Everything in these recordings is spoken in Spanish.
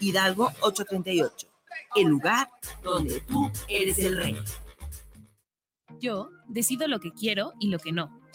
Hidalgo 838. El lugar donde tú eres el rey. Yo decido lo que quiero y lo que no.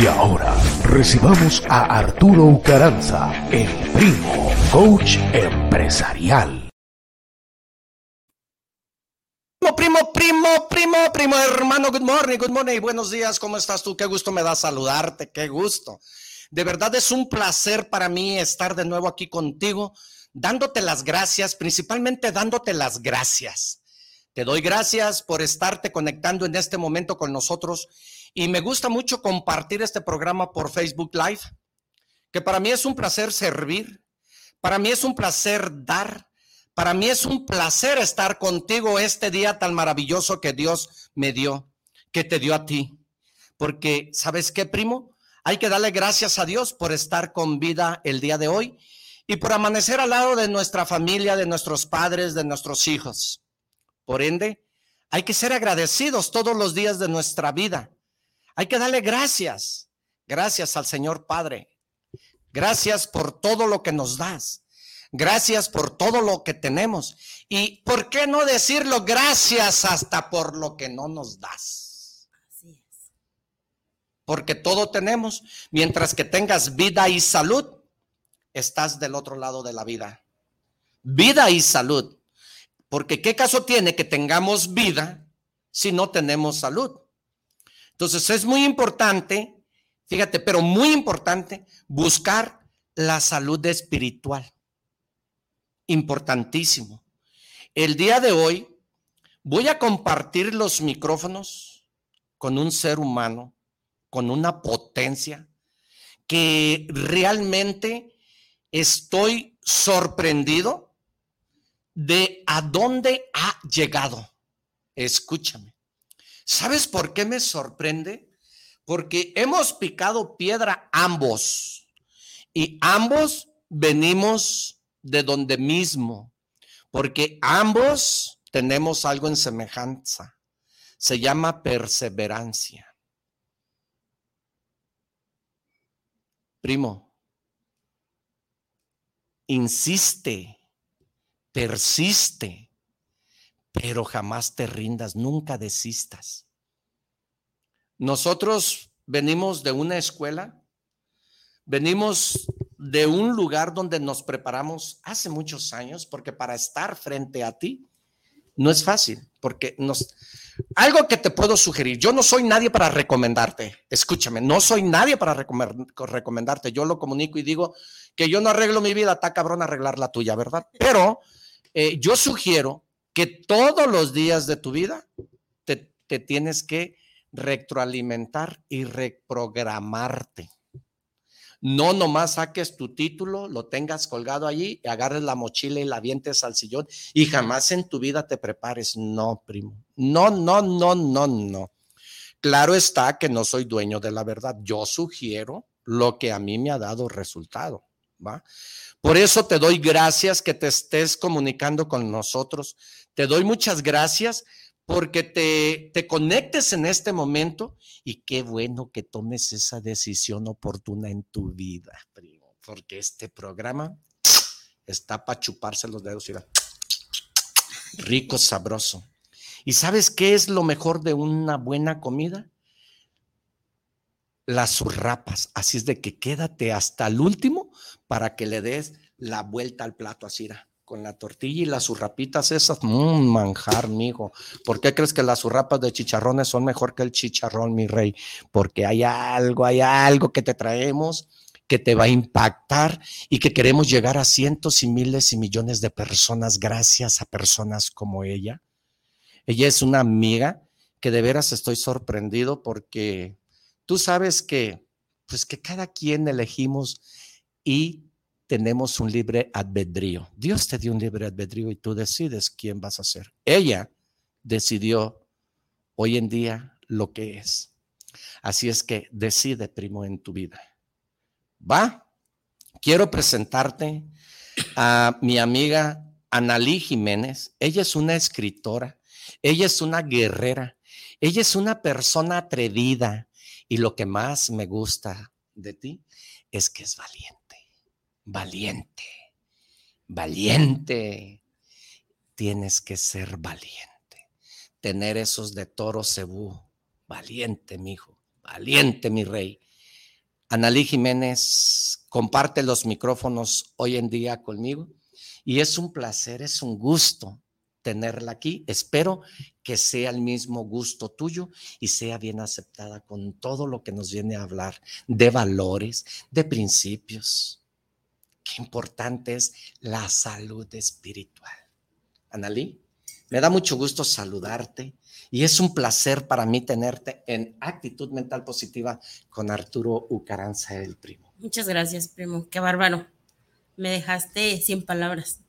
Y ahora recibamos a Arturo Ucaranza, el primo, coach empresarial. Primo, primo, primo, primo, primo, hermano, good morning, good morning, buenos días, ¿cómo estás tú? Qué gusto me da saludarte, qué gusto. De verdad es un placer para mí estar de nuevo aquí contigo, dándote las gracias, principalmente dándote las gracias. Te doy gracias por estarte conectando en este momento con nosotros y me gusta mucho compartir este programa por Facebook Live, que para mí es un placer servir, para mí es un placer dar, para mí es un placer estar contigo este día tan maravilloso que Dios me dio, que te dio a ti. Porque, ¿sabes qué, primo? Hay que darle gracias a Dios por estar con vida el día de hoy y por amanecer al lado de nuestra familia, de nuestros padres, de nuestros hijos. Por ende, hay que ser agradecidos todos los días de nuestra vida hay que darle gracias. Gracias al Señor Padre. Gracias por todo lo que nos das. Gracias por todo lo que tenemos. Y ¿por qué no decirlo gracias hasta por lo que no nos das? Así es. Porque todo tenemos. Mientras que tengas vida y salud, estás del otro lado de la vida. Vida y salud. Porque ¿qué caso tiene que tengamos vida si no tenemos salud? Entonces es muy importante, fíjate, pero muy importante buscar la salud espiritual. Importantísimo. El día de hoy voy a compartir los micrófonos con un ser humano, con una potencia que realmente estoy sorprendido de a dónde ha llegado. Escúchame. ¿Sabes por qué me sorprende? Porque hemos picado piedra ambos y ambos venimos de donde mismo, porque ambos tenemos algo en semejanza. Se llama perseverancia. Primo, insiste, persiste pero jamás te rindas, nunca desistas. Nosotros venimos de una escuela, venimos de un lugar donde nos preparamos hace muchos años, porque para estar frente a ti no es fácil, porque nos... Algo que te puedo sugerir, yo no soy nadie para recomendarte, escúchame, no soy nadie para recomendarte, yo lo comunico y digo que yo no arreglo mi vida, está cabrón arreglar la tuya, ¿verdad? Pero eh, yo sugiero que todos los días de tu vida te, tienes que retroalimentar y reprogramarte. No nomás saques tu título, lo tengas colgado allí, agarres la mochila y la vientes al sillón y jamás en tu vida te prepares. No, primo. No, no, no, no, no. Claro está que no soy dueño de la verdad. Yo sugiero lo que a mí me ha dado resultado. Por eso te doy gracias que te estés comunicando con nosotros. Te doy muchas gracias porque te, te conectes en este momento y qué bueno que tomes esa decisión oportuna en tu vida, primo, porque este programa está para chuparse los dedos, mira. rico, sabroso. ¿Y sabes qué es lo mejor de una buena comida? Las surrapas. Así es de que quédate hasta el último para que le des la vuelta al plato así, con la tortilla y las surrapitas esas, mmm, manjar, mijo. ¿Por qué crees que las surrapas de chicharrones son mejor que el chicharrón, mi rey? Porque hay algo, hay algo que te traemos que te va a impactar y que queremos llegar a cientos y miles y millones de personas gracias a personas como ella. Ella es una amiga que de veras estoy sorprendido porque tú sabes que pues que cada quien elegimos y tenemos un libre albedrío. Dios te dio un libre albedrío y tú decides quién vas a ser. Ella decidió hoy en día lo que es. Así es que decide, primo, en tu vida. ¿Va? Quiero presentarte a mi amiga Analí Jiménez. Ella es una escritora, ella es una guerrera, ella es una persona atrevida y lo que más me gusta de ti es que es valiente valiente, valiente. Tienes que ser valiente, tener esos de toro cebú, valiente, mi hijo, valiente, mi rey. Analí Jiménez comparte los micrófonos hoy en día conmigo y es un placer, es un gusto tenerla aquí. Espero que sea el mismo gusto tuyo y sea bien aceptada con todo lo que nos viene a hablar de valores, de principios, qué importante es la salud espiritual. Analí, me da mucho gusto saludarte y es un placer para mí tenerte en actitud mental positiva con Arturo Ucaranza, el primo. Muchas gracias, primo. Qué bárbaro. Me dejaste sin palabras.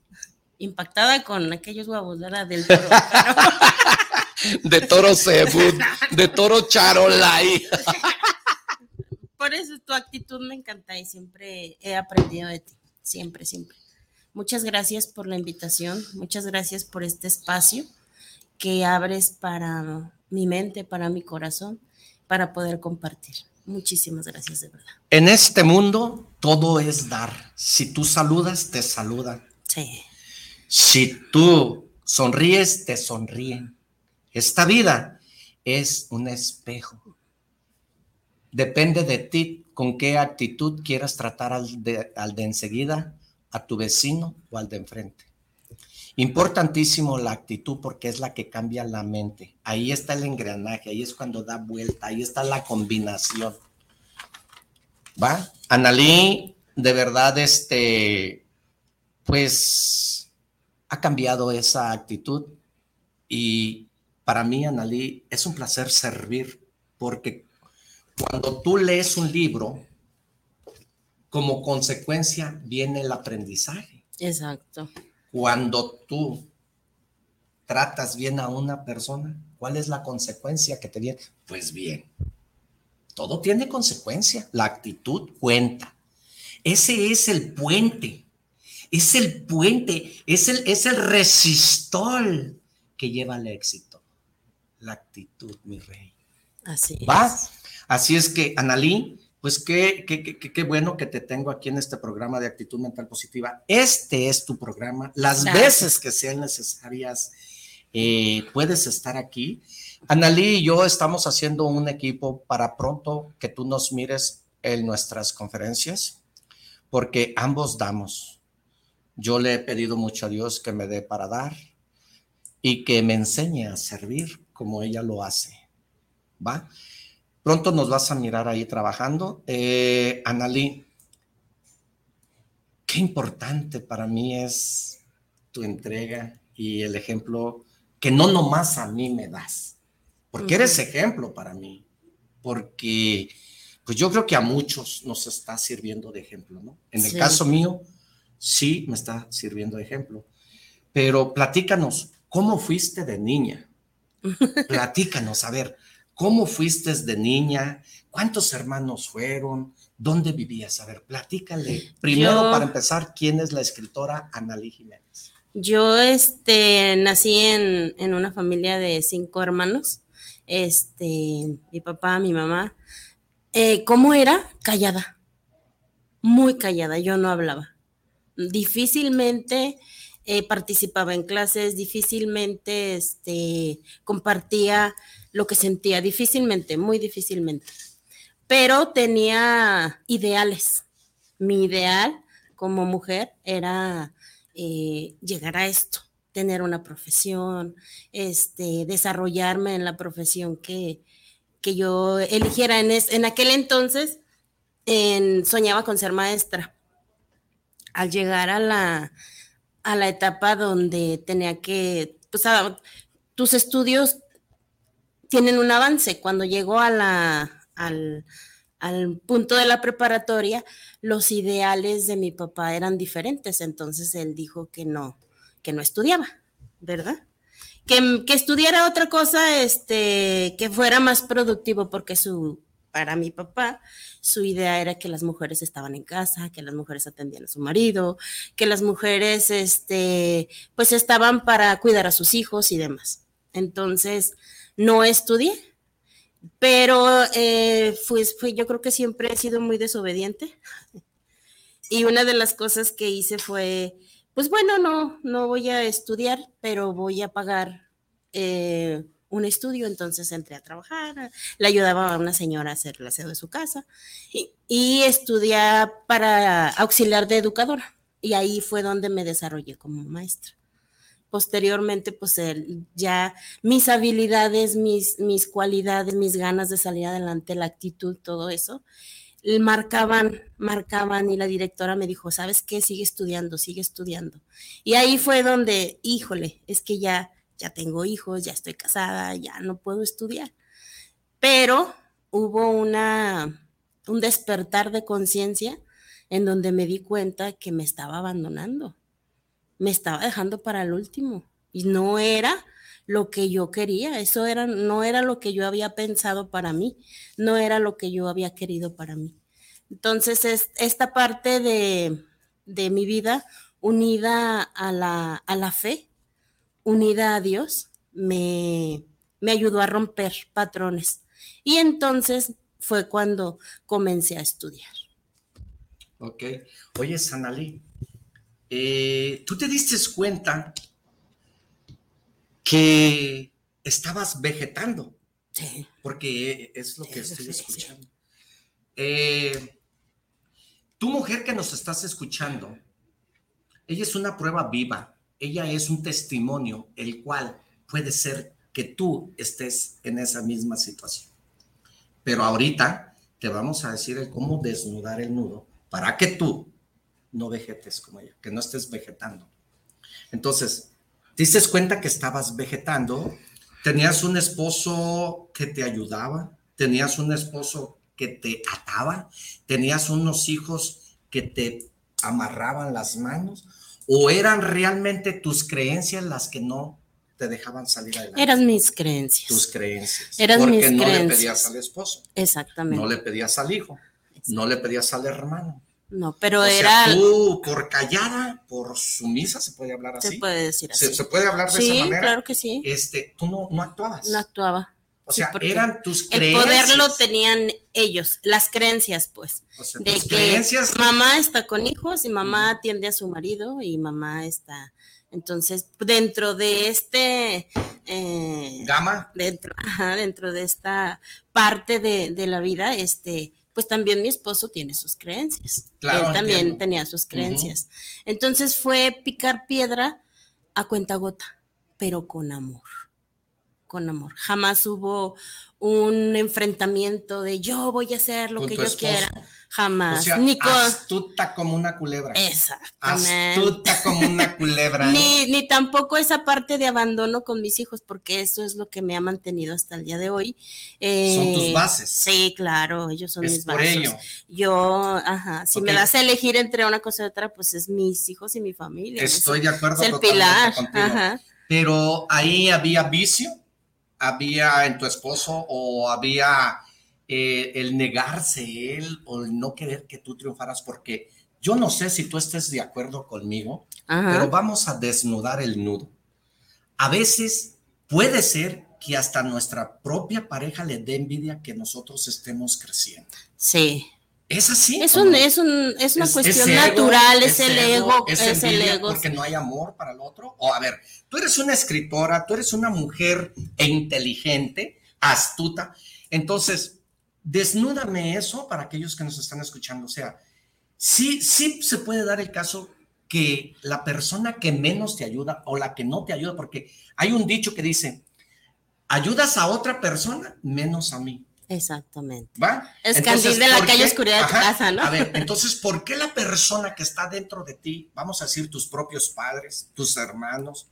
Impactada con aquellos huevos, ¿verdad? Del toro. de toro cebú, de toro charolay. Por eso tu actitud me encanta y siempre he aprendido de ti siempre, siempre. Muchas gracias por la invitación, muchas gracias por este espacio que abres para mi mente, para mi corazón, para poder compartir. Muchísimas gracias de verdad. En este mundo todo es dar. Si tú saludas, te saludan. Sí. Si tú sonríes, te sonríen. Esta vida es un espejo. Depende de ti con qué actitud quieras tratar al de, al de enseguida, a tu vecino o al de enfrente. Importantísimo la actitud porque es la que cambia la mente. Ahí está el engranaje, ahí es cuando da vuelta, ahí está la combinación. ¿Va? Analí, de verdad, este, pues ha cambiado esa actitud y para mí, Analí, es un placer servir porque cuando tú lees un libro, como consecuencia viene el aprendizaje. Exacto. Cuando tú tratas bien a una persona, ¿cuál es la consecuencia que te viene? Pues bien, todo tiene consecuencia. La actitud cuenta. Ese es el puente. Es el puente, es el, es el resistol que lleva al éxito. La actitud, mi rey. Así ¿Va? Así es que, Analí, pues qué, qué, qué, bueno que te tengo aquí en este programa de actitud mental positiva. Este es tu programa. Las veces que sean necesarias, eh, puedes estar aquí. Analí y yo estamos haciendo un equipo para pronto que tú nos mires en nuestras conferencias, porque ambos damos. Yo le he pedido mucho a Dios que me dé para dar y que me enseñe a servir como ella lo hace. ¿Va? Pronto nos vas a mirar ahí trabajando. Eh, Analí, qué importante para mí es tu entrega y el ejemplo que no nomás a mí me das, porque eres ejemplo para mí, porque pues yo creo que a muchos nos está sirviendo de ejemplo, ¿no? En el caso mío, sí me está sirviendo de ejemplo, pero platícanos, ¿cómo fuiste de niña? Platícanos, a ver, ¿Cómo fuiste de niña? ¿Cuántos hermanos fueron? ¿Dónde vivías? A ver, platícale. Primero, Yo- para empezar, ¿quién es la escritora Analí Jiménez? Yo este, nací en, en una familia de cinco hermanos. Este, mi papá, mi mamá. Eh, ¿Cómo era? Callada. Muy callada. Yo no hablaba. Difícilmente eh, participaba en clases, difícilmente este, compartía lo que sentía, difícilmente, muy difícilmente. Pero tenía ideales. Mi ideal como mujer era eh, llegar a esto, tener una profesión, este, desarrollarme en la profesión que, que yo eligiera. En, en aquel entonces en- soñaba con ser maestra. Al llegar a la, a la etapa donde tenía que, pues, tus estudios tienen un avance. Cuando llegó a la, al, al punto de la preparatoria, los ideales de mi papá eran diferentes, entonces él dijo que no, que no estudiaba, ¿verdad? Que, que estudiara otra cosa, este, que fuera más productivo, porque su, para mi papá, su idea era que las mujeres estaban en casa, que las mujeres atendían a su marido, que las mujeres, este, pues estaban para cuidar a sus hijos y demás. Entonces, no estudié, pero eh, pues, fui- yo creo que siempre he sido muy desobediente. Y una de las cosas que hice fue, pues bueno, no, no voy a estudiar, pero voy a pagar eh, un estudio. Entonces entré a trabajar, le ayudaba a una señora a hacer el aseo de su casa y, y estudié para auxiliar de educadora. Y ahí fue donde me desarrollé como maestra posteriormente, pues ya mis habilidades, mis, mis cualidades, mis ganas de salir adelante, la actitud, todo eso, marcaban, marcaban y la directora me dijo, ¿sabes qué? Sigue estudiando, sigue estudiando. Y ahí fue donde, híjole, es que ya, ya tengo hijos, ya estoy casada, ya no puedo estudiar. Pero hubo una, un despertar de conciencia en donde me di cuenta que me estaba abandonando me estaba dejando para el último y no era lo que yo quería, eso era no era lo que yo había pensado para mí, no era lo que yo había querido para mí. Entonces, es, esta parte de, de mi vida unida a la, a la fe, unida a Dios, me, me ayudó a romper patrones. Y entonces fue cuando comencé a estudiar. Ok. Oye, Sanalí, eh, ¿tú te diste cuenta que estabas vegetando? Sí. Porque es lo que estoy escuchando. Eh, tu mujer que nos estás escuchando, ella es una prueba viva, ella es un testimonio, el cual puede ser que tú estés en esa misma situación. Pero ahorita te vamos a decir el cómo desnudar el nudo para que tú no vegetes como ella, que no estés vegetando. Entonces, ¿te diste cuenta que estabas vegetando? ¿Tenías un esposo que te ayudaba? ¿Tenías un esposo que te ataba? ¿Tenías unos hijos que te amarraban las manos? ¿O eran realmente tus creencias las que no te dejaban salir adelante? Eran mis creencias. tus creencias. Eran Porque mis no le pedías al esposo, Exactamente. no le pedías al hijo, no le pedías al hermano. No, pero o era, sea, tú por callada, por sumisa, se puede hablar así. se puede decir así. ¿Se, se puede hablar de sí, esa manera. claro que sí. Este, tú no, no actuabas. No actuaba. O sea, eran tus El creencias. poder lo tenían ellos, las creencias, pues. O sea, De que creencias. mamá está con hijos y mamá atiende a su marido y mamá está. Entonces, dentro de este. eh, Gama. dentro, ajá, dentro de esta parte de, de la vida, este, pues también mi esposo tiene sus creencias. Claro, Él también entiendo. tenía sus creencias. Entonces fue picar piedra a cuenta gota, pero con amor. Con amor. Jamás hubo un enfrentamiento de yo voy a hacer lo Con que yo esposo. quiera. Jamás. O sea, ni con. astuta como una culebra. Exactamente. Astuta como una culebra. Ni, ni tampoco esa parte de abandono con mis hijos, porque eso es lo que me ha mantenido hasta el día de hoy. Son tus Eh, bases. Sí, claro, ellos son Es mis por bases. ello. Yo, ajá, si me das a elegir entre una cosa y otra, pues es mis hijos y mi familia. Estoy Es- de acuerdo Es el pilar. contigo. Ajá. Pero ahí había vicio, había en tu esposo o había eh, el negarse él o el no querer que tú triunfaras, porque yo no sé si tú estés de acuerdo conmigo, Ajá. pero vamos a desnudar el nudo. A veces puede ser que hasta nuestra propia pareja le dé envidia que nosotros estemos creciendo. Sí. ¿Es así? Es, un, no? es, un, es una Es- cuestión es ego, natural, es, el ego, es, es, el envidia ego. Porque no hay amor para el otro. O a ver, tú eres una escritora, tú eres una mujer e inteligente, astuta. Entonces, desnúdame eso para aquellos que nos están escuchando. O sea, sí, sí se puede dar el caso que la persona que menos te ayuda o la que no te ayuda, porque hay un dicho que dice, ayudas a otra persona menos a mí. Exactamente. ¿Va? Es candil de la ¿por calle qué? oscuridad de tu casa, ¿no? A ver, entonces, ¿por qué la persona que está dentro de ti, vamos a decir tus propios padres, tus hermanos,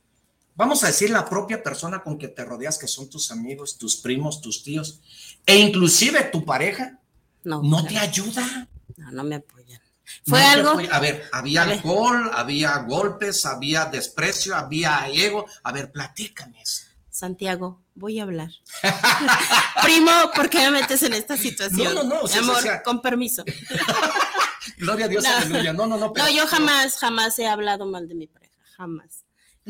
vamos a decir la propia persona con que te rodeas, que son tus amigos, tus primos, tus tíos, e inclusive tu pareja, no, no te ayuda? No, no me apoyan. Fue No algo. A ver, había A ver. alcohol, había golpes, había desprecio, había ego. A ver, platícame eso. Santiago, voy a hablar. Primo, ¿por qué me metes en esta situación? No, no, no, o sea, Mi amor, o sea- con permiso. Gloria a Dios, No. aleluya. No, no, no. pero- no, yo jamás, jamás he hablado mal de mi pareja, jamás.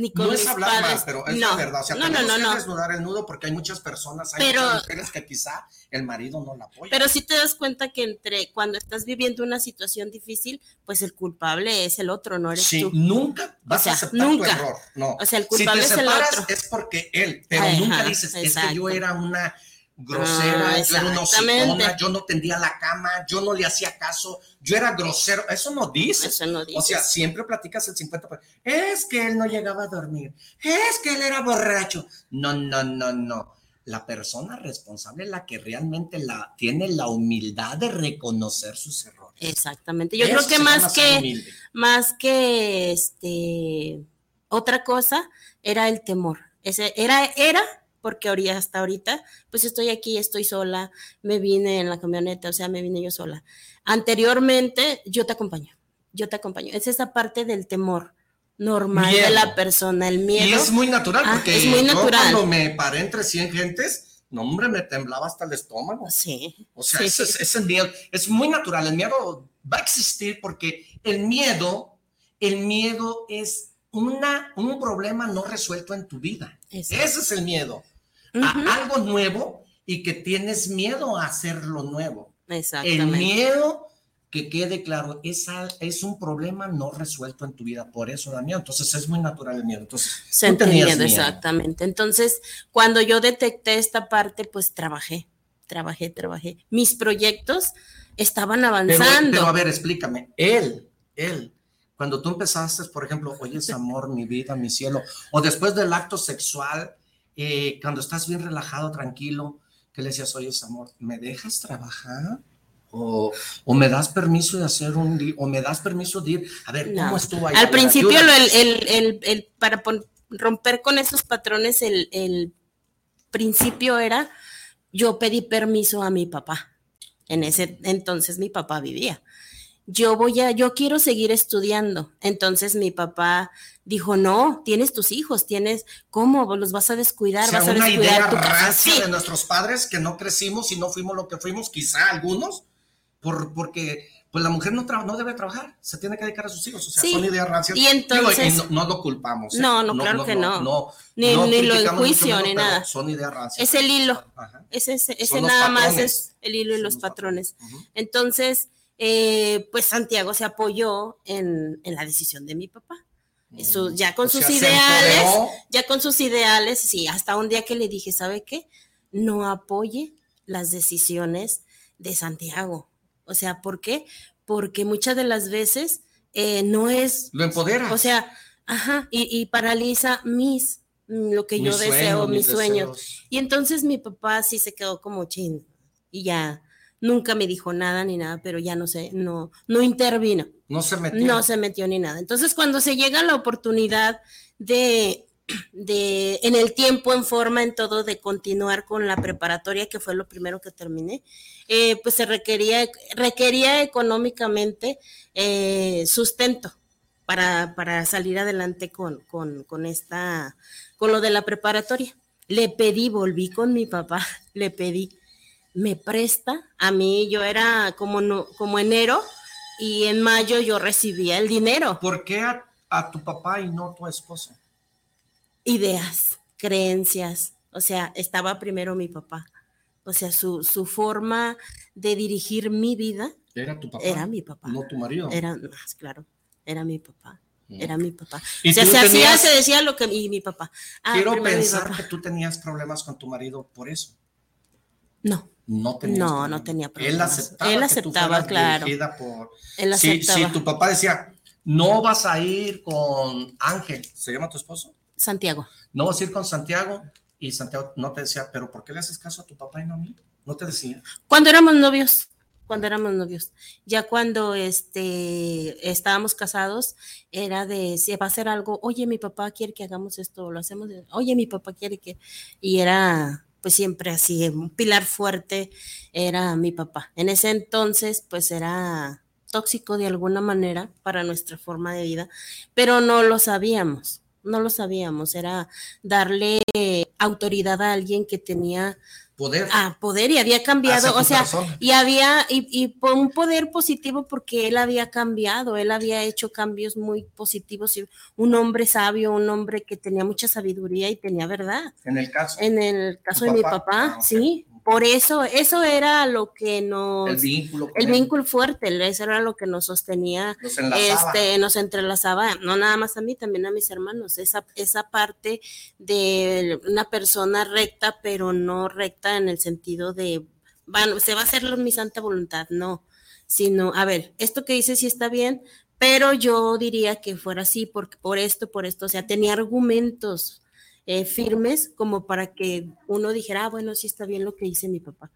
Ni con no mis es hablar padres. mal, pero es no, la verdad. O sea, no, no, tenemos no, que desnudar el nudo porque hay muchas personas, hay Pero- muchas mujeres que quizá el marido no la apoya. Pero si te das cuenta que entre cuando estás viviendo una situación difícil, pues el culpable es el otro, no eres Sí, tú. nunca vas O sea, a aceptar nunca. tu error. No. O sea, el si culpable te es el otro. es porque él, pero Ajá, nunca dices, es que yo exacto. era una grosera, Ah, yo era una hocicona, yo no tendía la cama, yo no le hacía caso, yo era grosero. Eso no dices. Eso no O sea, siempre platicas el 50%. Es que él no llegaba a dormir. Es que él era borracho. No, no, no, no. La persona responsable es la que realmente la, tiene la humildad de reconocer sus errores. Exactamente. Yo Eso creo que más que humilde. más que este otra cosa era el temor. Ese era era porque ahorita hasta ahorita pues estoy aquí, estoy sola, me vine en la camioneta, o sea, me vine yo sola. Anteriormente yo te acompaño. Yo te acompaño. Es esa parte del temor normal Miedo. de la persona, el miedo. Y es muy natural, Ah, porque es muy yo natural. cuando me paré entre 100 gentes, no, hombre, me temblaba hasta el estómago. Sí. O sea, Sí, ese, sí. ese miedo es muy natural. El miedo va a existir porque el miedo, el miedo es una, un problema no resuelto en tu vida. Exacto. Ese es el miedo. A Ujú. algo nuevo y que tienes miedo a hacer lo nuevo. El Exactamente. miedo, que quede claro, es, es un problema no resuelto en tu vida. Por eso da miedo. Entonces es muy natural el miedo. Entonces, Se entendiendo, miedo. exactamente. Entonces, cuando yo detecté esta parte, pues trabajé, trabajé, trabajé. Mis proyectos estaban Pero, avanzando. pero a ver, explícame. Él, él, cuando tú empezaste, por ejemplo, oye, es amor, mi vida, mi cielo, o después del acto sexual, eh, cuando estás bien relajado, tranquilo, que le decías, oye, amor, ¿me dejas trabajar? O, o me das permiso de hacer un o me das permiso de ir. A ver, ¿cómo No. estuvo ahí? Al principio, el, el- el- el- para romper con esos patrones, el, el principio era, yo pedí permiso a mi papá. En ese entonces mi papá vivía. Yo voy a, yo quiero seguir estudiando. Entonces mi papá dijo, no, tienes tus hijos, tienes, ¿cómo? Los vas a descuidar, O sea, vas a una descuidar idea tu rancia Sí, de nuestros padres que no crecimos y no fuimos lo que fuimos, quizá algunos, por, porque pues la mujer no, no debe trabajar, se tiene que dedicar a sus hijos, o sea, Sí. son ideas rancias. Y entonces- no, no lo culpamos. ¿eh? No, no, claro que no. Ni- no ni lo enjuicio, ni nada. Son ideas rancias. es el hilo. Ajá. Ese, ese, ese nada más patrones. es el hilo y Son los los patrones. Ujú. Entonces, eh, pues Santiago se apoyó en, en la decisión de mi papá. Eso, ya con O sus sea, ideales, ya con sus ideales, sí, hasta un día que le dije, ¿sabe qué? No apoye las decisiones de Santiago. O sea, ¿por qué? Porque muchas de las veces eh, no es, Lo empodera. o sea, ajá, y, y paraliza mis, mm, lo que yo Mis deseo, sueños, mis sueños. Y entonces mi papá sí se quedó como chin y ya nunca me dijo nada ni nada, pero ya no sé, no, no intervino, No se metió. no se metió ni nada. Entonces cuando se llega la oportunidad de, de, en el tiempo, en forma, en todo, de continuar con la preparatoria, que fue lo primero que terminé, eh, pues se requería, requería económicamente eh, sustento para, para salir adelante con, con, con esta, con lo de la preparatoria. Le pedí, volví con mi papá, le pedí, me presta. A mí yo era como, no, como enero y en mayo yo recibía el dinero. ¿Por qué a, a tu papá y no a tu esposo? Ideas, creencias. O sea, estaba primero mi papá. O sea, su, su forma de dirigir mi vida ¿Era tu papá? era mi papá. No tu marido. Era, más claro, era mi papá. Mm. Era mi papá. ¿Y O sea, se hacía, tenías- se decía lo que y mi papá. Ah, Quiero pensar papá. que tú tenías problemas con tu marido por eso. No, No tenías no, problemas. no tenía Él problemas. aceptaba. Él que tú aceptaba, claro. por- Él Si, aceptaba. si tu papá decía, no vas a ir con Ángel, ¿se llama tu esposo? Santiago. No vas a ir con Santiago. Y Santiago no te decía, pero ¿por qué le haces caso a tu papá y no a mí? No te decía. Cuando éramos novios, cuando éramos novios, ya cuando este estábamos casados, era de si va a hacer algo, oye, mi papá quiere que hagamos esto, lo hacemos, oye, mi papá quiere que, y era pues siempre así, un pilar fuerte era mi papá. En ese entonces, pues era tóxico de alguna manera para nuestra forma de vida, pero no lo sabíamos, no lo sabíamos, era darle autoridad a alguien que tenía Poder. Ah, poder y había cambiado, o sea, persona. y había, y, y por un poder positivo porque él había cambiado, él había hecho cambios muy positivos, y un hombre sabio, un hombre que tenía mucha sabiduría y tenía verdad. En el caso. En el caso ¿Tu de mi papá? Ah, sí, por eso, eso era lo que nos, El vínculo. el vínculo fuerte, eso era lo que nos sostenía enlazaba. este, nos entrelazaba, no nada más a mí, también a mis hermanos, esa, esa parte de una persona recta, pero no recta en el sentido de, bueno, se va a hacer mi santa voluntad, no, sino, a ver, esto que dice sí está bien, pero yo diría que fuera así por, por esto, por esto, o sea, tenía argumentos eh, firmes como para que uno dijera, ah, bueno, sí está bien lo que dice mi papá.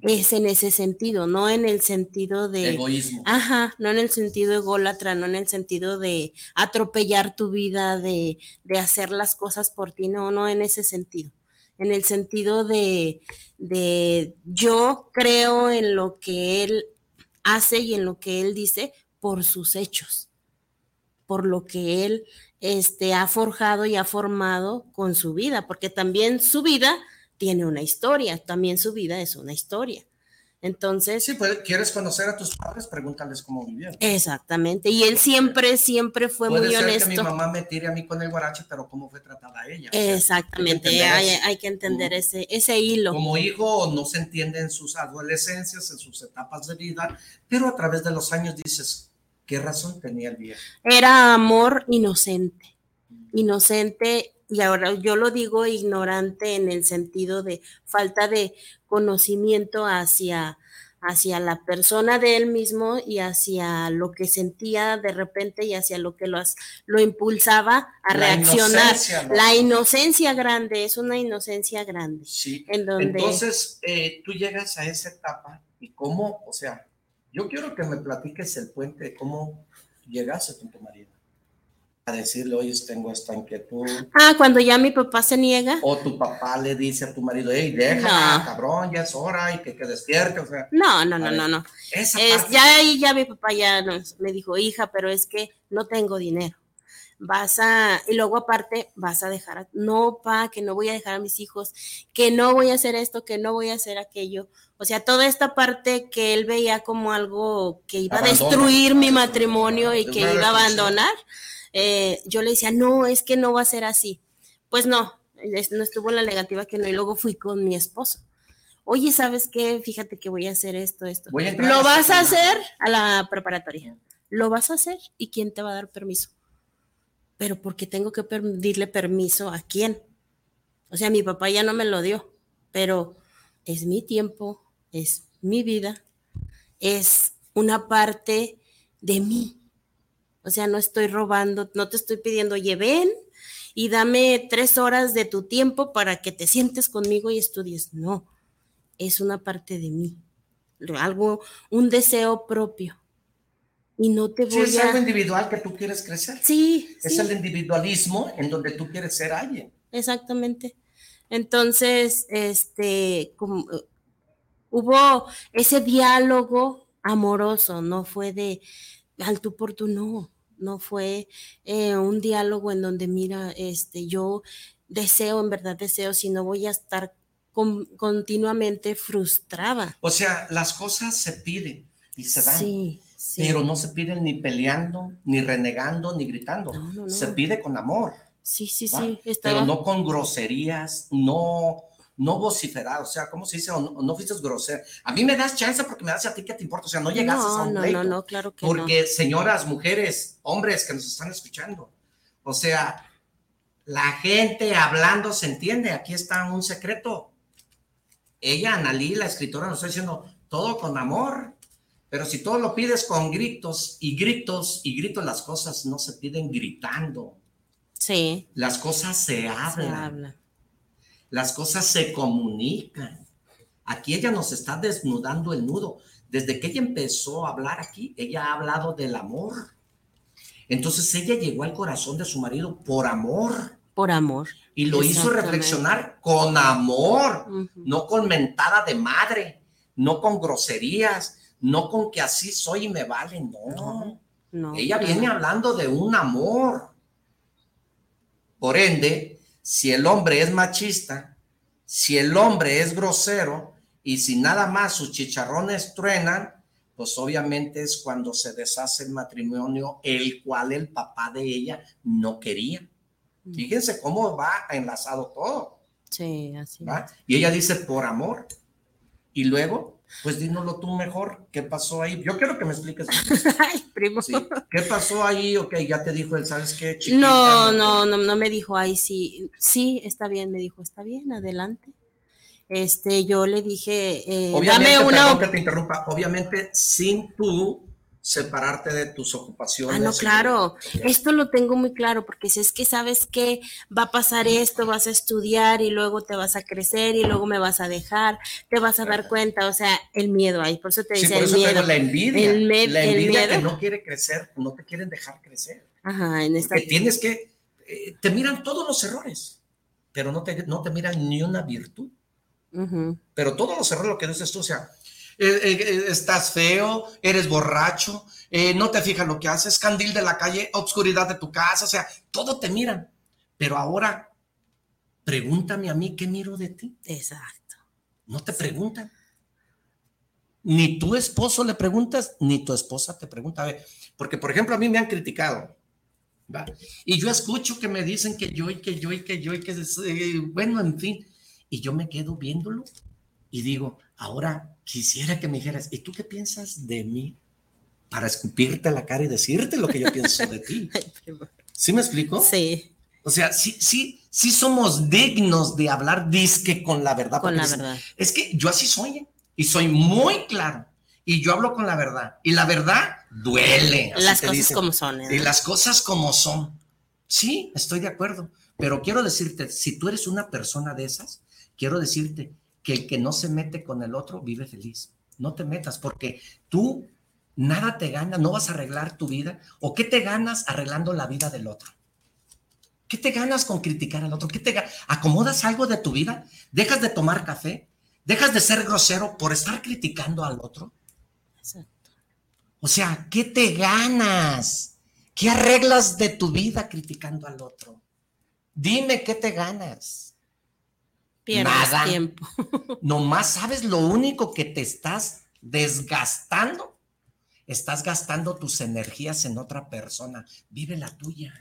Es en ese sentido, no en el sentido de... Egoísmo. Ajá, no en el sentido ególatra, no en el sentido de atropellar tu vida, de, de hacer las cosas por ti, no, no en ese sentido. En el sentido de, de yo creo en lo que él hace y en lo que él dice por sus hechos, por lo que él este, ha forjado y ha formado con su vida, porque también su vida tiene una historia, también su vida es una historia. Entonces, Sí, pues, ¿quieres conocer a tus padres? Pregúntales cómo vivieron. Exactamente. Y él siempre, siempre fue Puede muy ser honesto. que mi mamá me tire a mí con el guarache, pero ¿cómo fue tratada ella? O sea, Exactamente. hay que entender Hay, hay que entender ese, ese hilo. Como hijo no se entiende en sus adolescencias, en sus etapas de vida, pero a través de los años dices, ¿qué razón tenía el viejo? Era amor inocente. Inocente, y ahora yo lo digo ignorante en el sentido de falta de conocimiento hacia, hacia la persona de él mismo y hacia lo que sentía de repente y hacia lo que lo, lo impulsaba a La reaccionar. inocencia, ¿no? La inocencia grande, es una inocencia grande. Sí. En donde Entonces, eh, tú llegas a esa etapa y cómo, o sea, yo quiero que me platiques el puente cómo llegaste con tu marido. A decirle, oye, tengo esta inquietud. Ah, cuando ya mi papá se niega. O tu papá le dice a tu marido, hey, déjala, No. cabrón, ya es hora y que, que despierte. O sea, No, no, A no, no, no. esa Es, parte- ya ahí ya mi papá ya nos- me dijo, hija, pero es que no tengo dinero. Vas a, y luego aparte vas a dejar, a- no, pa, que no voy a dejar a mis hijos, que no voy a hacer esto, que no voy a hacer aquello. O sea, toda esta parte que él veía como algo que iba a destruir mi matrimonio y que iba a abandonar, eh, yo le decía, no, es que no va a ser así. Pues no, no estuvo en la negativa que no, y luego fui con mi esposo. Oye, ¿sabes qué? Fíjate que voy a hacer esto, esto. Voy a entrar Lo a vas a hacer a la preparatoria. Lo vas a hacer y quién te va a dar permiso. Pero porque tengo que pedirle permiso a quién. O sea, mi papá ya no me lo dio, pero es mi tiempo, es mi vida, es una parte de mí. O sea, no estoy robando, no te estoy pidiendo, oye, ven y dame tres horas de tu tiempo para que te sientes conmigo y estudies. No, es una parte de mí, algo, un deseo propio. Y no te Sí, voy es a... algo individual que tú quieres crecer. Sí, Es sí. el individualismo en donde tú quieres ser alguien. Exactamente. Entonces, este, como, hubo ese diálogo amoroso, no fue de al tú por tú, no, no fue eh, un diálogo en donde, mira, este, yo deseo, en verdad deseo, si no voy a estar con- continuamente frustraba. O sea, las cosas se piden y se dan. Sí, sí. Pero no se piden ni peleando, ni renegando, ni gritando. No, no, no. Se pide con amor. Sí, sí, ¿va? sí. Estaba... Pero no con groserías, no, no vociferar. O sea, ¿cómo se dice? O no, no fuiste grosero. A mí me das chance porque me das a ti que te importa. O sea, no llegaste a un no, pleito. no, no, claro que Porque, señoras, mujeres, hombres que nos están escuchando, o sea, la gente hablando se entiende. Aquí está un secreto. Ella, Analí, la escritora, nos está diciendo todo con amor. Pero si todo lo pides con gritos y gritos y gritos, las cosas no se piden gritando. Sí, Las cosas se se hablan. habla. Las cosas se comunican. Aquí ella nos está desnudando el nudo. Desde que ella empezó a hablar aquí, ella ha hablado del amor. Entonces ella llegó al corazón de su marido por amor Por amor. y lo hizo reflexionar con amor, no con mentada de madre, no con groserías, no con que así soy y me vale, no. No, Ella no. viene hablando de un amor. Por ende, si el hombre es machista, si el hombre es grosero y si nada más sus chicharrones truenan, pues obviamente es cuando se deshace el matrimonio, el cual el papá de ella no quería. Fíjense cómo va enlazado todo. Sí, así. ¿va? Y ella dice por amor. Y luego, pues dínoslo tú mejor, ¿qué pasó ahí? Yo quiero que me expliques. Ay, primo. Sí. ¿Qué pasó ahí? Ok, ya te dijo él, ¿sabes qué? chiquita? No, no, no, no me dijo, ay, sí, sí, está bien, me dijo, está bien, adelante. Este, yo le dije, eh, Obviamente, dame una... perdón op- que te interrumpa, obviamente sin tú separarte de tus ocupaciones. Ah, no, y- claro, esto lo tengo muy claro, porque si es que sabes que va a pasar esto, vas a estudiar y luego te vas a crecer y luego me vas a dejar, te vas a dar cuenta, o sea, el miedo ahí, por eso te Sí, por el eso miedo. tengo la envidia. El me- la el envidia que miedo. no quiere crecer, no te quieren dejar crecer. Ajá, en esta... Que tienes que, eh, te miran todos los errores, pero no te, no te miran ni una virtud. Ujú. Pero todos los errores, lo que dices tú, o sea, estás feo, eres borracho, eh, no te fijas lo que haces, candil de la calle, obscuridad de tu casa, o sea, todo te miran. Pero ahora, pregúntame a mí qué miro de ti. Exacto. No te preguntan. Ni tu esposo le preguntas, ni tu esposa te pregunta. A ver, porque, por ejemplo, a mí me han criticado. ¿va? Y yo escucho que me dicen que yo y que yo y que yo y que, eh, bueno, en fin. Y yo me quedo viéndolo y digo, ahora quisiera que me dijeras, ¿y tú qué piensas de mí? Para escupirte la cara y decirte lo que yo pienso de ti. ¿Sí me explico? Sí, O sea, sí, sí, sí somos dignos de hablar disque con la verdad. con la dicen, verdad. Es que yo así soy ¿eh? y soy muy claro y yo hablo con la verdad y la verdad duele. Las cosas dicen. como son. ¿eh? Y las cosas como son. Sí, estoy de acuerdo, pero quiero decirte, si tú eres una persona de esas, quiero decirte que el que no se mete con el otro vive feliz. No te metas porque tú nada te gana, no vas a arreglar tu vida. ¿O qué te ganas arreglando la vida del otro? ¿Qué te ganas con criticar al otro? ¿Qué te ¿Acomodas algo de tu vida? ¿Dejas de tomar café? ¿Dejas de ser grosero por estar criticando al otro? Exacto. O sea, ¿qué te ganas? ¿Qué arreglas de tu vida criticando al otro? Dime qué te ganas. Pierdes Nada. tiempo. Nomás sabes lo único que te estás desgastando. Estás gastando tus energías en otra persona. Vive la tuya.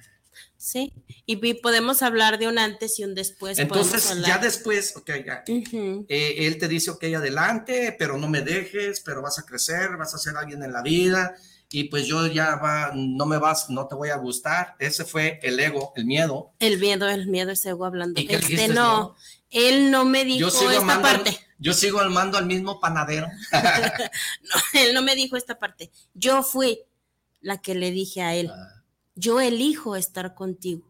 Sí, y podemos hablar de un antes y un después. Entonces, ya después, ok, ya. Eh, él te dice, ok, adelante, pero no me dejes, pero vas a crecer, vas a ser alguien en la vida, y pues yo ya va, no me vas, no te voy a gustar. Ese fue el ego, el miedo. El miedo, el miedo es ego hablando. ¿Y qué Este no? Él no me dijo esta al- parte. yo sigo amando al mismo panadero. No, él no me dijo esta parte. Yo fui la que le dije a él, Ah. yo elijo estar contigo.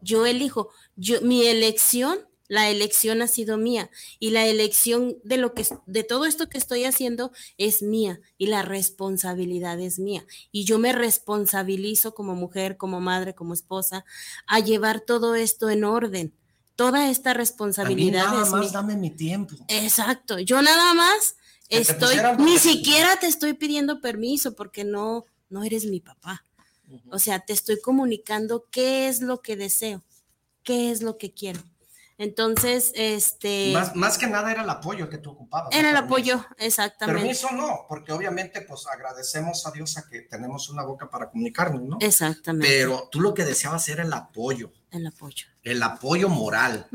Yo elijo, yo mi elección, la elección ha sido mía y la elección de lo que de todo esto que estoy haciendo es mía y la responsabilidad es mía y yo me responsabilizo como mujer, como madre, como esposa a llevar todo esto en orden. Toda esta A mí responsabilidad nada es más dame mi tiempo. Exacto, yo nada más estoy, ni siquiera te estoy pidiendo permiso porque no, no eres mi papá. O sea, te estoy comunicando qué es lo que deseo, qué es lo que quiero. Entonces, este... Más, más que nada era el apoyo que tú ocupabas. Era el ¿no? apoyo, exactamente. Permiso no, porque obviamente pues agradecemos a Dios a que tenemos una boca para comunicarnos, ¿no? Exactamente. Pero tú lo que deseabas era el apoyo, El apoyo. el apoyo moral,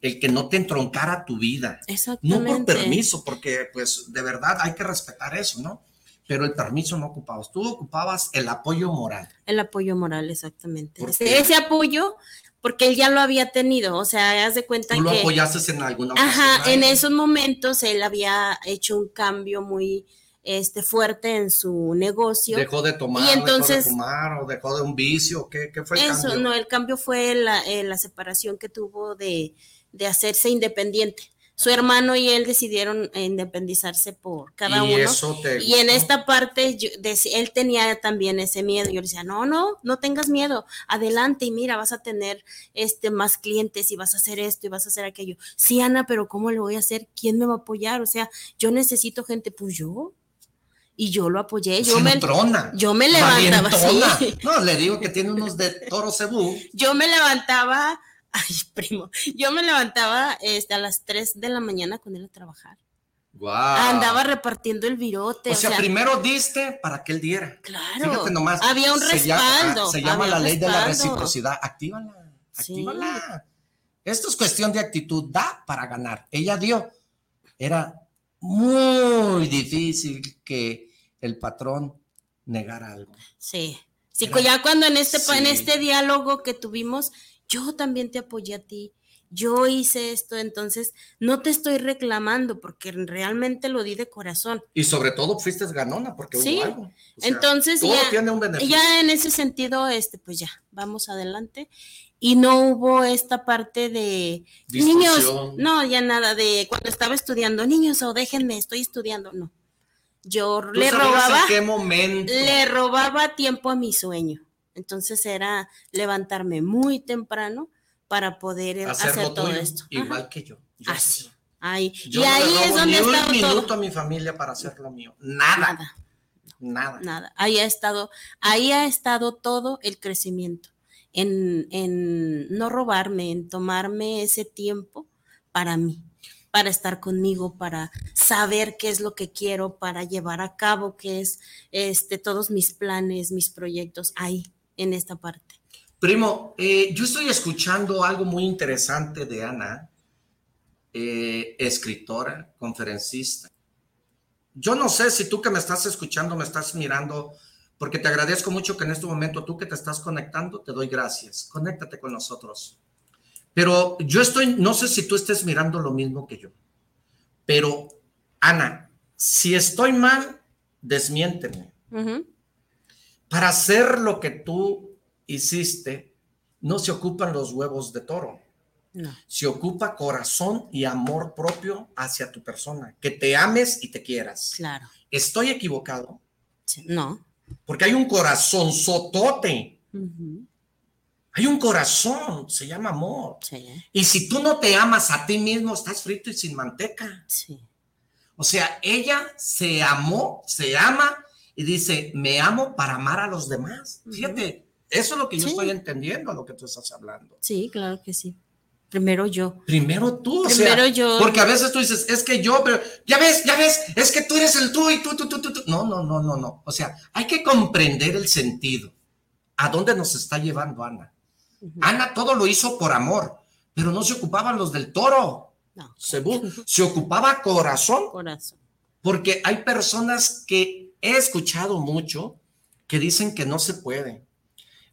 el que no te entroncara tu vida. No Exactamente. por permiso, porque pues de verdad hay que respetar eso, ¿no? Pero el permiso no ocupabas, tú ocupabas el apoyo moral. El apoyo moral, exactamente. Ese apoyo, porque él ya lo había tenido, o sea, haz de cuenta Tú lo que... apoyaste en alguna ocasión. Ajá, en esos momentos él había hecho un cambio muy este, fuerte en su negocio. Dejó de tomar, Y entonces- dejó de fumar o dejó de un vicio, ¿qué, qué fue el Eso, cambio? no, el cambio fue la, eh, la separación que tuvo de, de hacerse independiente. Su hermano y él decidieron independizarse por cada y uno. eso te Y en esta parte, yo él tenía también ese miedo. Yo le decía, no, no, no tengas miedo, adelante y mira, vas a tener este, más clientes y vas a hacer esto y vas a hacer aquello. Sí, Ana, pero ¿cómo le voy a hacer? ¿Quién me va a apoyar? O sea, yo necesito gente, pues yo. Y yo lo apoyé. Yo me, yo me levantaba. No, le digo que tiene unos de toro cebú. Yo me levantaba, ay, primo, yo me levantaba este, a las 3 de la mañana con él a trabajar. Guau. Andaba repartiendo el virote. O sea, primero diste para que él diera. Claro. Fíjate nomás. Había un se llama- respaldo, Se llama, había la un ley de la respaldo. reciprocidad. Actívala, Sí. actívala. Esto es cuestión de actitud. Da para ganar. Ella dio. Era muy difícil que el patrón negara algo. Sí. Sí, Era- ya cuando en este, pa- en Sí. este diálogo que tuvimos, yo también te apoyé a ti, yo hice esto, entonces no te estoy reclamando porque realmente lo di de corazón. Y sobre todo fuiste ganona porque Sí. hubo algo. O sea, Entonces todo ya, tiene un beneficio. ya en ese sentido, este, pues ya, vamos adelante. Y no hubo esta parte de niños, no, ya nada de cuando estaba estudiando, niños, o déjenme, estoy estudiando, no. Yo ¿Tú le robaba, en qué momento? le robaba tiempo a mi sueño. Entonces era levantarme muy temprano para poder hacer hacer todo tuyo, esto. igual Ajá. que yo. Yo Así. Ahí. Yo y no ahí es donde ni un minuto a mi familia para hacer lo mío. Nada, Nada. nada. Nada. Ahí ha estado, ahí ha estado todo el crecimiento. En, en no robarme, en tomarme ese tiempo para mí, para estar conmigo, para saber qué es lo que quiero, para llevar a cabo qué es este, todos mis planes, mis proyectos, ahí, en esta parte. Primo, eh, yo estoy escuchando algo muy interesante de Ana, eh, escritora, conferencista. Yo no sé si tú que me estás escuchando, me estás mirando, porque te agradezco mucho que en este momento tú que te estás conectando, te doy gracias. Conéctate con nosotros. Pero yo estoy, no sé si tú estés mirando lo mismo que yo. Pero, Ana, si estoy mal, desmiénteme. Ujú. Para hacer lo que tú hiciste, no se ocupan los huevos de toro. No. Se ocupa corazón y amor propio hacia tu persona. Que te ames y te quieras. Claro. ¿Estoy equivocado? Sí, No. Porque hay un corazón sotote. Hay un corazón, se llama amor. Sí, Y si tú no te amas a ti mismo, estás frito y sin manteca. sí. O sea, ella se amó, se ama y dice, me amo para amar a los demás. Ujú. Fíjate, eso es lo que yo Sí. estoy entendiendo, lo que tú estás hablando. Sí, claro que sí. Primero yo. Primero tú, o Primero sea, yo. porque a veces tú dices, es que yo, pero ya ves, ya ves, es que tú eres el tú y tú, tú, tú, tú, tú. No, no, no, no, no. O sea, hay que comprender el sentido. ¿A dónde nos está llevando Ana? Ana todo lo hizo por amor, pero no se ocupaban los del toro. No. Cebú. Se ocupaba corazón, Corazón. porque hay personas que he escuchado mucho que dicen que no se puede.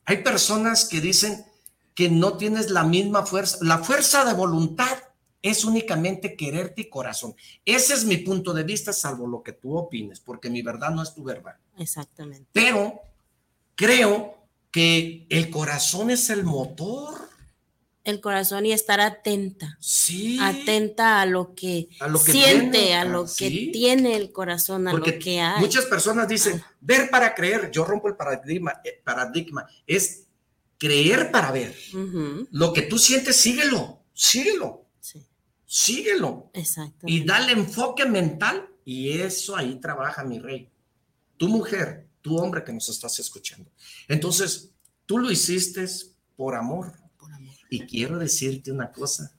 Hay personas que dicen que no tienes la misma fuerza. La fuerza de voluntad es únicamente quererte y corazón. Ese es mi punto de vista, salvo lo que tú opines, porque mi verdad no es tu verdad. Exactamente. Pero creo que el corazón es el motor. El corazón y estar atenta. Sí. Atenta a lo que, A lo que siente, tiene, a ah, lo sí. que tiene el corazón, a Porque lo que hay. muchas personas dicen, ver para creer. Yo rompo el paradigma. eh, paradigma. Es creer para ver. Lo que tú sientes, síguelo, síguelo, Sí, síguelo. exacto. Y dale enfoque mental. Y eso ahí trabaja mi rey. Tu mujer, tu hombre que nos estás escuchando. Entonces, tú lo hiciste por amor. Y quiero decirte una cosa.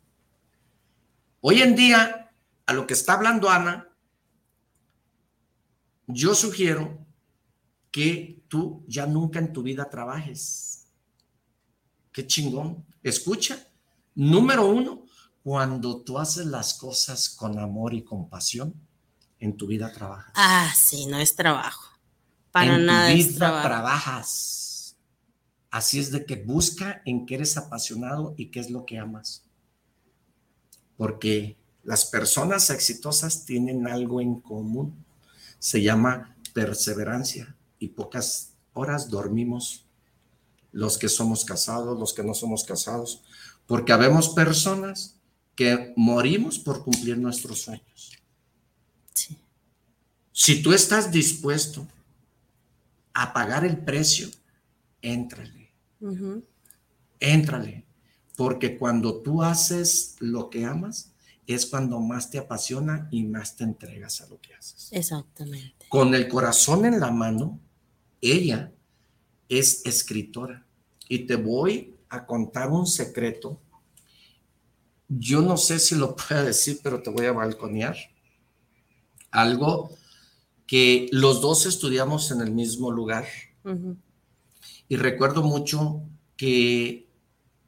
Hoy en día, a lo que está hablando Ana, yo sugiero que tú ya nunca en tu vida trabajes. Qué chingón. Escucha, número uno, cuando tú haces las cosas con amor y compasión, en tu vida trabajas. Ah, sí, no es trabajo. Para en nada tu es vida trabajo. trabajas. Así es de que busca en qué eres apasionado y qué es lo que amas. Porque las personas exitosas tienen algo en común. Se llama perseverancia y pocas horas dormimos los que somos casados, los que no somos casados, porque habemos personas que morimos por cumplir nuestros sueños. Sí. Si tú estás dispuesto a pagar el precio, éntrale, Ujú. éntrale, porque cuando tú haces lo que amas, es cuando más te apasiona y más te entregas a lo que haces. Exactamente. Con el corazón en la mano, ella es escritora. Y te voy a contar un secreto. Yo no sé si lo puedo decir, pero te voy a balconear. Algo que los dos estudiamos en el mismo lugar. Y recuerdo mucho que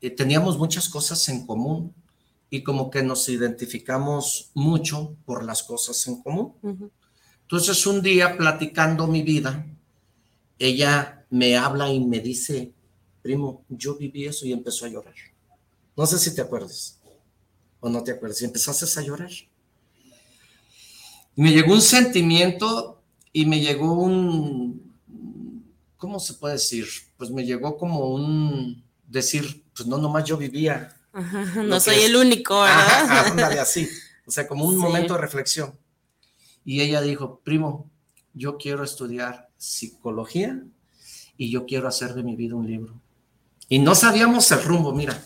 eh, teníamos muchas cosas en común y como que nos identificamos mucho por las cosas en común. Entonces un día platicando mi vida, ella me habla y me dice, primo, yo viví eso y empezó a llorar. No sé si te acuerdas o no te acuerdas. Y empezaste a llorar. Y me llegó un sentimiento y me llegó un, ¿cómo se puede decir? Pues me llegó como un decir, pues no, nomás yo vivía. Ajá, No soy es- el único, Ajá, ¿verdad? ándale, así. O sea, como un Sí. momento de reflexión. Y ella dijo, primo, yo quiero estudiar psicología y yo quiero hacer de mi vida un libro. Y no sabíamos el rumbo, mira.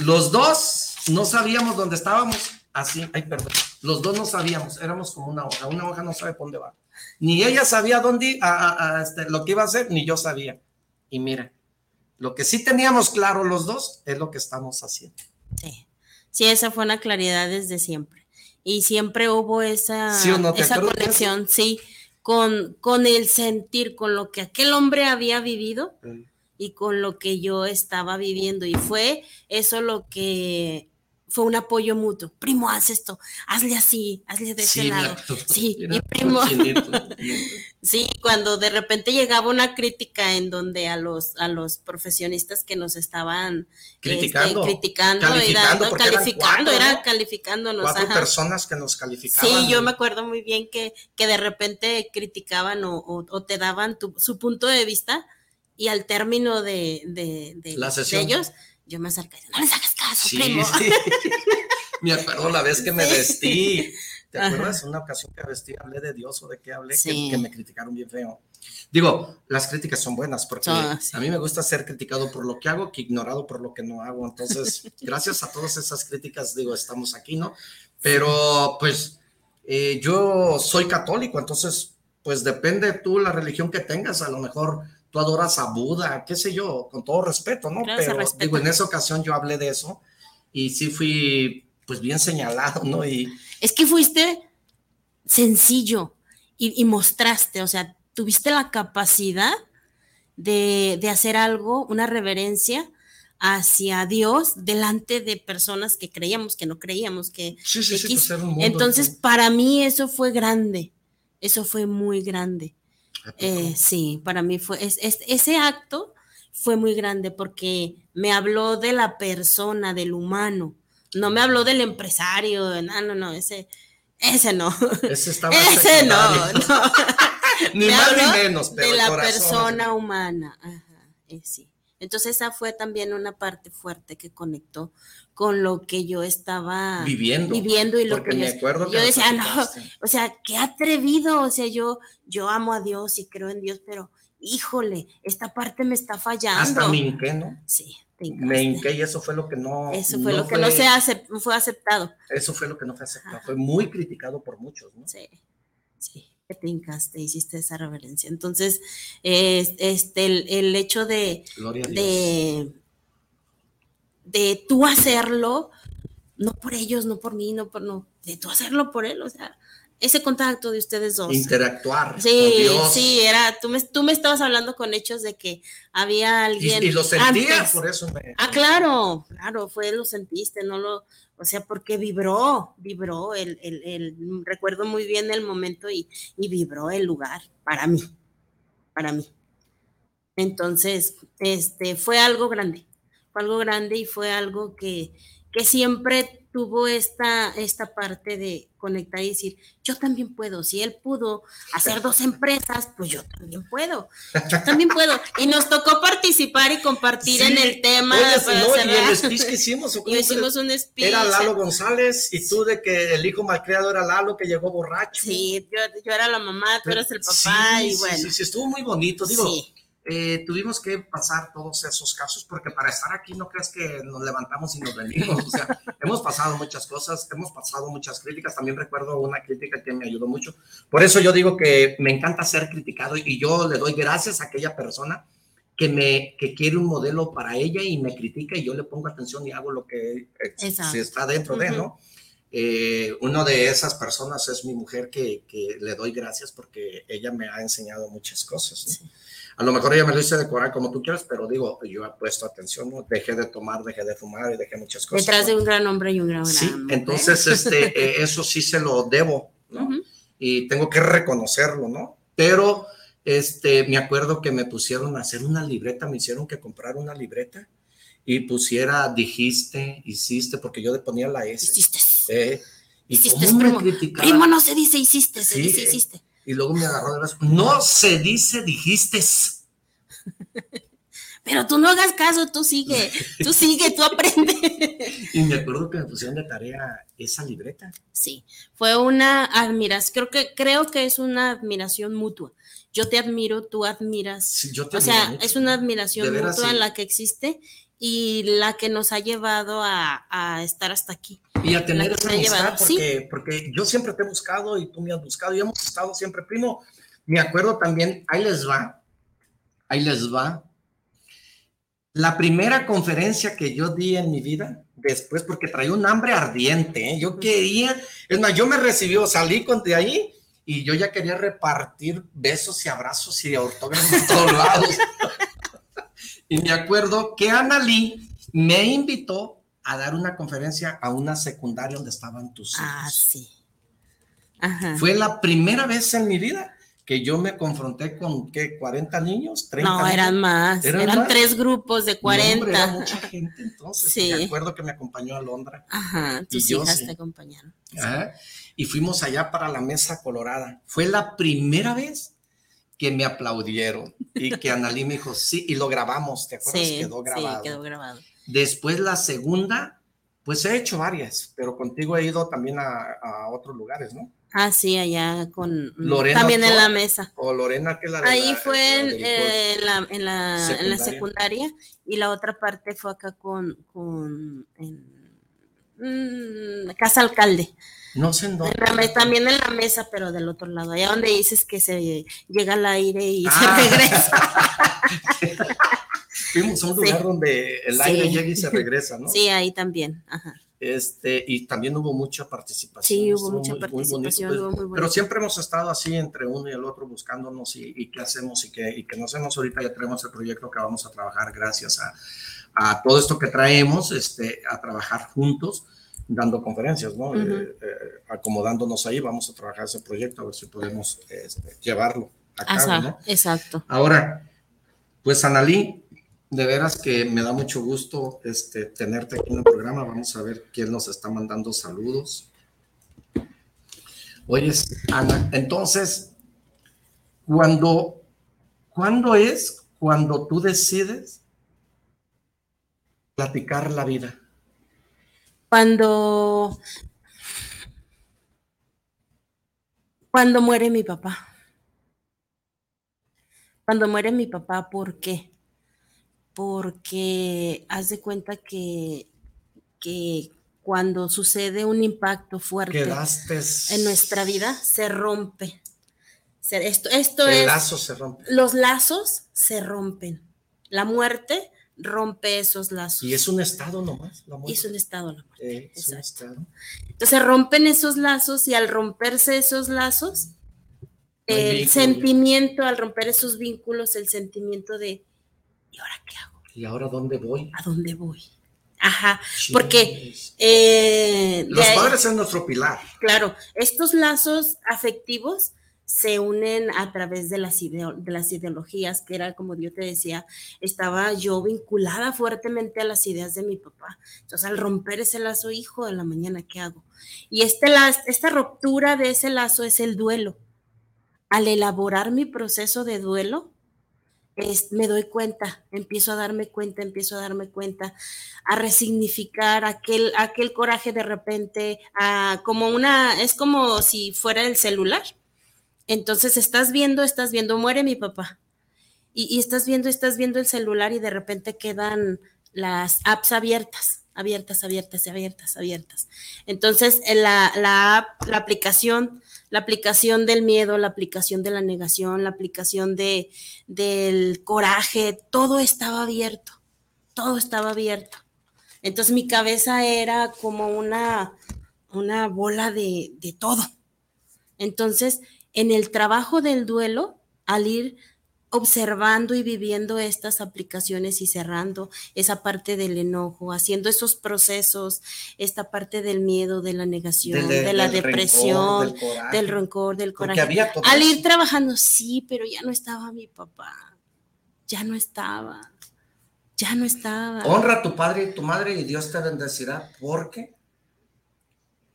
Los dos no sabíamos dónde estábamos. Así, ay, perdón. Los dos no sabíamos, éramos como una hoja. Una hoja no sabe por dónde va. Ni ella sabía dónde, a- a- a, este, lo que iba a hacer, ni yo sabía. Y mira, lo que sí teníamos claro los dos es lo que estamos haciendo. Sí. Sí, esa fue una claridad desde siempre. Y siempre hubo esa, ¿Sí o no? ¿Te esa conexión, sí, con, con el sentir, con lo que aquel hombre había vivido y con lo que yo estaba viviendo. Y fue eso lo que fue un apoyo mutuo. Primo, haz esto, hazle así, hazle de ese Sí, lado. mira, Sí, y primo. Sí, cuando de repente llegaba una crítica en donde a los, a los profesionistas que nos estaban este, Criticando, calificando, era, no, porque eran calificando, cuatro, calificándonos. Cuatro ajá. personas que nos calificaban. Sí, yo me acuerdo muy bien que, que de repente criticaban o, o- o te daban tu- su punto de vista y al término de, de, de- La de sesión. ellos, yo me acerqué y decía, no les hagas caso, Sí, primo. sí. Me acuerdo la vez que me vestí. ¿Te Ajá. acuerdas? Una ocasión que vestí, hablé de Dios o de qué hablé, que- Sí. que, me criticaron bien feo. Digo, las críticas son buenas porque Son, sí. a mí me gusta ser criticado por lo que hago que ignorado por lo que no hago. Entonces, gracias a todas esas críticas, digo, estamos aquí, ¿no? Pero pues eh, yo soy católico, entonces, pues depende tú la religión que tengas, a lo mejor tú adoras a Buda, qué sé yo, con todo respeto, ¿no? Claro, Pero digo, en esa ocasión yo hablé de eso y sí fui pues bien señalado, ¿no? Y Es que fuiste sencillo y, y mostraste, o sea, tuviste la capacidad de, de hacer algo, una reverencia hacia Dios delante de personas que creíamos, que no creíamos, que sí, sí, sí, pues era un mundo, Entonces, para mí eso fue grande, eso fue muy grande. Eh, sí, para mí fue, es- es- ese acto fue muy grande porque me habló de la persona, del humano, no me habló del empresario, no, no, no, ese, ese no, ese estaba ese no, ni Me más ni menos, pero de la corazón, persona humana, ajá, eh, sí. Entonces esa fue también una parte fuerte que conectó con lo que yo estaba Viviendo, viviendo y lo porque que me yo, acuerdo que yo decía, no, platicaste. o sea, qué atrevido, o sea, yo, yo amo a Dios y creo en Dios, pero híjole, esta parte me está fallando. Hasta me hinqué, ¿no? Sí, te Me hinqué y eso fue lo que no. Eso fue lo que no se fue aceptado. Eso fue lo que no fue aceptado. Fue muy criticado por muchos, ¿no? Sí, sí, que te hincaste, hiciste esa reverencia. Entonces, es- este, el, el hecho de, de, de tú hacerlo, no por ellos, no por mí, no por no, de tú hacerlo por él, o sea, ese contacto de ustedes dos. Interactuar. Sí, con Dios. sí, era, tú me, tú me estabas hablando con hechos de que había alguien. y lo sentía, antes. por eso me. Ah, claro, claro, fue, lo sentiste, no lo, o sea, porque vibró, vibró, el, el, el- recuerdo muy bien el momento y, y vibró el lugar para mí, para mí. Entonces, este, fue algo grande, fue algo grande y fue algo que, que siempre tuvo esta, esta parte de conectar y decir, yo también puedo, si él pudo hacer dos empresas, pues yo también puedo, yo también puedo. Y nos tocó participar y compartir en Sí, el tema. oye, no, y el speech que hicimos, ¿o Y hicimos un speech. Era Lalo González y tú de que el hijo malcriado era Lalo que llegó borracho. Sí, yo, yo era la mamá, tú eres el papá Sí, y bueno. Sí, sí, estuvo muy bonito. Digo, Sí. Eh, tuvimos que pasar todos esos casos porque para estar aquí no crees que nos levantamos y nos venimos. O sea, hemos pasado muchas cosas, hemos pasado muchas críticas. También recuerdo una crítica que me ayudó mucho. Por eso yo digo que me encanta ser criticado y yo le doy gracias a aquella persona que me que quiere un modelo para ella y me critica y yo le pongo atención y hago lo que eh, si está dentro de, Ujú. ¿no? Eh, una de esas personas es mi mujer que, que le doy gracias porque ella me ha enseñado muchas cosas. ¿no? A lo mejor ella me lo hizo decorar como tú quieras, pero digo, yo he puesto atención, ¿no? dejé de tomar, dejé de fumar y dejé muchas cosas. Detrás de un gran hombre y un gran Sí, gran entonces este, eh, eso sí se lo debo, ¿no? Y tengo que reconocerlo, ¿no? Pero este, me acuerdo que me pusieron a hacer una libreta, me hicieron que comprar una libreta y pusiera, dijiste, hiciste, porque yo le ponía la S. Hiciste. Eh, y Hiciste, cómo me primo. Primo no se dice hiciste, se Sí, dice eh, hiciste. Y luego me agarró de brazo. No se dice dijiste. Pero tú no hagas caso, tú sigue, tú sigue, tú aprende. Y me acuerdo que me pusieron de tarea esa libreta. Sí, fue una admiración, creo que, creo que es una admiración mutua. Yo te admiro, tú admiras. Sí, yo te o sea, mucho. es una admiración veras, mutua sí. la que existe y la que nos ha llevado a, a estar hasta aquí. Y a tener esa amistad, sí. porque, porque yo siempre te he buscado y tú me has buscado y hemos estado siempre, primo. Me acuerdo también, ahí les va, ahí les va. La primera conferencia que yo di en mi vida, después, porque traía un hambre ardiente, ¿eh? yo quería, es más, yo me recibió, salí con de ahí y yo ya quería repartir besos y abrazos y autógrafos a todos lados. y me acuerdo que Ana Lee me invitó a dar una conferencia a una secundaria donde estaban tus hijos. Ah, sí. Ajá. Fue la primera vez en mi vida que yo me confronté con, ¿qué? 40 niños, 30 No, niños? eran más, ¿Eran eran, más? tres grupos de No, 40. hombre, era mucha gente entonces. Sí. Me acuerdo que me acompañó a Londra. Ajá, Y tus yo hijas sí. te acompañaron. Ajá. Y fuimos allá para la mesa colorada. Fue la primera vez que me aplaudieron y que Analí me dijo, sí, y lo grabamos, ¿te acuerdas? Sí, quedó grabado. sí, quedó grabado. Después la segunda, pues he hecho varias, pero contigo he ido también a, a otros lugares, ¿no? Ah, sí, allá con Lorena también en Ochoa, la mesa. O Lorena, que la Ahí fue en, eh, la, en, la, en la Secundaria. secundaria y la otra parte fue acá con, con en, mm, Casa Alcalde. No sé en dónde. En la me- también en la mesa, pero del otro lado, allá donde dices que se llega al aire y Ah. se regresa. Fuimos a un Sí. lugar donde el Sí. aire llega y se regresa, ¿no? Sí, ahí también. Ajá. Este, y también hubo mucha participación. Sí, hubo estuvo mucha muy- muy bonito, participación, pues, muy Pero bonito. siempre hemos estado así entre uno y el otro buscándonos y, y qué hacemos y qué, y qué no hacemos. Ahorita ya tenemos el proyecto que vamos a trabajar gracias a, a todo esto que traemos, este, a trabajar juntos, dando conferencias, ¿no? Eh, eh, acomodándonos ahí, vamos a trabajar ese proyecto, a ver si podemos este, llevarlo a cabo, Ajá, ¿no? exacto. Ahora, pues Analí, de veras que me da mucho gusto este, tenerte aquí en el programa. Vamos a ver quién nos está mandando saludos. Oyes, Ana, entonces, cuando, ¿cuándo es cuando tú decides platicar la vida? Cuando cuando muere mi papá. Cuando muere mi papá, ¿por qué? Porque haz de cuenta que, que cuando sucede un impacto fuerte Quedaste. en nuestra vida, se rompe. Esto, esto El es, lazo se rompe. los lazos se rompen. La muerte rompe esos lazos. Y es un estado nomás, la Y muerte. es un estado la muerte. Eh, es un estado. Entonces rompen esos lazos y al romperse esos lazos, No el vínculo. sentimiento, al romper esos vínculos, el sentimiento de, ¿y ahora qué hago? ¿Y ahora dónde voy? ¿A dónde voy? Ajá, porque eh, Los padres es nuestro pilar. Claro, estos lazos afectivos se unen a través de las, de las ideologías, que era como yo te decía, estaba yo vinculada fuertemente a las ideas de mi papá. Entonces, al romper ese lazo, hijo de la mañana, ¿qué hago? Y este, la- esta ruptura de ese lazo es el duelo. Al elaborar mi proceso de duelo, es- me doy cuenta, empiezo a darme cuenta, empiezo a darme cuenta, a resignificar aquel, aquel coraje de repente, a, como una, es como si fuera el celular. Entonces estás viendo, estás viendo, muere mi papá. Y, y estás viendo, estás viendo el celular y de repente quedan las apps abiertas, abiertas, abiertas, abiertas, abiertas. Entonces, en la, la aplicación, la aplicación del miedo, la aplicación de la negación, la aplicación de, del coraje, todo estaba abierto, todo estaba abierto. Entonces mi cabeza era como una, bola de todo. Entonces, en el trabajo del duelo, al ir observando y viviendo estas aplicaciones y cerrando esa parte del enojo, haciendo esos procesos, esta parte del miedo, de la negación, Del- de la rencor, depresión, del coraje. del rencor, del coraje. había Al ir trabajando, sí, pero ya no estaba mi papá, ya no estaba, ya no estaba. Honra a tu padre y tu madre y Dios te bendecirá porque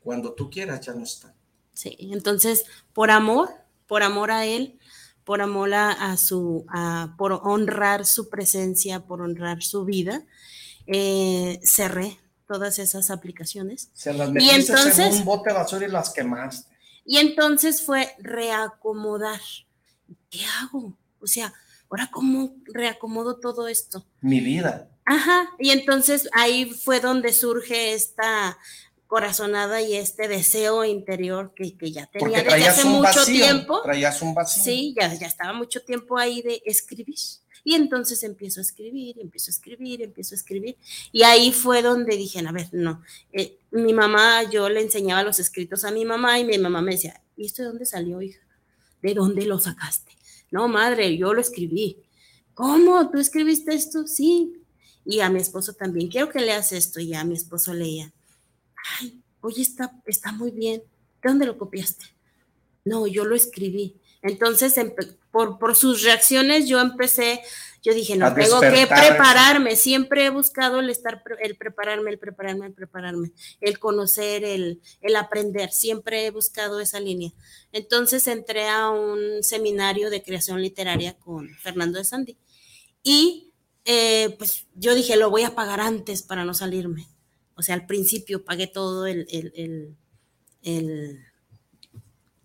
cuando tú quieras ya no está. Sí, entonces, por amor, por amor a él, por amor a, a su, a- por honrar su presencia, por honrar su vida, eh, cerré todas esas aplicaciones. Se las Y metiste entonces- en un bote de basura y las quemaste. Y entonces fue reacomodar. ¿Qué hago? O sea, ahora cómo reacomodo todo esto. Mi vida. Ajá, y entonces ahí fue donde surge esta corazonada y este deseo interior que, que ya tenía Porque desde hace un mucho vacío. tiempo. Traías un vacío. Sí, ya, ya estaba mucho tiempo ahí de escribir. Y entonces empiezo a escribir, empiezo a escribir, empiezo a escribir. Y ahí fue donde dije, a ver, no. eh, mi mamá, yo le enseñaba los escritos a mi mamá y mi mamá me decía, ¿y esto de dónde salió, hija? ¿De dónde lo sacaste? No, madre, yo lo escribí. ¿Cómo? ¿Tú escribiste esto? Sí. Y a mi esposo también, quiero que leas esto. Y a mi esposo leía, ay, oye, está, está muy bien. ¿De dónde lo copiaste? No, yo lo escribí. Entonces, por, por sus reacciones, yo empecé, yo dije, no, tengo que prepararme. Siempre he buscado el estar, el prepararme, el prepararme, el prepararme, el conocer, el, el aprender. Siempre he buscado esa línea. Entonces, entré a un seminario de creación literaria con Fernando de Sandy. Y eh, pues yo dije, lo voy a pagar antes para no salirme. O sea, al principio pagué todo el, el, el,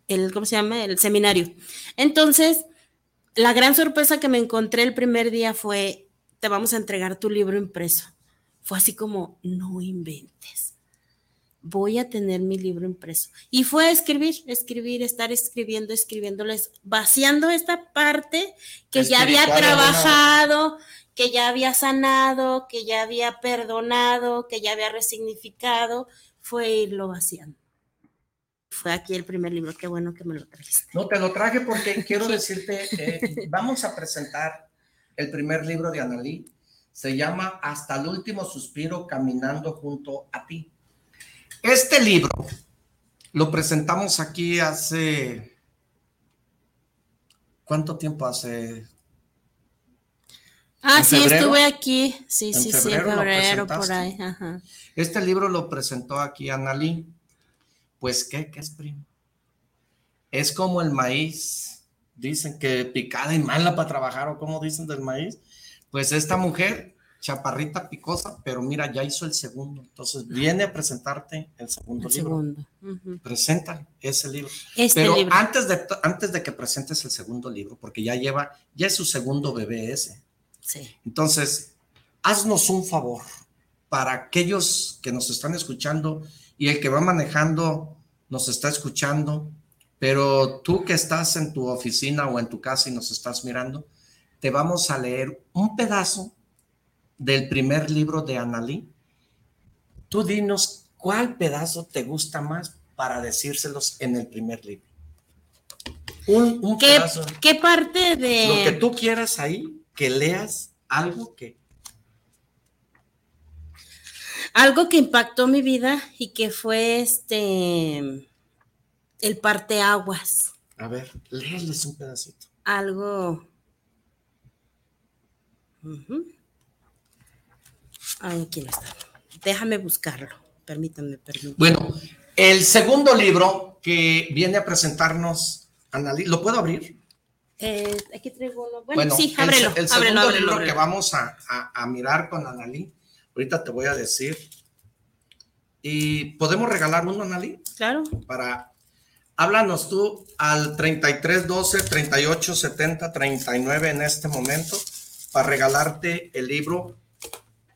el, ¿cómo se llama? El seminario. Entonces, la gran sorpresa que me encontré el primer día fue, te vamos a entregar tu libro impreso. Fue así como, no inventes. Voy a tener mi libro impreso. Y fue escribir, escribir, estar escribiendo, escribiéndoles, vaciando esta parte que ya había ¿no? Que ya había sanado, que ya había perdonado, que ya había resignificado, fue irlo vaciando. Fue aquí el primer libro, qué bueno que me lo trajiste. No, te lo traje porque quiero decirte, eh, vamos a presentar el primer libro de Analí. Se llama Hasta el último suspiro caminando junto a ti. Este libro lo presentamos aquí hace... ¿Cuánto tiempo hace? Ah, ¿En sí, febrero? estuve aquí. Sí, ¿En sí, sí, en febrero por ahí. Ajá. Este libro lo presentó aquí Analí. Pues, ¿qué, ¿qué es primo? Es como el maíz. Dicen que picada y mala para trabajar, o como dicen del maíz. Pues esta mujer, chaparrita picosa, pero mira, ya hizo el segundo. Entonces viene a presentarte el segundo El libro. segundo. Presenta ese libro. Este pero libro. Antes, de, antes de que presentes el segundo libro, porque ya lleva, ya es su segundo bebé ese. Sí. Entonces, haznos un favor para aquellos que nos están escuchando y el que va manejando nos está escuchando, pero tú que estás en tu oficina o en tu casa y nos estás mirando, te vamos a leer un pedazo del primer libro de Analí. Tú dinos cuál pedazo te gusta más para decírselos en el primer libro. Un, un ¿Qué, pedazo. qué parte de...? Lo que tú quieras ahí, que leas algo que... Algo que impactó mi vida y que fue este... El parteaguas. A ver, léeles un pedacito. Algo... Ay, aquí no está. Déjame buscarlo. Permítanme, permítanme. Bueno, el segundo libro que viene a presentarnos, Analí, ¿lo puedo abrir? Eh, aquí traigo uno. Bueno, sí, el, ábrelo. el ábrelo, segundo ábrelo, libro ábrelo. que vamos a, a- a mirar con Analí, ahorita te voy a decir. ¿Y podemos regalar uno, Analí? Claro. Para, háblanos tú al 33 12 38 70 39 en este momento para regalarte el libro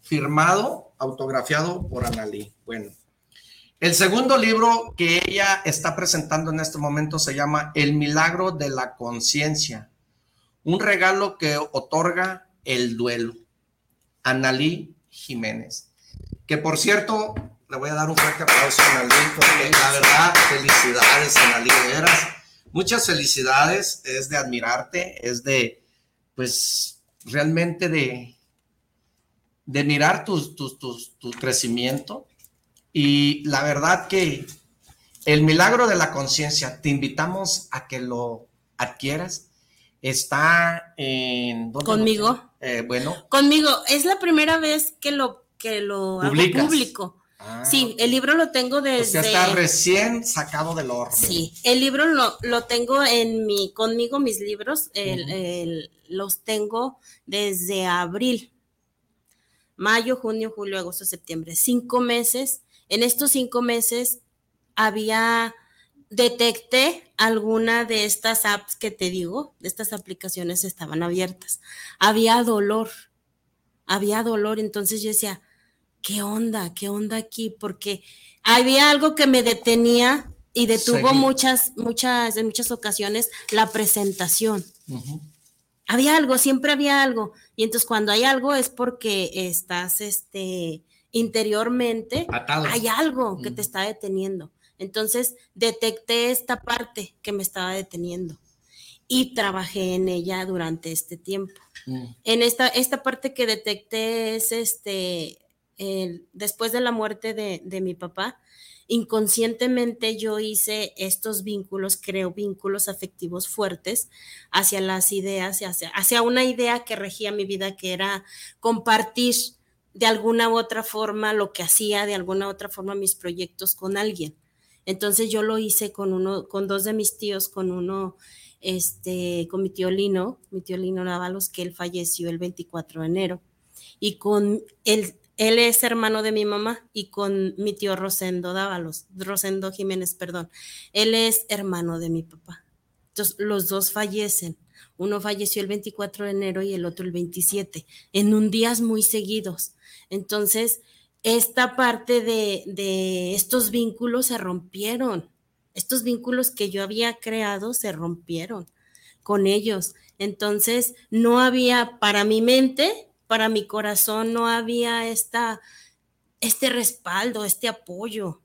firmado, autografiado por Analí. Bueno, el segundo libro que ella está presentando en este momento se llama El milagro de la conciencia, un regalo que otorga el duelo. Analí Jiménez. Que por cierto, le voy a dar un fuerte aplauso a Analí, porque la verdad, felicidades, Analí, de. Muchas felicidades, es de admirarte, es de, pues, realmente de, de mirar tus, tus, tus- tu crecimiento. Y la verdad que el milagro de la conciencia, te invitamos a que lo adquieras. Está en... ¿dónde Conmigo. Eh, bueno, Conmigo. Es la primera vez que lo, que lo hago público. Ah, sí, el libro lo tengo o desde... sea, está recién sacado del horno. Sí, el libro lo, lo tengo en mi, conmigo, mis libros, el- Ujú. el- los tengo desde abril, mayo, junio, julio, agosto, septiembre, cinco meses. En estos cinco meses había, detecté alguna de estas apps que te digo, de estas aplicaciones estaban abiertas. Había dolor, había dolor, entonces yo decía, ¿qué onda? ¿Qué onda aquí? Porque había algo que me detenía y detuvo Seguir. muchas, muchas, en muchas ocasiones la presentación. Había algo, siempre había algo. Y entonces cuando hay algo es porque estás, este, interiormente, hay algo que te está deteniendo. Entonces detecté esta parte que me estaba deteniendo y trabajé en ella durante este tiempo. Mm. En esta, esta parte que detecté es este, el- después de la muerte de, de mi papá, inconscientemente yo hice estos vínculos, creo vínculos afectivos fuertes hacia las ideas, hacia, hacia una idea que regía mi vida, que era compartir de alguna u otra forma lo que hacía, de alguna u otra forma mis proyectos con alguien. Entonces yo lo hice con uno, con dos de mis tíos, con uno, este, con mi tío Lino, mi tío Lino Dávalos, que él falleció el 24 de enero, y con él, él es hermano de mi mamá, y con mi tío Rosendo Dávalos, Rosendo Jiménez, perdón, él es hermano de mi papá. Entonces los dos fallecen. Uno falleció el 24 de enero y el otro el 27, en un días muy seguidos. Entonces, esta parte de, de estos vínculos se rompieron. Estos vínculos que yo había creado se rompieron con ellos. Entonces, no había para mi mente, para mi corazón, no había esta, este respaldo, este apoyo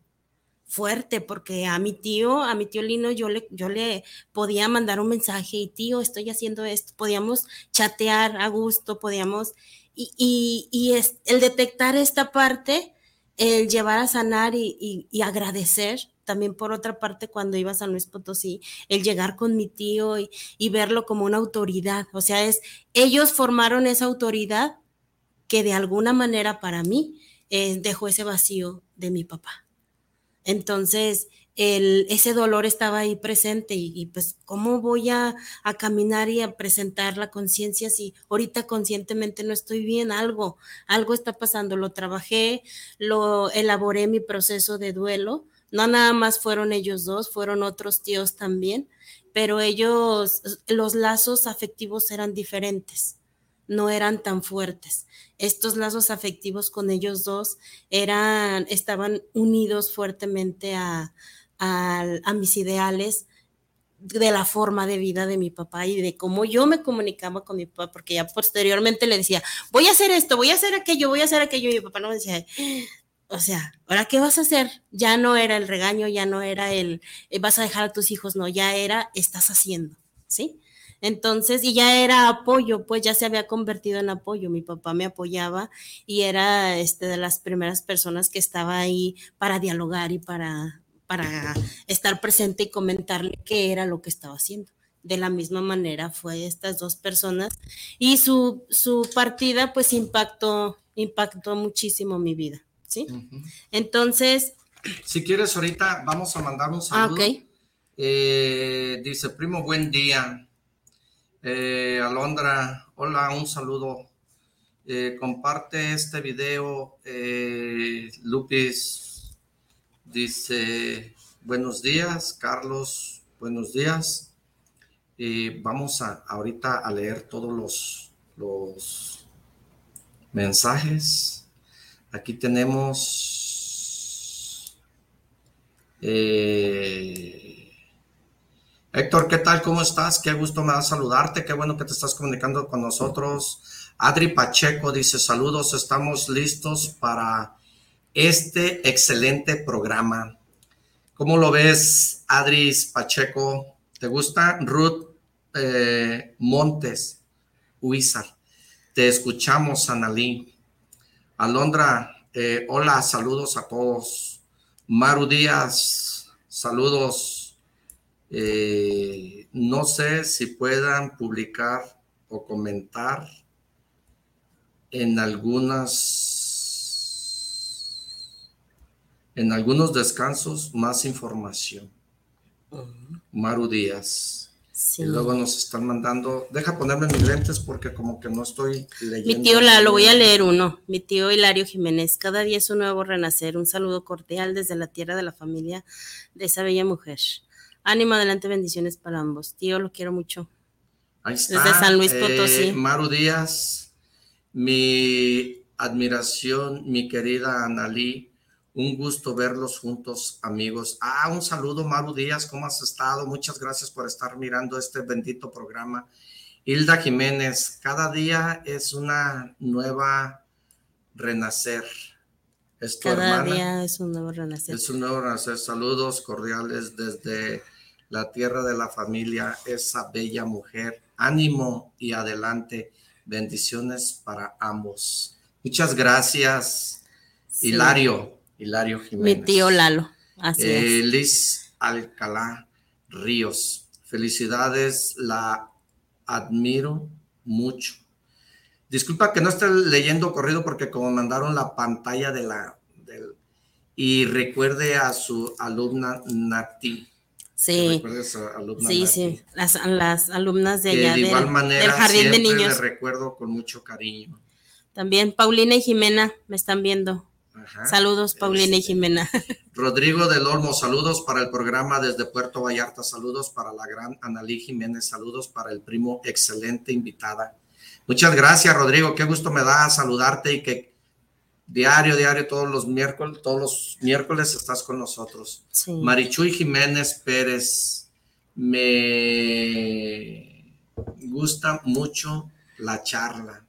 fuerte, porque a mi tío, a mi tío Lino, yo le, yo le podía mandar un mensaje y tío, estoy haciendo esto, podíamos chatear a gusto, podíamos, y, y, es, el detectar esta parte, el llevar a sanar y, agradecer, también por otra parte cuando iba a San Luis Potosí, el llegar con mi tío y, y verlo como una autoridad, o sea, es, ellos formaron esa autoridad que de alguna manera para mí eh, dejó ese vacío de mi papá. Entonces, ese dolor estaba ahí presente y, pues, ¿cómo voy a, a caminar y a presentar la conciencia si ahorita conscientemente no estoy bien? Algo, algo está pasando. Lo trabajé, lo elaboré mi proceso de duelo. No nada más fueron ellos dos, fueron otros tíos también, pero ellos, los lazos afectivos eran diferentes, no eran tan fuertes estos lazos afectivos con ellos dos eran, estaban unidos fuertemente a, a, a mis ideales de la forma de vida de mi papá y de cómo yo me comunicaba con mi papá, porque ya posteriormente le decía, voy a hacer esto, voy a hacer aquello, voy a hacer aquello, y mi papá no me decía, o sea, ¿ahora qué vas a hacer? Ya no era el regaño, ya no era el, eh, vas a dejar a tus hijos, no, ya era, estás haciendo, ¿sí? Entonces, y ya era apoyo, pues ya se había convertido en apoyo. Mi papá me apoyaba y era este, de las primeras personas que estaba ahí para dialogar y para, para estar presente y comentarle qué era lo que estaba haciendo. De la misma manera fue estas dos personas y su, su partida pues impactó, impactó muchísimo mi vida, ¿sí? Entonces... Si quieres ahorita vamos a mandar un saludo. Ah, ok. Eh, dice, primo, buen día. Eh, Alondra, hola, un saludo. Eh, comparte este video. Eh, Lupis dice, buenos días, Carlos, buenos días. Vamos a ahorita a leer todos los, los mensajes. Aquí tenemos... Héctor, ¿qué tal? ¿Cómo estás? Qué gusto me da saludarte. Qué bueno que te estás comunicando con nosotros. Adri Pacheco dice saludos, estamos listos para este excelente programa. ¿Cómo lo ves, Adri Pacheco? ¿Te gusta? Ruth eh, Montes, Huizar. Te escuchamos, Analí. Alondra, eh, hola, saludos a todos. Maru Díaz, saludos. Eh, no sé si puedan publicar o comentar en algunas en algunos descansos más información. Maru Díaz. Y luego nos están mandando, deja ponerme mis lentes porque como que no estoy leyendo. Mi tío lo voy a leer uno. Mi tío Hilario Jiménez, cada día es un nuevo renacer. Un saludo cordial desde la tierra de la familia de esa bella mujer. Ánimo, adelante, bendiciones para ambos. Tío, lo quiero mucho. Ahí está. Desde San Luis Potosí. Eh, Maru Díaz, mi admiración, mi querida Analí. Un gusto verlos juntos, amigos. Ah, un saludo, Maru Díaz, ¿cómo has estado? Muchas gracias por estar mirando este bendito programa. Hilda Jiménez, cada día es una nueva renacer. Es tu Cada hermana. día es un nuevo renacer. Es un nuevo renacer. Saludos cordiales desde la tierra de la familia, esa bella mujer. Ánimo y adelante. Bendiciones para ambos. Muchas gracias, Sí. Hilario. Hilario Jiménez. Mi tío Lalo. Así Eh, es. Liz Alcalá Ríos. Felicidades, la admiro mucho. Disculpa que no esté leyendo corrido porque como mandaron la pantalla de la del, y recuerde a su alumna Nati. Sí. A alumna Sí. Las, las alumnas de allá de del, igual manera del jardín de niños. le recuerdo con mucho cariño. También Paulina y Jimena me están viendo. Ajá. Saludos, Paulina y Jimena. Rodrigo del Olmo, saludos para el programa desde Puerto Vallarta, saludos para la gran Analí Jiménez, saludos para el primo, excelente invitada. Muchas gracias, Rodrigo, qué gusto me da saludarte y que diario, diario, todos los miércoles, todos los miércoles estás con nosotros. Sí. Marichuy Jiménez Pérez, me gusta mucho la charla.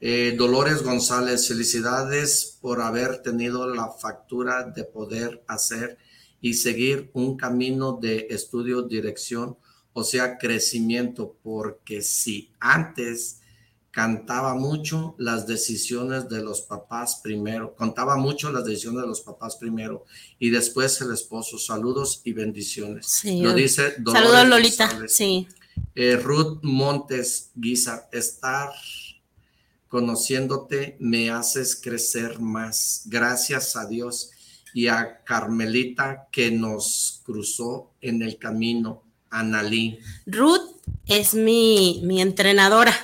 Eh, Dolores González, felicidades por haber tenido la factura de poder hacer y seguir un camino de estudio, dirección, o sea, crecimiento, porque si antes cantaba mucho las decisiones de los papás primero, contaba mucho las decisiones de los papás primero y después el esposo. Saludos y bendiciones. Sí. Lo dice Dolores Saludos, Lolita. González. Sí. Eh, Ruth Montes Guizar, estar conociéndote me haces crecer más. Gracias a Dios y a Carmelita que nos cruzó en el camino. Analí. Ruth es mi, mi entrenadora.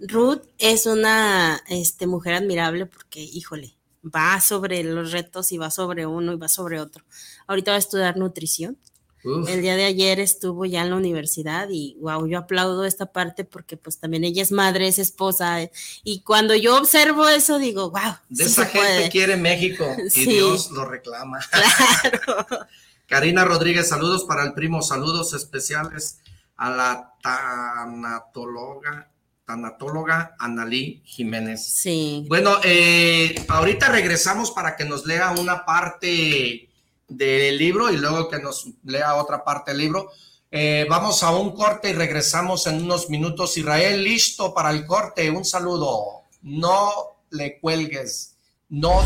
Ruth es una este, mujer admirable porque, híjole, va sobre los retos y va sobre uno y va sobre otro. Ahorita va a estudiar nutrición. uf, El día de ayer estuvo ya en la universidad y wow, yo aplaudo esta parte porque pues también ella es madre, es esposa eh, y cuando yo observo eso digo, wow, de sí esa gente puede. quiere México y Sí. Dios lo reclama. Claro. Karina Rodríguez, saludos para el primo, saludos especiales a la tanatóloga, tanatóloga Analí Jiménez. Sí. Bueno, eh, ahorita regresamos para que nos lea una parte del libro y luego que nos lea otra parte del libro. Eh, vamos a un corte y regresamos en unos minutos. Israel, listo para el corte. Un saludo. No le cuelgues. No.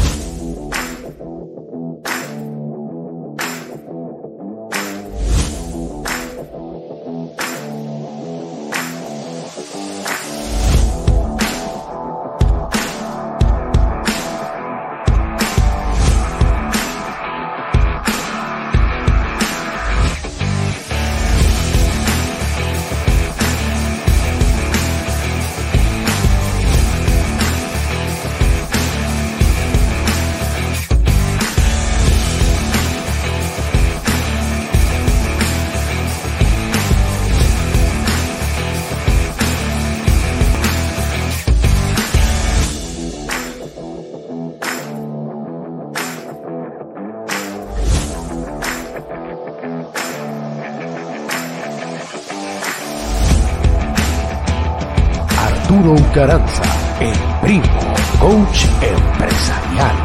Arturo Ucaranza, el primo, coach empresarial.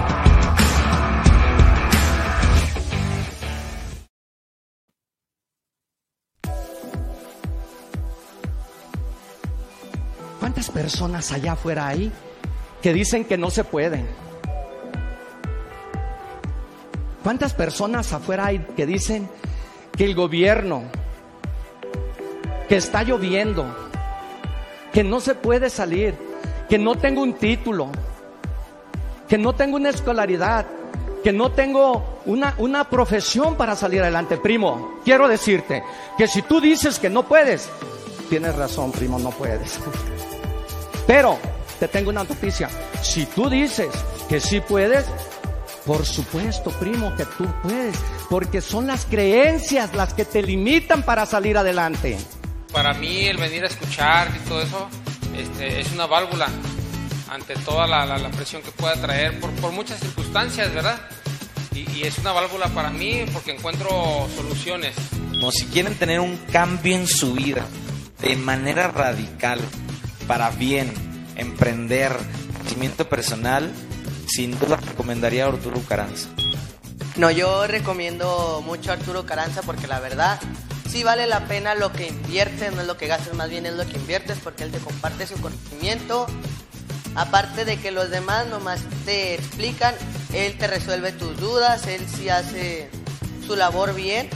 ¿Cuántas personas allá afuera hay que dicen que no se pueden? ¿Cuántas personas afuera hay que dicen que el gobierno, que está lloviendo, que no se puede salir, que no tengo un título, que no tengo una escolaridad, que no tengo una, una profesión para salir adelante? Primo, quiero decirte que si tú dices que no puedes, tienes razón, primo, no puedes. Pero te tengo una noticia. Si tú dices que sí puedes, por supuesto, primo, que tú puedes. Porque son las creencias las que te limitan para salir adelante. Para mí el venir a escuchar y todo eso este, es una válvula ante toda la, la- la presión que pueda traer por, por muchas circunstancias, ¿verdad? Y, y es una válvula para mí porque encuentro soluciones. Como si quieren tener un cambio en su vida de manera radical, para bien, emprender, crecimiento personal, sin duda recomendaría a Arturo Caranza. No, yo recomiendo mucho a Arturo Caranza porque la verdad sí vale la pena lo que inviertes, no es lo que gastas, más bien es lo que inviertes porque él te comparte su conocimiento. Aparte de que los demás nomás te explican, él te resuelve tus dudas, él sí hace su labor bien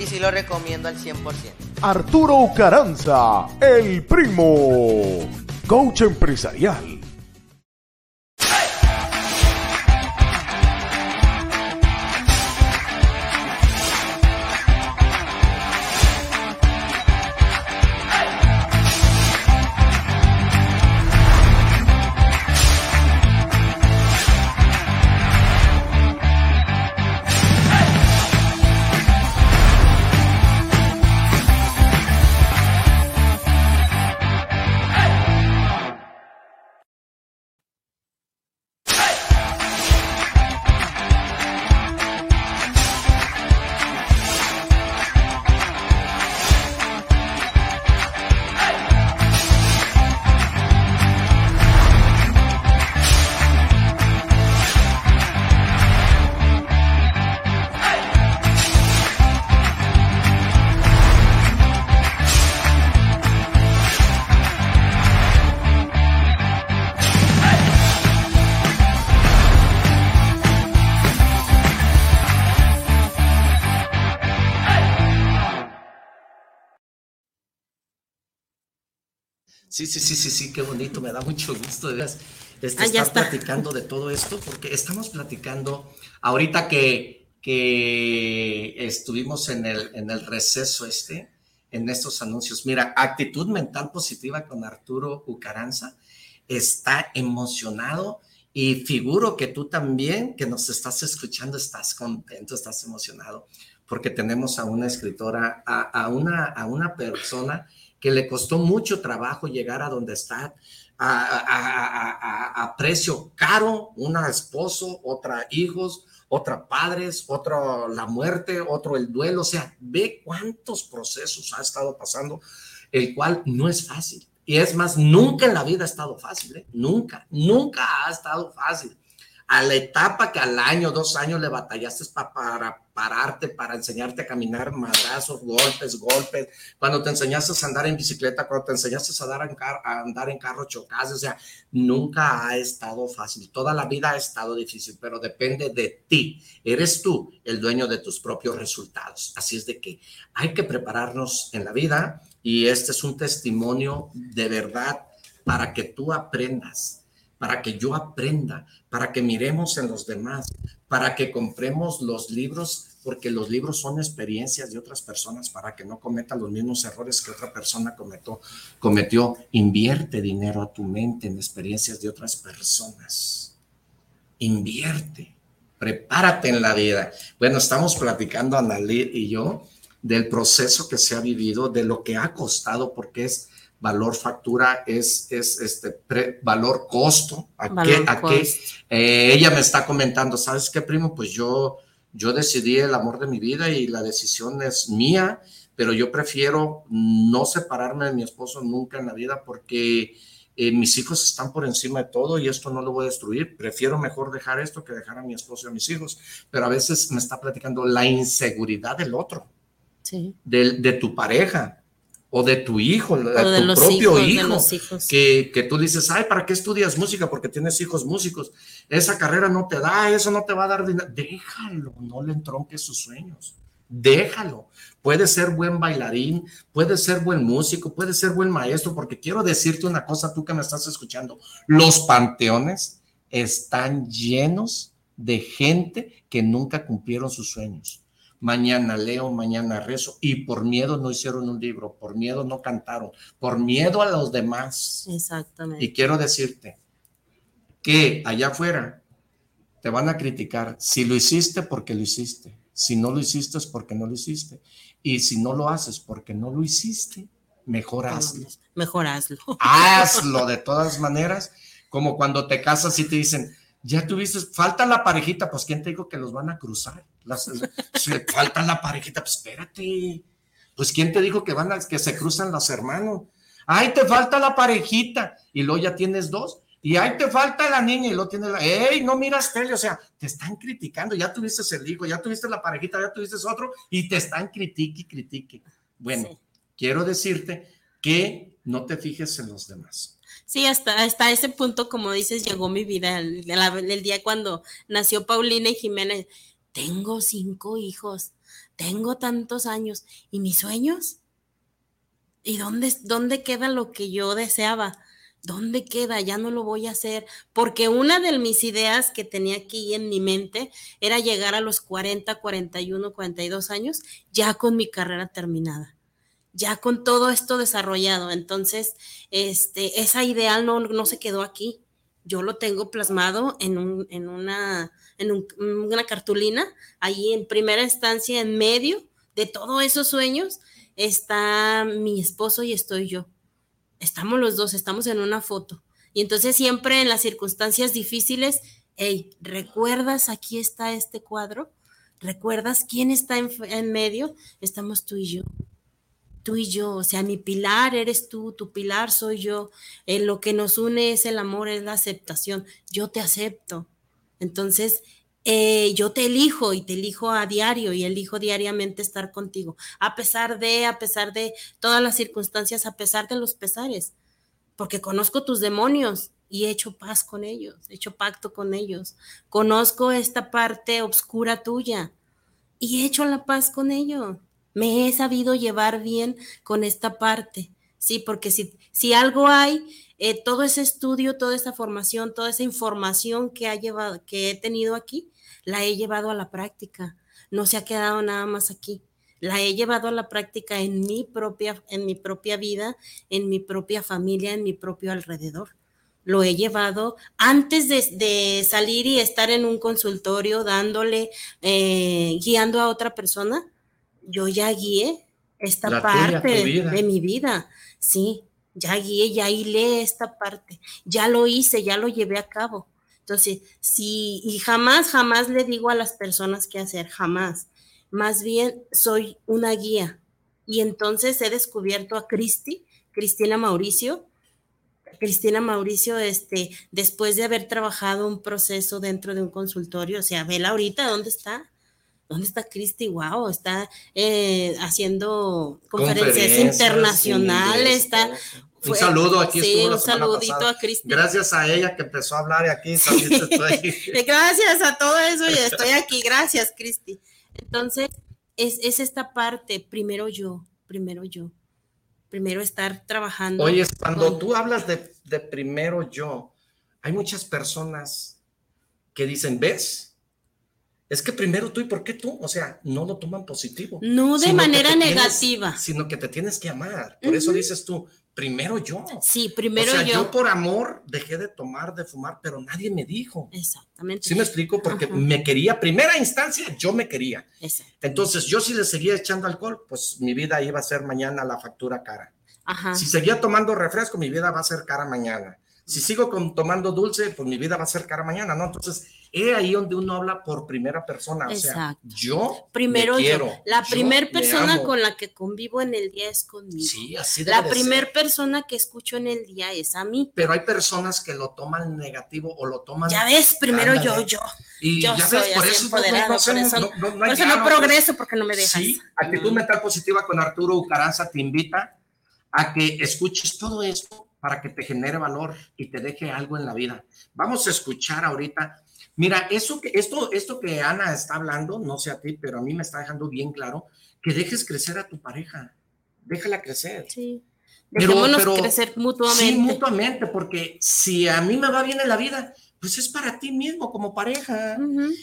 y sí lo recomiendo al 100%. Arturo Ucaranza, el primo, coach empresarial. Sí, sí, sí, sí, sí, qué bonito, me da mucho gusto de veras, este, Ah, estar está. platicando de todo esto, porque estamos platicando ahorita que, que estuvimos en el, en el receso este, en estos anuncios. Mira, actitud mental positiva con Arturo Ucaranza, está emocionado y figuro que tú también, que nos estás escuchando, estás contento, estás emocionado, porque tenemos a una escritora, a, a una, a una persona que le costó mucho trabajo llegar a donde está, a, a- a- a- precio caro, una esposo, otra hijos, otra padres, otro la muerte, otro el duelo, o sea, ve cuántos procesos ha estado pasando, el cual no es fácil. Y es más, nunca en la vida ha estado fácil, ¿eh? nunca, nunca ha estado fácil a la etapa que al año, dos años le batallaste para pararte, para enseñarte a caminar, madrazos, golpes, golpes, cuando te enseñaste a andar en bicicleta, cuando te enseñaste a, dar en a andar en carro chocas, o sea, nunca ha estado fácil, toda la vida ha estado difícil, pero depende de ti, eres tú el dueño de tus propios resultados, así es de que hay que prepararnos en la vida y este es un testimonio de verdad para que tú aprendas para que yo aprenda, para que miremos en los demás, para que compremos los libros, porque los libros son experiencias de otras personas, para que no cometa los mismos errores que otra persona cometió. cometió. Invierte dinero a tu mente en experiencias de otras personas. Invierte, prepárate en la vida. Bueno, estamos platicando, Analí y yo, del proceso que se ha vivido, de lo que ha costado, porque es valor factura es, es este valor costo. ¿A qué? A qué? Eh, ella me está comentando, ¿sabes qué, primo? Pues yo, yo decidí el amor de mi vida y la decisión es mía, pero yo prefiero no separarme de mi esposo nunca en la vida porque eh, mis hijos están por encima de todo y esto no lo voy a destruir. Prefiero mejor dejar esto que dejar a mi esposo y a mis hijos. Pero a veces me está platicando la inseguridad del otro, sí. de, de tu pareja o de tu hijo, de, tu propio hijo, Que, que tú dices, ay, ¿para qué estudias música? Porque tienes hijos músicos. Esa carrera no te da, eso no te va a dar dinero. Déjalo, no le entronques sus sueños. Déjalo. Puede ser buen bailarín, puede ser buen músico, puede ser buen maestro, porque quiero decirte una cosa, tú que me estás escuchando, los panteones están llenos de gente que nunca cumplieron sus sueños mañana leo, mañana rezo, y por miedo no hicieron un libro, por miedo no cantaron, por miedo a los demás. Exactamente. Y quiero decirte que allá afuera te van a criticar si lo hiciste porque lo hiciste, si no lo hiciste es porque no lo hiciste, y si no lo haces porque no lo hiciste, mejor hazlo. Mejor hazlo. Hazlo de todas maneras, como cuando te casas y te dicen, ya tuviste, falta la parejita, pues ¿quién te dijo que los van a cruzar? Las, falta la parejita, pues espérate. Pues ¿quién te dijo que van a, que se cruzan los hermanos? Ay, te falta la parejita, y luego ya tienes dos, y ahí te falta la niña, y luego tienes la, ¡ey, no miras tele! O sea, te están criticando, ya tuviste el hijo, ya tuviste la parejita, ya tuviste otro, y te están critique y critique. Bueno, quiero decirte que no te fijes en los demás Sí, hasta, hasta ese punto, como dices, llegó mi vida, el, día cuando nació Paulina y Jiménez. Tengo cinco hijos, tengo tantos años, ¿y mis sueños? ¿Y dónde, dónde queda lo que yo deseaba? ¿Dónde queda? Ya no lo voy a hacer. Porque una de mis ideas que tenía aquí en mi mente era llegar a los 40, 41, 42 años ya con mi carrera terminada ya con todo esto desarrollado. Entonces, este, esa ideal no, no se quedó aquí. Yo lo tengo plasmado en, un, en, una, en una cartulina, ahí en primera instancia, en medio de todos esos sueños, está mi esposo y estoy yo. Estamos los dos, estamos en una foto. Y entonces siempre en las circunstancias difíciles, hey, ¿recuerdas aquí está este cuadro? ¿Recuerdas quién está en, en medio? Estamos tú y yo tú y yo, o sea, mi pilar eres tú, tu pilar soy yo, en lo que nos une es el amor, es la aceptación, yo te acepto. Entonces, eh, yo te elijo y te elijo a diario y elijo diariamente estar contigo, a pesar de, a pesar de todas las circunstancias, a pesar de los pesares, porque conozco tus demonios y he hecho paz con ellos, he hecho pacto con ellos, conozco esta parte oscura tuya y he hecho la paz con ellos me he sabido llevar bien con esta parte, ¿sí? Porque si, si algo hay, eh, todo ese estudio, toda esa formación, toda esa información que, ha llevado, que he tenido aquí, la he llevado a la práctica. No se ha quedado nada más aquí. La he llevado a la práctica en mi propia, en mi propia vida, en mi propia familia, en mi propio alrededor. Lo he llevado antes de, salir y estar en un consultorio dándole, eh, guiando a otra persona yo ya guié esta parte de mi vida, sí, ya guié, ya hilé esta parte, ya lo hice, ya lo llevé a cabo. Entonces, sí, y jamás, jamás le digo a las personas qué hacer, jamás. Más bien soy una guía. Y entonces he descubierto a Cristi, Cristina Mauricio. Cristina Mauricio, este, después de haber trabajado un proceso dentro de un consultorio, o sea, vela ahorita, ¿dónde está? ¿Dónde está Cristi? Wow, está eh, haciendo conferencias, Conferencias, internacionales, sí, está. Un saludo, aquí sí, estuvo la un saludito pasada. a Cristi. Gracias a ella que empezó a hablar y aquí también estoy. Gracias a todo eso y estoy aquí. Gracias, Cristi. Entonces, es, es esta parte, primero yo, primero yo. Primero estar trabajando. Oye, cuando con- tú hablas de, de primero yo, hay muchas personas que dicen, ¿ves? Es que primero tú y por qué tú, o sea, no lo toman positivo. No de manera te tienes- negativa. sino que te tienes que amar. Por eso dices tú, primero yo. Sí, primero o sea, yo. yo por amor dejé de tomar, de fumar, pero nadie me dijo. Exactamente. ¿Sí me explico? Porque Ajá. me quería, primera instancia, yo me quería. Exacto. Entonces, yo si le seguía echando alcohol, pues mi vida iba a ser mañana la factura cara. Ajá. Si seguía tomando refresco, mi vida va a ser cara mañana. Si sigo con- tomando dulce, pues mi vida va a ser cara mañana, ¿no? Entonces, es ahí donde uno habla por primera persona. O sea, Exacto. yo Primero me quiero, La yo primer me persona con la que convivo en el día es conmigo. Sí, así La de primer ser. persona que escucho en el día es a mí. Pero hay personas que lo toman negativo o lo toman. Ya ves, primero yo, Ándale. yo. Y yo ya ves, por eso no- no- por eso, no- no- por hay eso no diálogo. progreso porque no me dejas. Sí, Actitud Mental Positiva con Arturo Ucaranza te invita a que escuches todo esto para que te genere valor y te deje algo en la vida. Vamos a escuchar ahorita. Mira, eso que, esto, esto que Ana está hablando, no sé a ti, pero a mí me está dejando bien claro que dejes crecer a tu pareja. Déjala crecer. Sí. Pero- Dejémonos pero- crecer mutuamente. Sí, mutuamente, porque si a mí me va bien en la vida, pues es para ti mismo como pareja.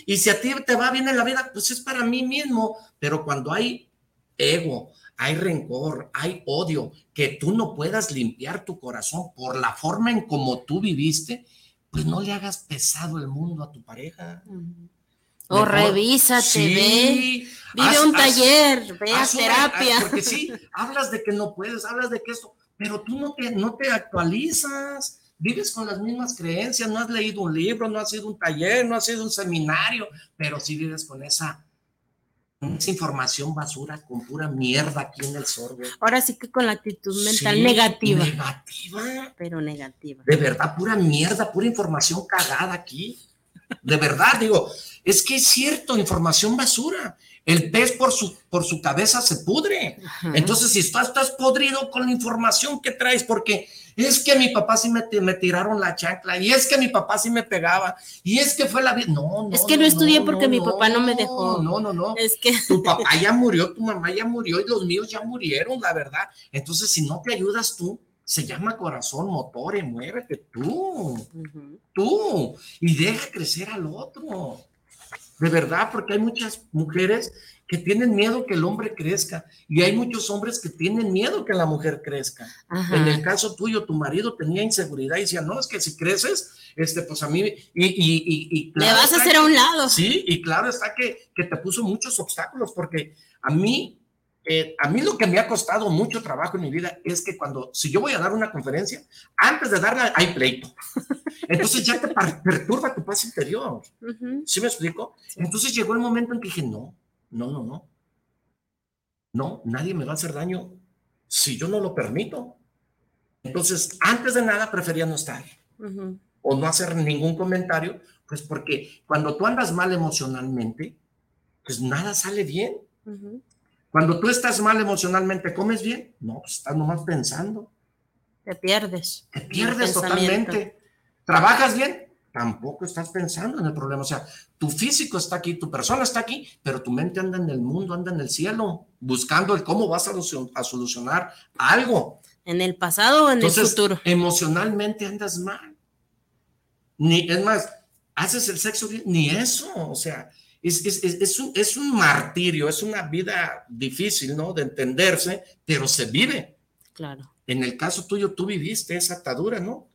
Y si a ti te va bien en la vida, pues es para mí mismo. Pero cuando hay ego, hay rencor, hay odio, que tú no puedas limpiar tu corazón por la forma en como tú viviste, pues no le hagas pesado el mundo a tu pareja. O Mejor- revísate, Sí, ve. Vive haz- un haz- taller, ve a una- terapia. Porque sí, hablas de que no puedes, hablas de que esto, pero tú no te, no te actualizas. Vives con las mismas creencias, no has leído un libro, no has ido a un taller, no has ido a un seminario, pero sí vives con esa, esa información basura, con pura mierda aquí en el sorbo. Ahora sí que con la actitud mental Sí, negativa. Negativa. Pero negativa. De verdad, pura mierda, pura información cagada aquí. De verdad, digo, es que es cierto, información basura. El pez por su, por su cabeza se pudre. Entonces, si estás, estás podrido con la información que traes, porque es que mi papá sí me, me tiraron la chancla, y es que mi papá sí me pegaba, y es que fue la vida. No, no. Es que no estudié porque mi papá no me dejó. No, no, no. Es que. Tu papá ya murió, tu mamá ya murió, y los míos ya murieron, la verdad. Entonces, si no te ayudas tú, se llama corazón, motor, y muévete tú. Tú. Y deja crecer al otro. De verdad, porque hay muchas mujeres que tienen miedo que el hombre crezca y hay muchos hombres que tienen miedo que la mujer crezca. Ajá. En el caso tuyo, tu marido tenía inseguridad y decía, no, es que si creces, este, pues a mí, y, y, y, y Me vas a hacer a un lado. Sí, y claro está que, que te puso muchos obstáculos, porque a mí, eh, a mí lo que me ha costado mucho trabajo en mi vida es que cuando, si yo voy a dar una conferencia, antes de darla hay pleito. Entonces ya te perturba tu paz interior. ¿Sí me explico? Entonces llegó el momento en que dije, no, no, no, no. No, nadie me va a hacer daño si yo no lo permito. Entonces, antes de nada, prefería no estar o no hacer ningún comentario, pues porque cuando tú andas mal emocionalmente, pues nada sale bien. Cuando tú estás mal emocionalmente, ¿comes bien? No, pues estás nomás pensando. Te pierdes. Te pierdes totalmente. ¿Trabajas bien? Tampoco estás pensando en el problema. O sea, tu físico está aquí, tu persona está aquí, pero tu mente anda en el mundo, anda en el cielo, buscando el cómo vas a, solucion- a solucionar algo. En el pasado o en Entonces, el futuro. emocionalmente andas mal. Ni, es más, haces el sexo ni eso. O sea, es, es un, es un martirio, es una vida difícil, ¿no? De entenderse, pero se vive. Claro. En el caso tuyo, tú viviste esa atadura, ¿no?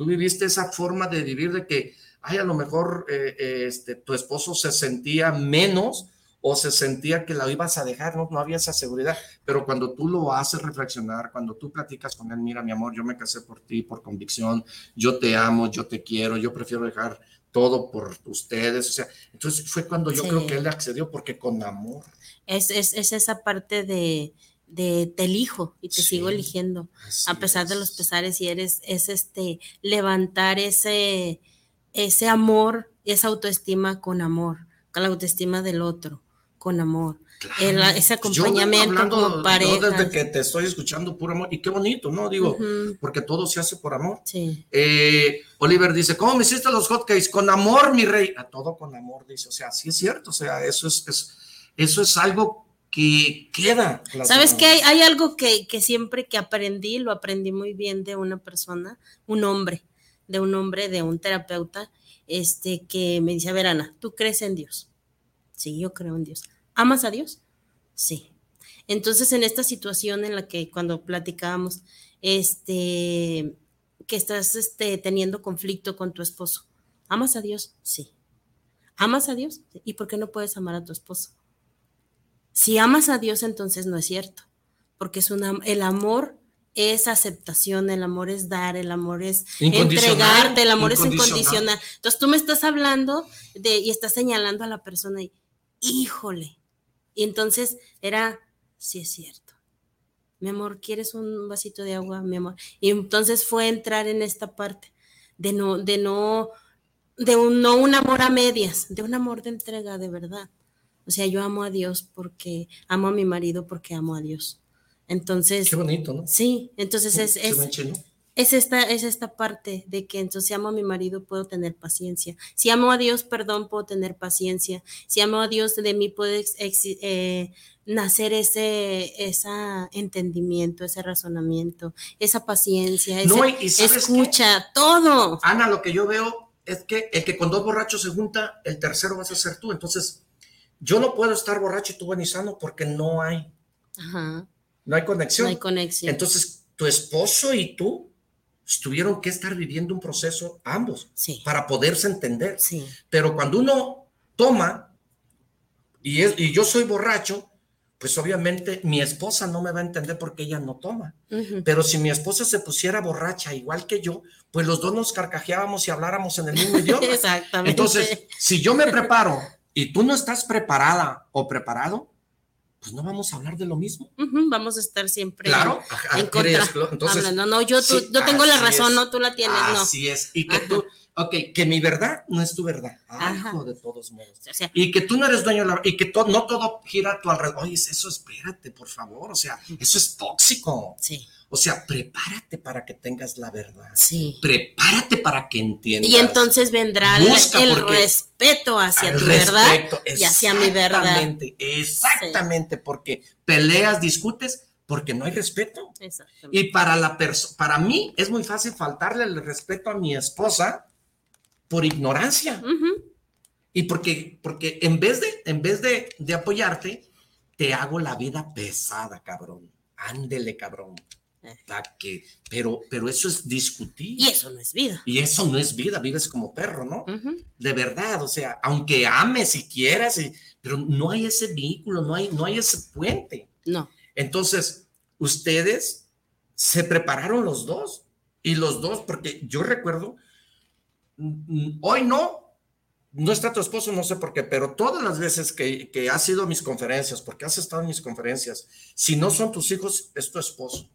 Tú viviste esa forma de vivir de que, ay, a lo mejor eh, eh, este, tu esposo se sentía menos o se sentía que la ibas a dejar, ¿no? no había esa seguridad, pero cuando tú lo haces reflexionar, cuando tú platicas con él, mira, mi amor, yo me casé por ti, por convicción, yo te amo, yo te quiero, yo prefiero dejar todo por ustedes, o sea, entonces fue cuando yo Sí. creo que él accedió porque con amor. Es, es, es esa parte de, de te elijo y te Sí, sigo eligiendo, a pesar de es. los pesares, y eres, es este, levantar ese, ese amor, esa autoestima con amor, con la autoestima del otro, con amor. El- ese Pues yo acompañamiento hablando, como yo pareja. desde que te estoy escuchando puro amor, y qué bonito, ¿no? Digo, Ujú. porque todo se hace por amor. Sí. Eh, Oliver dice, ¿cómo me hiciste los hotcakes? Con amor, mi rey. A todo con amor, dice. O sea, sí es cierto. O sea, eso es, es- eso es algo que queda. ¿Sabes qué? Hay, hay algo que, que siempre que aprendí, lo aprendí muy bien de una persona, un hombre, de un hombre, de un terapeuta, este, que me dice, a ver, Ana, ¿tú crees en Dios? Sí, yo creo en Dios. ¿Amas a Dios? Sí. Entonces, en esta situación en la que cuando platicábamos, este, que estás este, teniendo conflicto con tu esposo, ¿amas a Dios? Sí. ¿Amas a Dios? ¿Y por qué no puedes amar a tu esposo? Si amas a Dios, entonces no es cierto, porque es una, el amor es aceptación, el amor es dar, el amor es entregarte, el amor es incondicional. incondicional. Entonces tú me estás hablando de, y estás señalando a la persona y, híjole. Y entonces era, sí es cierto. Mi amor, ¿quieres un vasito de agua, mi amor? Y entonces fue entrar en esta parte de no, de no, de un, no un amor a medias, de un amor de entrega de verdad. O sea, yo amo a Dios porque amo a mi marido porque amo a Dios. Entonces. Qué bonito, ¿no? Sí, entonces es, es, es esta, es esta parte de que entonces si amo a mi marido puedo tener paciencia. Si amo a Dios, perdón, puedo tener paciencia. Si amo a Dios, de mí puede eh, nacer ese, entendimiento, ese razonamiento, esa paciencia, No, y- y ¿sabes escucha, todo. Ana, lo que yo veo es que el que con dos borrachos se junta, el tercero vas a ser tú. Entonces, yo no puedo estar borracho y tú buen y sano porque no hay, Ajá, no hay conexión. no hay conexión. Entonces, tu esposo y tú tuvieron que estar viviendo un proceso ambos para poderse entender. Pero cuando uno toma y, es, y yo soy borracho, pues obviamente mi esposa no me va a entender porque ella no toma. Pero si mi esposa se pusiera borracha igual que yo, pues los dos nos carcajeábamos y habláramos en el mismo idioma. Exactamente. Entonces, si yo me preparo y tú no estás preparada o preparado, pues no vamos a hablar de lo mismo. Ujú, Vamos a estar siempre Claro, en ajá, contra. entonces, hablando. No, yo, tú- sí, yo tengo la así razón, es. no tú la tienes, no. Así es. Y que tú, ok, que mi verdad no es tu verdad. Ajá. hijo, de todos modos. O sea, Y que tú no eres dueño de la y que to- no todo gira a tu alrededor. Oye, eso espérate, por favor. O sea, eso es tóxico. Sí. O sea, prepárate para que tengas la verdad. Sí. Prepárate para que entiendas. Y entonces vendrá el- Busca, el porque- respeto hacia tu verdad respeto, y hacia mi verdad. Exactamente, exactamente, porque peleas, discutes, porque no hay respeto. Exactamente. Y para la persona, para mí es muy fácil faltarle el respeto a mi esposa por ignorancia. Y porque, porque en vez de, en vez de, de apoyarte, te hago la vida pesada, cabrón. Ándele, cabrón. Que, pero, pero eso es discutir. Y eso no es vida. Y eso no es vida, vives como perro, ¿no? De verdad, o sea, aunque ames y quieras, y- pero no hay ese vínculo, no hay, no hay ese puente. No. Entonces, ustedes se prepararon los dos, y los dos, porque yo recuerdo, mm, mm, hoy no, no está tu esposo, no sé por qué, pero todas las veces que, que has ido a mis conferencias, porque has estado en mis conferencias, si no son tus hijos, es tu esposo.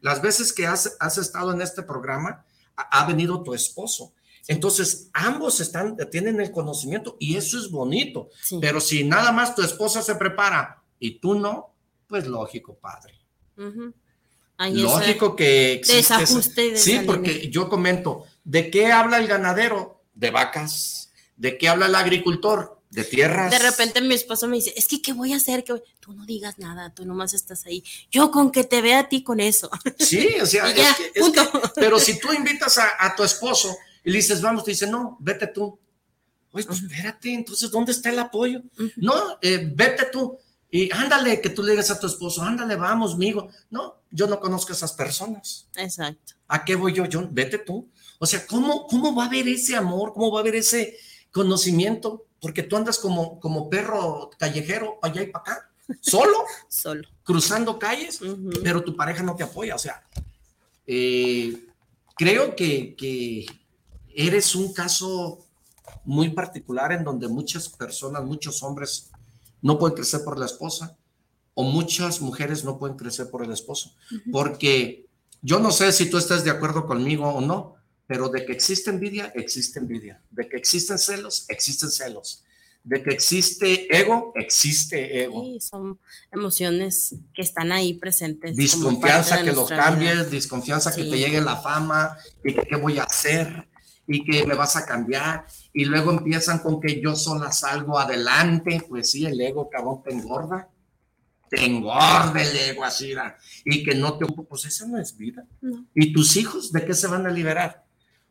Las veces que has, has estado en este programa, ha, ha venido tu esposo. Entonces, ambos están, tienen el conocimiento y eso es bonito. Pero si nada más tu esposa se prepara y tú no, pues lógico, padre. Lógico que existe. desajuste sí, porque yo comento, ¿de qué habla el ganadero? De vacas. ¿De qué habla el agricultor? De tierras. De repente mi esposo me dice, es que ¿qué voy a hacer? ¿Qué voy-?" Tú no digas nada, tú nomás estás ahí. Yo con que te vea a ti con eso. Sí, o sea, ya, es que- es que- pero si tú invitas a, a tu esposo y le dices, vamos, te dice, no, vete tú. Oye, pues espérate, entonces, ¿dónde está el apoyo? No, eh, vete tú. Y ándale, que tú le digas a tu esposo, ándale, vamos, amigo. No, yo no conozco a esas personas. Exacto. ¿A qué voy yo? Yo, vete tú. O sea, ¿cómo, ¿cómo va a haber ese amor? ¿Cómo va a haber ese conocimiento? Porque tú andas como, como perro callejero, para allá y para acá, solo, Solo. cruzando calles, pero tu pareja no te apoya. O sea, eh, creo que, que eres un caso muy particular en donde muchas personas, muchos hombres no pueden crecer por la esposa o muchas mujeres no pueden crecer por el esposo. Porque yo no sé si tú estás de acuerdo conmigo o no, pero de que existe envidia, existe envidia. De que existen celos, existen celos. De que existe ego, existe ego. Sí, son emociones que están ahí presentes. Desconfianza que los nuestra vida. cambies, desconfianza que te llegue la fama y que qué voy a hacer y que me vas a cambiar. Y luego empiezan con que yo sola salgo adelante. Pues sí, el ego, cabrón, te engorda. Te engorda el ego así. Y que no te... Pues esa no es vida. No. ¿Y tus hijos de qué se van a liberar?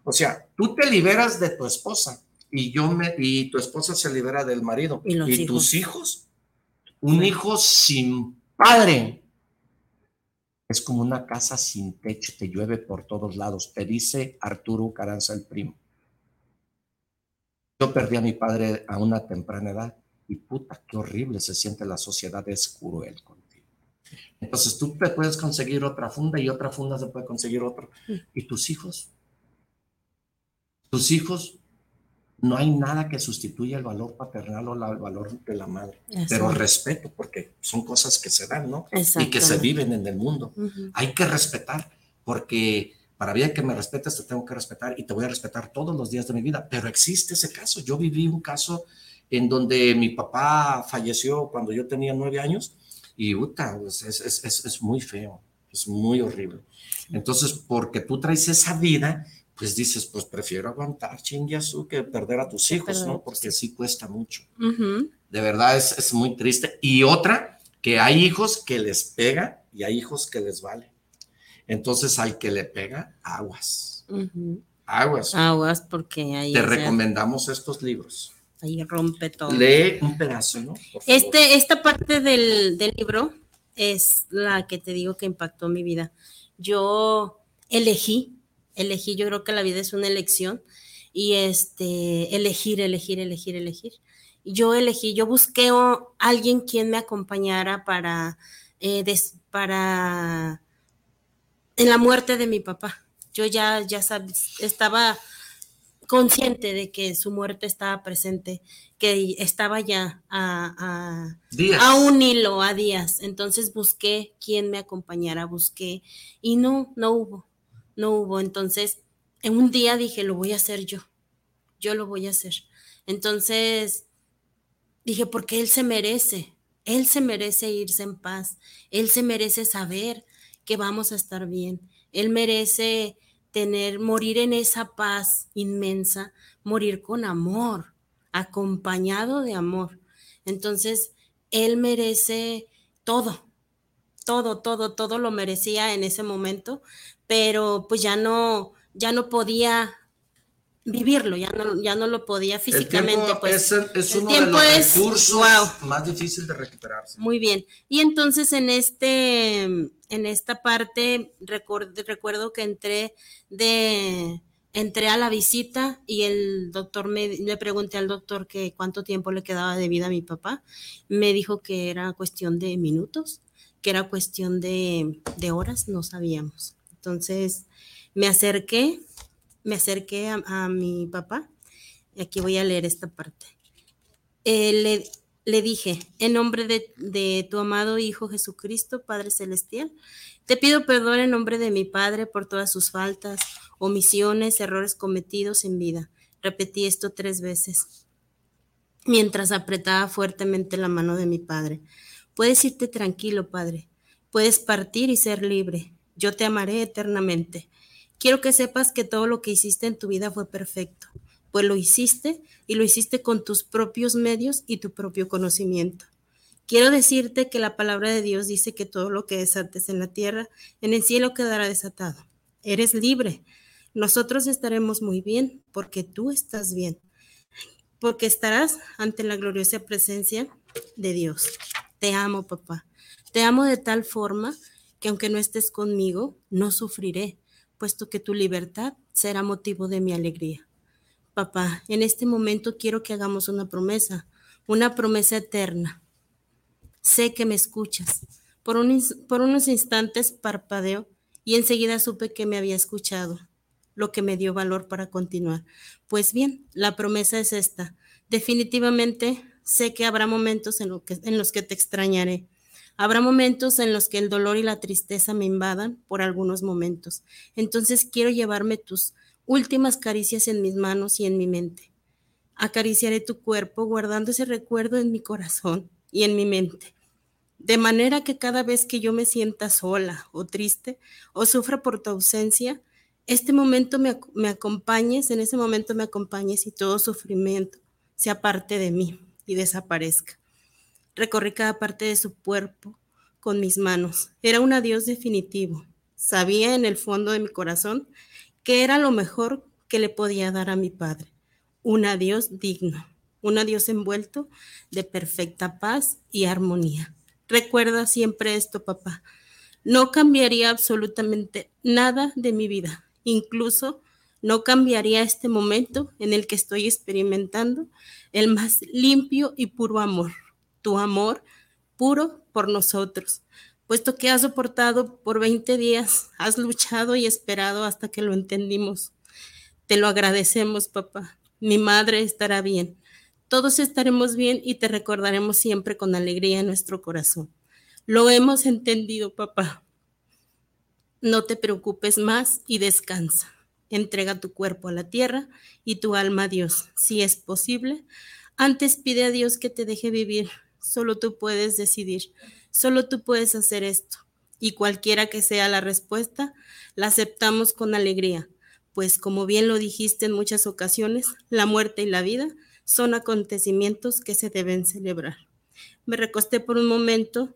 O sea, tú te liberas de tu esposa y yo me y tu esposa se libera del marido Y tus hijos, un hijo sin padre es como una casa sin techo, te llueve por todos lados, te dice Arturo Caranza el primo. Yo perdí a mi padre a una temprana edad y puta, qué horrible se siente la sociedad, es cruel contigo. Entonces tú te puedes conseguir otra funda y otra funda se puede conseguir otro. ¿Y tus hijos? Tus hijos, no hay nada que sustituya el valor paternal o la- el valor de la madre, pero es. respeto, porque son cosas que se dan, ¿no? Y que se viven en el mundo. Hay que respetar, porque para bien que me respetes, te tengo que respetar y te voy a respetar todos los días de mi vida, pero existe ese caso. Yo viví un caso en donde mi papá falleció cuando yo tenía nueve años y puta, pues, es, es- es- es muy feo, es muy horrible. Entonces, porque tú traes esa vida, pues dices, pues prefiero aguantar chingueazú que perder a tus hijos, ¿no? Porque sí cuesta mucho. De verdad es, es muy triste. Y otra, que hay hijos que les pega y hay hijos que les vale. Entonces, al que le pega, aguas. Aguas. Aguas porque ahí, Te sea, recomendamos estos libros. ahí rompe todo. Lee un pedazo, ¿no? Este, esta parte del, del libro es la que te digo que impactó mi vida. Yo elegí, elegí, yo creo que la vida es una elección y este, elegir, elegir, elegir, elegir. Yo elegí, yo busqué a alguien quien me acompañara para, eh, des- para, en la muerte de mi papá. Yo ya, ya sab- estaba consciente de que su muerte estaba presente, que estaba ya a, a- a un hilo, a días. Entonces busqué quién me acompañara, busqué y no, no hubo, no hubo. Entonces, en un día dije, lo voy a hacer yo, yo lo voy a hacer. Entonces, dije, porque él se merece, él se merece irse en paz, él se merece saber que vamos a estar bien, él merece tener, morir en esa paz inmensa, morir con amor, acompañado de amor. Entonces, él merece todo, todo, todo, todo lo merecía en ese momento, pero pues ya no, ya no podía vivirlo, ya no, ya no lo podía El físicamente. tiempo pues, es, es el uno de tiempo los es- recursos wow. más difícil de recuperarse. Muy bien. Y entonces en este, en esta parte recuerdo, recuerdo que entré de, entré a la visita y el doctor me, le pregunté al doctor que cuánto tiempo le quedaba de vida a mi papá. Me dijo que era cuestión de minutos, era cuestión de, de horas, no sabíamos. Entonces me acerqué, me acerqué a, a mi papá. Y aquí voy a leer esta parte. Eh, le, le dije, en nombre de, de tu amado Hijo Jesucristo, Padre Celestial, te pido perdón en nombre de mi Padre por todas sus faltas, omisiones, errores cometidos en vida. Repetí esto tres veces mientras apretaba fuertemente la mano de mi Padre. Puedes irte tranquilo, Padre. Puedes partir y ser libre. Yo te amaré eternamente. Quiero que sepas que todo lo que hiciste en tu vida fue perfecto, pues lo hiciste y lo hiciste con tus propios medios y tu propio conocimiento. Quiero decirte que la palabra de Dios dice que todo lo que desates en la tierra, en el cielo quedará desatado. Eres libre. Nosotros estaremos muy bien porque tú estás bien, porque estarás ante la gloriosa presencia de Dios. Te amo, papá. Te amo de tal forma que aunque no estés conmigo, no sufriré, puesto que tu libertad será motivo de mi alegría. Papá, en este momento quiero que hagamos una promesa, una promesa eterna. Sé que me escuchas. Por, unos instantes parpadeo y enseguida supe que me había escuchado. lo que me dio valor para continuar. Pues bien, la promesa es esta. Definitivamente sé que habrá momentos en, los que te extrañaré. Habrá momentos en los que el dolor y la tristeza me invadan por algunos momentos. Entonces quiero llevarme tus últimas caricias en mis manos y en mi mente. Acariciaré tu cuerpo guardando ese recuerdo en mi corazón y en mi mente. De manera que cada vez que yo me sienta sola o triste o sufra por tu ausencia, este momento me, me acompañes, en ese momento me acompañes y todo sufrimiento sea parte de mí y desaparezca. Recorrí cada parte de su cuerpo con mis manos. Era un adiós definitivo. Sabía en el fondo de mi corazón que era lo mejor que le podía dar a mi padre. Un adiós digno, un adiós envuelto de perfecta paz y armonía. Recuerda siempre esto, papá. No cambiaría absolutamente nada de mi vida, incluso no cambiaría este momento en el que estoy experimentando el más limpio y puro amor, tu amor puro por nosotros, puesto que has soportado por 20 días, has luchado y esperado hasta que lo entendimos. Te lo agradecemos, papá. Mi madre estará bien. Todos estaremos bien y te recordaremos siempre con alegría en nuestro corazón. Lo hemos entendido, papá. No te preocupes más y descansa. Entrega tu cuerpo a la tierra y tu alma a Dios, si es posible. Antes pide a Dios que te deje vivir. Solo tú puedes decidir. Solo tú puedes hacer esto. Y cualquiera que sea la respuesta, la aceptamos con alegría, pues como bien lo dijiste en muchas ocasiones, la muerte y la vida son acontecimientos que se deben celebrar. Me recosté por un momento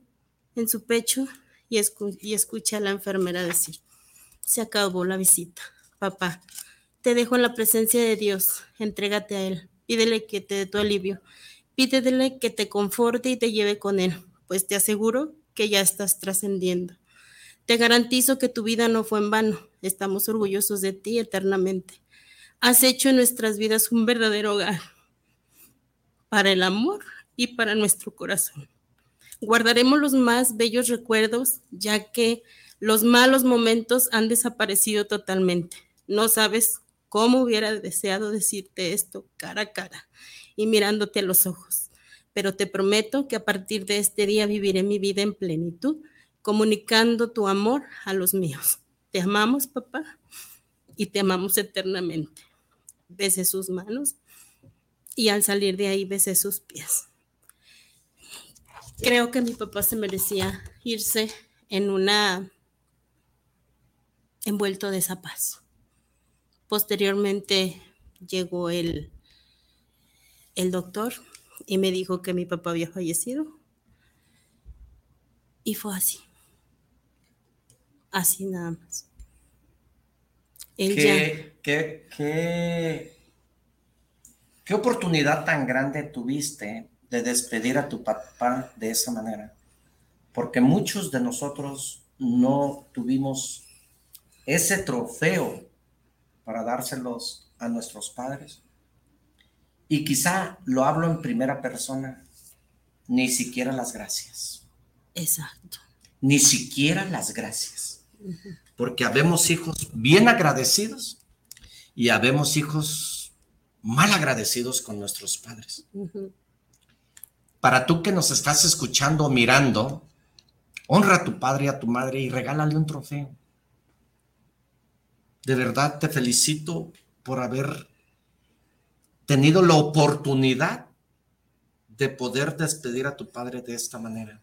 en su pecho y, escuché a la enfermera decir, se acabó la visita papá. Te dejo en la presencia de Dios, entrégate a Él, pídele que te dé tu alivio, pídele que te conforte y te lleve con Él, pues te aseguro que ya estás trascendiendo. Te garantizo que tu vida no fue en vano, estamos orgullosos de ti eternamente. Has hecho en nuestras vidas un verdadero hogar para el amor y para nuestro corazón. Guardaremos los más bellos recuerdos, ya que los malos momentos han desaparecido totalmente. No sabes cómo hubiera deseado decirte esto cara a cara y mirándote a los ojos, pero te prometo que a partir de este día viviré mi vida en plenitud, comunicando tu amor a los míos. Te amamos, papá, y te amamos eternamente. Besé sus manos y al salir de ahí besé sus pies. Creo que mi papá se merecía irse en una envuelto de esa paz. Posteriormente llegó el, el doctor y me dijo que mi papá había fallecido. Y fue así. Así nada más. ¿Qué, qué, qué, qué oportunidad tan grande tuviste de despedir a tu papá de esa manera? Porque muchos de nosotros no tuvimos ese trofeo para dárselos a nuestros padres. Y quizá lo hablo en primera persona, ni siquiera las gracias. Exacto. Ni siquiera las gracias. Porque habemos hijos bien agradecidos y habemos hijos mal agradecidos con nuestros padres. Para tú que nos estás escuchando o mirando, honra a tu padre y a tu madre y regálale un trofeo de verdad te felicito por haber tenido la oportunidad de poder despedir a tu padre de esta manera.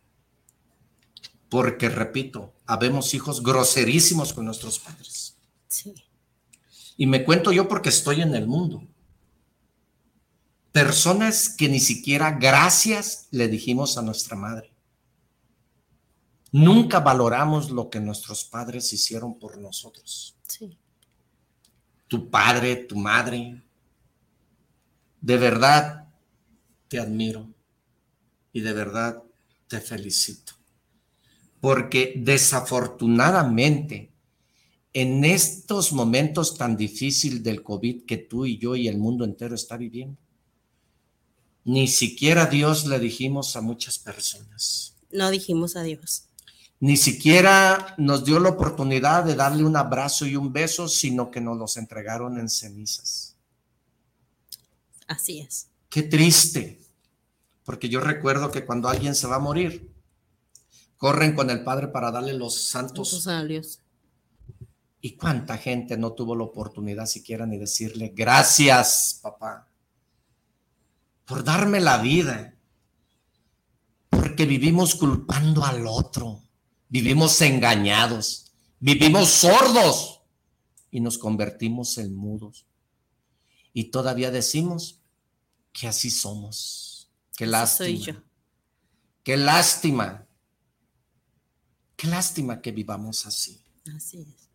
Porque, repito, habemos hijos groserísimos con nuestros padres. Sí. Y me cuento yo porque estoy en el mundo. Personas que ni siquiera gracias le dijimos a nuestra madre. Nunca valoramos lo que nuestros padres hicieron por nosotros. Sí tu padre, tu madre. De verdad te admiro y de verdad te felicito. Porque desafortunadamente, en estos momentos tan difíciles del COVID que tú y yo y el mundo entero está viviendo, ni siquiera Dios le dijimos a muchas personas. No dijimos a Dios. Ni siquiera nos dio la oportunidad de darle un abrazo y un beso, sino que nos los entregaron en cenizas. Así es. Qué triste, porque yo recuerdo que cuando alguien se va a morir, corren con el Padre para darle los santos. Santos óleos. ¿Y cuánta gente no tuvo la oportunidad siquiera ni decirle gracias, papá, por darme la vida? Porque vivimos culpando al otro, vivimos engañados, vivimos sordos y nos convertimos en mudos. Y todavía decimos que así somos. Qué lástima. Soy yo. Qué lástima. Qué lástima que vivamos así. Así es.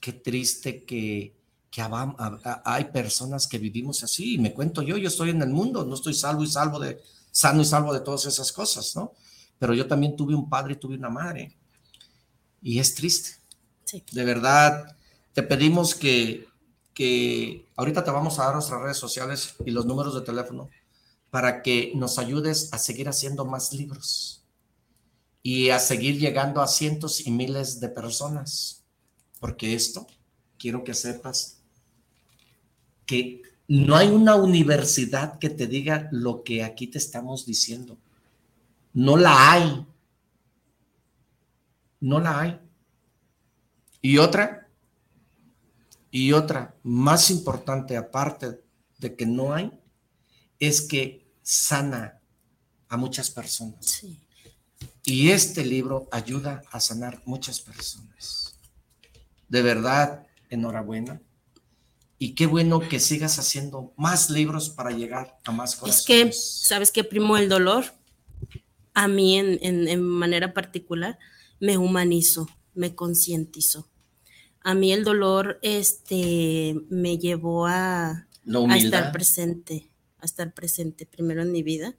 Qué triste que, que hay personas que vivimos así. Y me cuento yo, yo estoy en el mundo, no estoy salvo y salvo de, sano y salvo de todas esas cosas, ¿no? Pero yo también tuve un padre y tuve una madre. Y es triste. Sí. De verdad, te pedimos que, que ahorita te vamos a dar nuestras redes sociales y los números de teléfono para que nos ayudes a seguir haciendo más libros y a seguir llegando a cientos y miles de personas. Porque esto, quiero que sepas que no hay una universidad que te diga lo que aquí te estamos diciendo. No la hay. No la hay. Y otra, y otra, más importante aparte de que no hay, es que sana a muchas personas. Sí. Y este libro ayuda a sanar muchas personas. De verdad, enhorabuena. Y qué bueno que sigas haciendo más libros para llegar a más Es corazones. que, ¿sabes qué, primo? El dolor, a mí en, en- en manera particular, me humanizó, me concientizó. A mí el dolor este, me llevó a, a estar presente, a estar presente primero en mi vida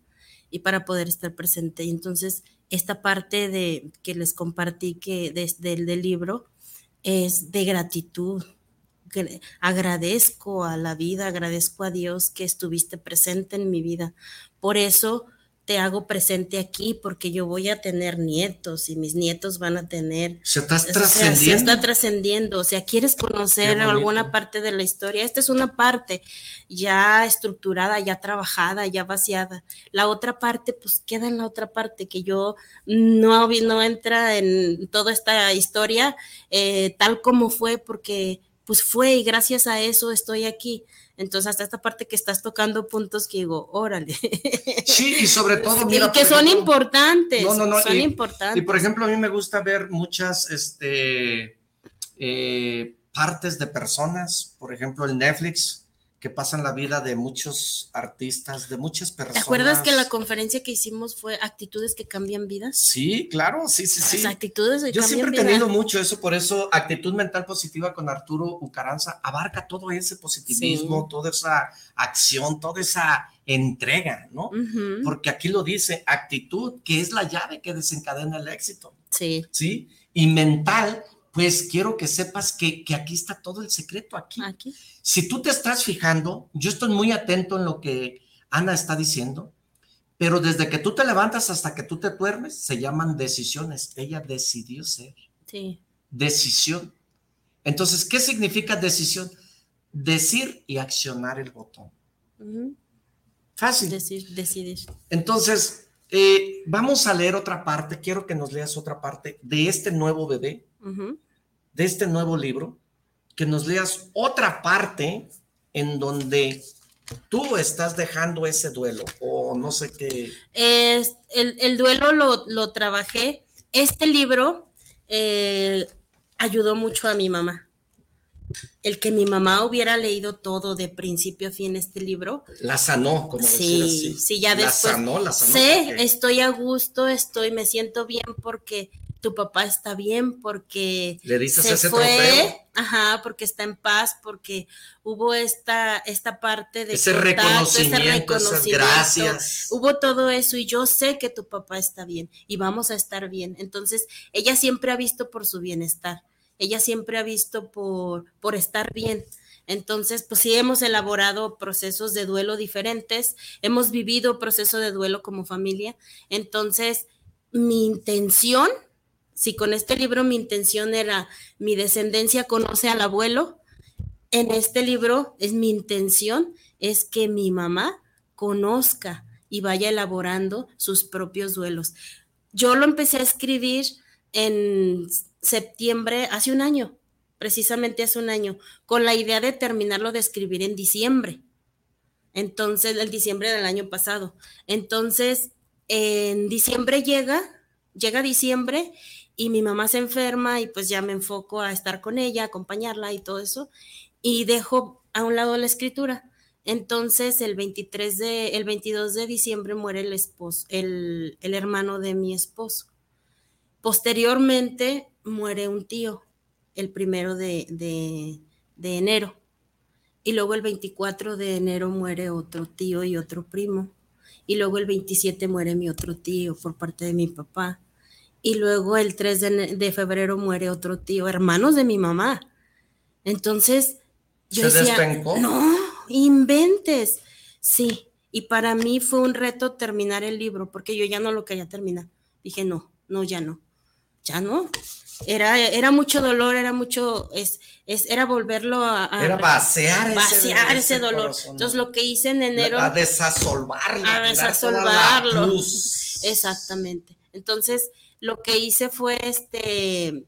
y para poder estar presente. Y entonces, esta parte de que les compartí que desde el del libro es de gratitud. Gr- Agradezco a la vida, agradezco a Dios que estuviste presente en mi vida. Por eso te hago presente aquí, porque yo voy a tener nietos y mis nietos van a tener Se estás o sea, se trascendiendo. está trascendiendo. O sea, ¿quieres conocer alguna parte de la historia? Esta es una parte ya estructurada, ya trabajada, ya vaciada. La otra parte, pues queda en la otra parte, que yo no, no entra en toda esta historia eh, tal como fue, porque pues fue y gracias a eso estoy aquí. Entonces, hasta esta parte que estás tocando puntos que digo, órale. Sí, y sobre todo, mira, que son ejemplo, importantes. No, no, no, Son y- importantes. Y por ejemplo, a mí me gusta ver muchas este, eh, partes de personas, por ejemplo, el Netflix, que pasan la vida de muchos artistas, de muchas ¿Te personas. acuerdas que la conferencia que hicimos fue actitudes que cambian vidas? Sí, claro, sí, sí, sí. Las actitudes que Yo cambian siempre he tenido mucho eso, por eso actitud mental positiva con Arturo Ucaranza abarca todo ese positivismo, Sí. toda esa acción, toda esa entrega, ¿no? Porque aquí lo dice, actitud, que es la llave que desencadena el éxito. Sí. ¿Sí? Y mental, pues quiero que sepas que, que aquí está todo el secreto, aquí. Aquí. Si tú te estás fijando, yo estoy muy atento en lo que Ana está diciendo, pero desde que tú te levantas hasta que tú te duermes, se llaman decisiones. Ella decidió ser. Sí. Decisión. Entonces, ¿qué significa decisión? Decir y accionar el botón. Fácil. Decir, decidir. Entonces, eh, vamos a leer otra parte. Quiero que nos leas otra parte de este nuevo bebé, Ujú. De este nuevo libro, que nos leas otra parte en donde tú estás dejando ese duelo o no sé qué. Es- el, el duelo lo, lo trabajé. Este libro eh, ayudó mucho a mi mamá. El que mi mamá hubiera leído todo de principio a fin este libro, La sanó, como decir Sí, así. sí, ya La después. sanó, la sanó. sé, estoy a gusto, estoy, me siento bien porque tu papá está bien, porque Le dices se ese fue, trofeo. ajá, porque está en paz, porque hubo esta, esta parte de Ese contacto, reconocimiento, esas gracias. Hubo todo eso y yo sé que tu papá está bien y vamos a estar bien. Entonces, ella siempre ha visto por su bienestar. Ella siempre ha visto por, por estar bien. Entonces, pues sí, hemos elaborado procesos de duelo diferentes, hemos vivido proceso de duelo como familia. Entonces, mi intención si con este libro mi intención era mi descendencia conoce al abuelo, en este libro es mi intención es que mi mamá conozca y vaya elaborando sus propios duelos. Yo lo empecé a escribir en septiembre, hace un año, precisamente hace un año, con la idea de terminarlo de escribir en diciembre. Entonces, el diciembre del año pasado. Entonces, en diciembre llega, llega diciembre y mi mamá se enferma y pues ya me enfoco a estar con ella, acompañarla y todo eso. Y dejo a un lado la escritura. Entonces, el 23 de, el 22 de diciembre muere el esposo, el, el hermano de mi esposo. Posteriormente muere un tío, el primero de, de, de enero. Y luego el 24 de enero muere otro tío y otro primo. Y luego el 27 muere mi otro tío por parte de mi papá. Y luego el 3 de, de febrero muere otro tío, hermanos de mi mamá. Entonces, yo ¿Se decía, despencó? no, inventes. Sí, y para mí fue un reto terminar el libro porque yo ya no lo quería terminar. Dije, no, no, ya no, ya no. Era, era mucho dolor, era mucho, es, es, era volverlo a, a- Era vaciar ese- vaciar ese ese, dolor. corazón. Entonces lo que hice en enero, A desasolvarla. a desasolvarlo. Exactamente. Entonces, lo que hice fue este.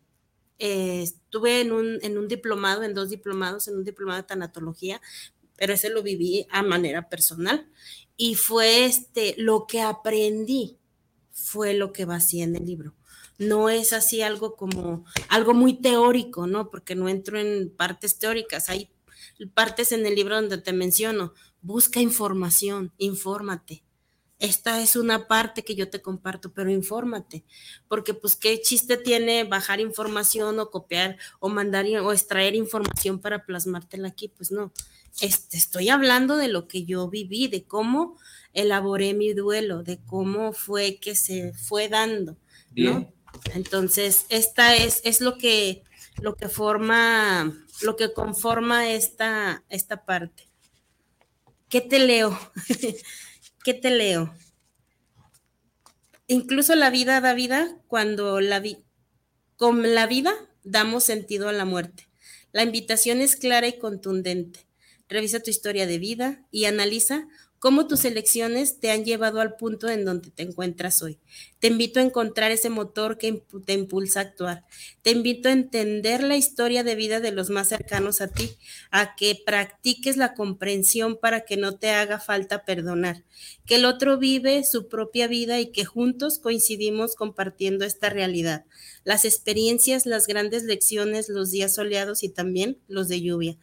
eh, estuve en un, en un diplomado, en dos diplomados, en un diplomado de tanatología, pero ese lo viví a manera personal. Y fue este, lo que aprendí fue lo que vacié en el libro. No es así algo como algo muy teórico, ¿no? Porque no entro en partes teóricas. Hay partes en el libro donde te menciono. Busca información, infórmate. Esta es una parte que yo te comparto, pero infórmate, porque pues qué chiste tiene bajar información o copiar o mandar o extraer información para plasmártela aquí, pues no. Este, estoy hablando de lo que yo viví, de cómo elaboré mi duelo, de cómo fue que se fue dando, ¿no? Entonces, esta es, es lo que, lo que forma, lo que conforma esta, esta parte. ¿Qué te leo? ¿Qué te leo? Incluso la vida da vida cuando la vi con la vida damos sentido a la muerte. La invitación es clara y contundente. Revisa tu historia de vida y analiza cómo tus elecciones te han llevado al punto en donde te encuentras hoy. Te invito a encontrar ese motor que te impulsa a actuar. Te invito a entender la historia de vida de los más cercanos a ti, a que practiques la comprensión para que no te haga falta perdonar, que el otro vive su propia vida y que juntos coincidimos compartiendo esta realidad, las experiencias, las grandes lecciones, los días soleados y también los de lluvia.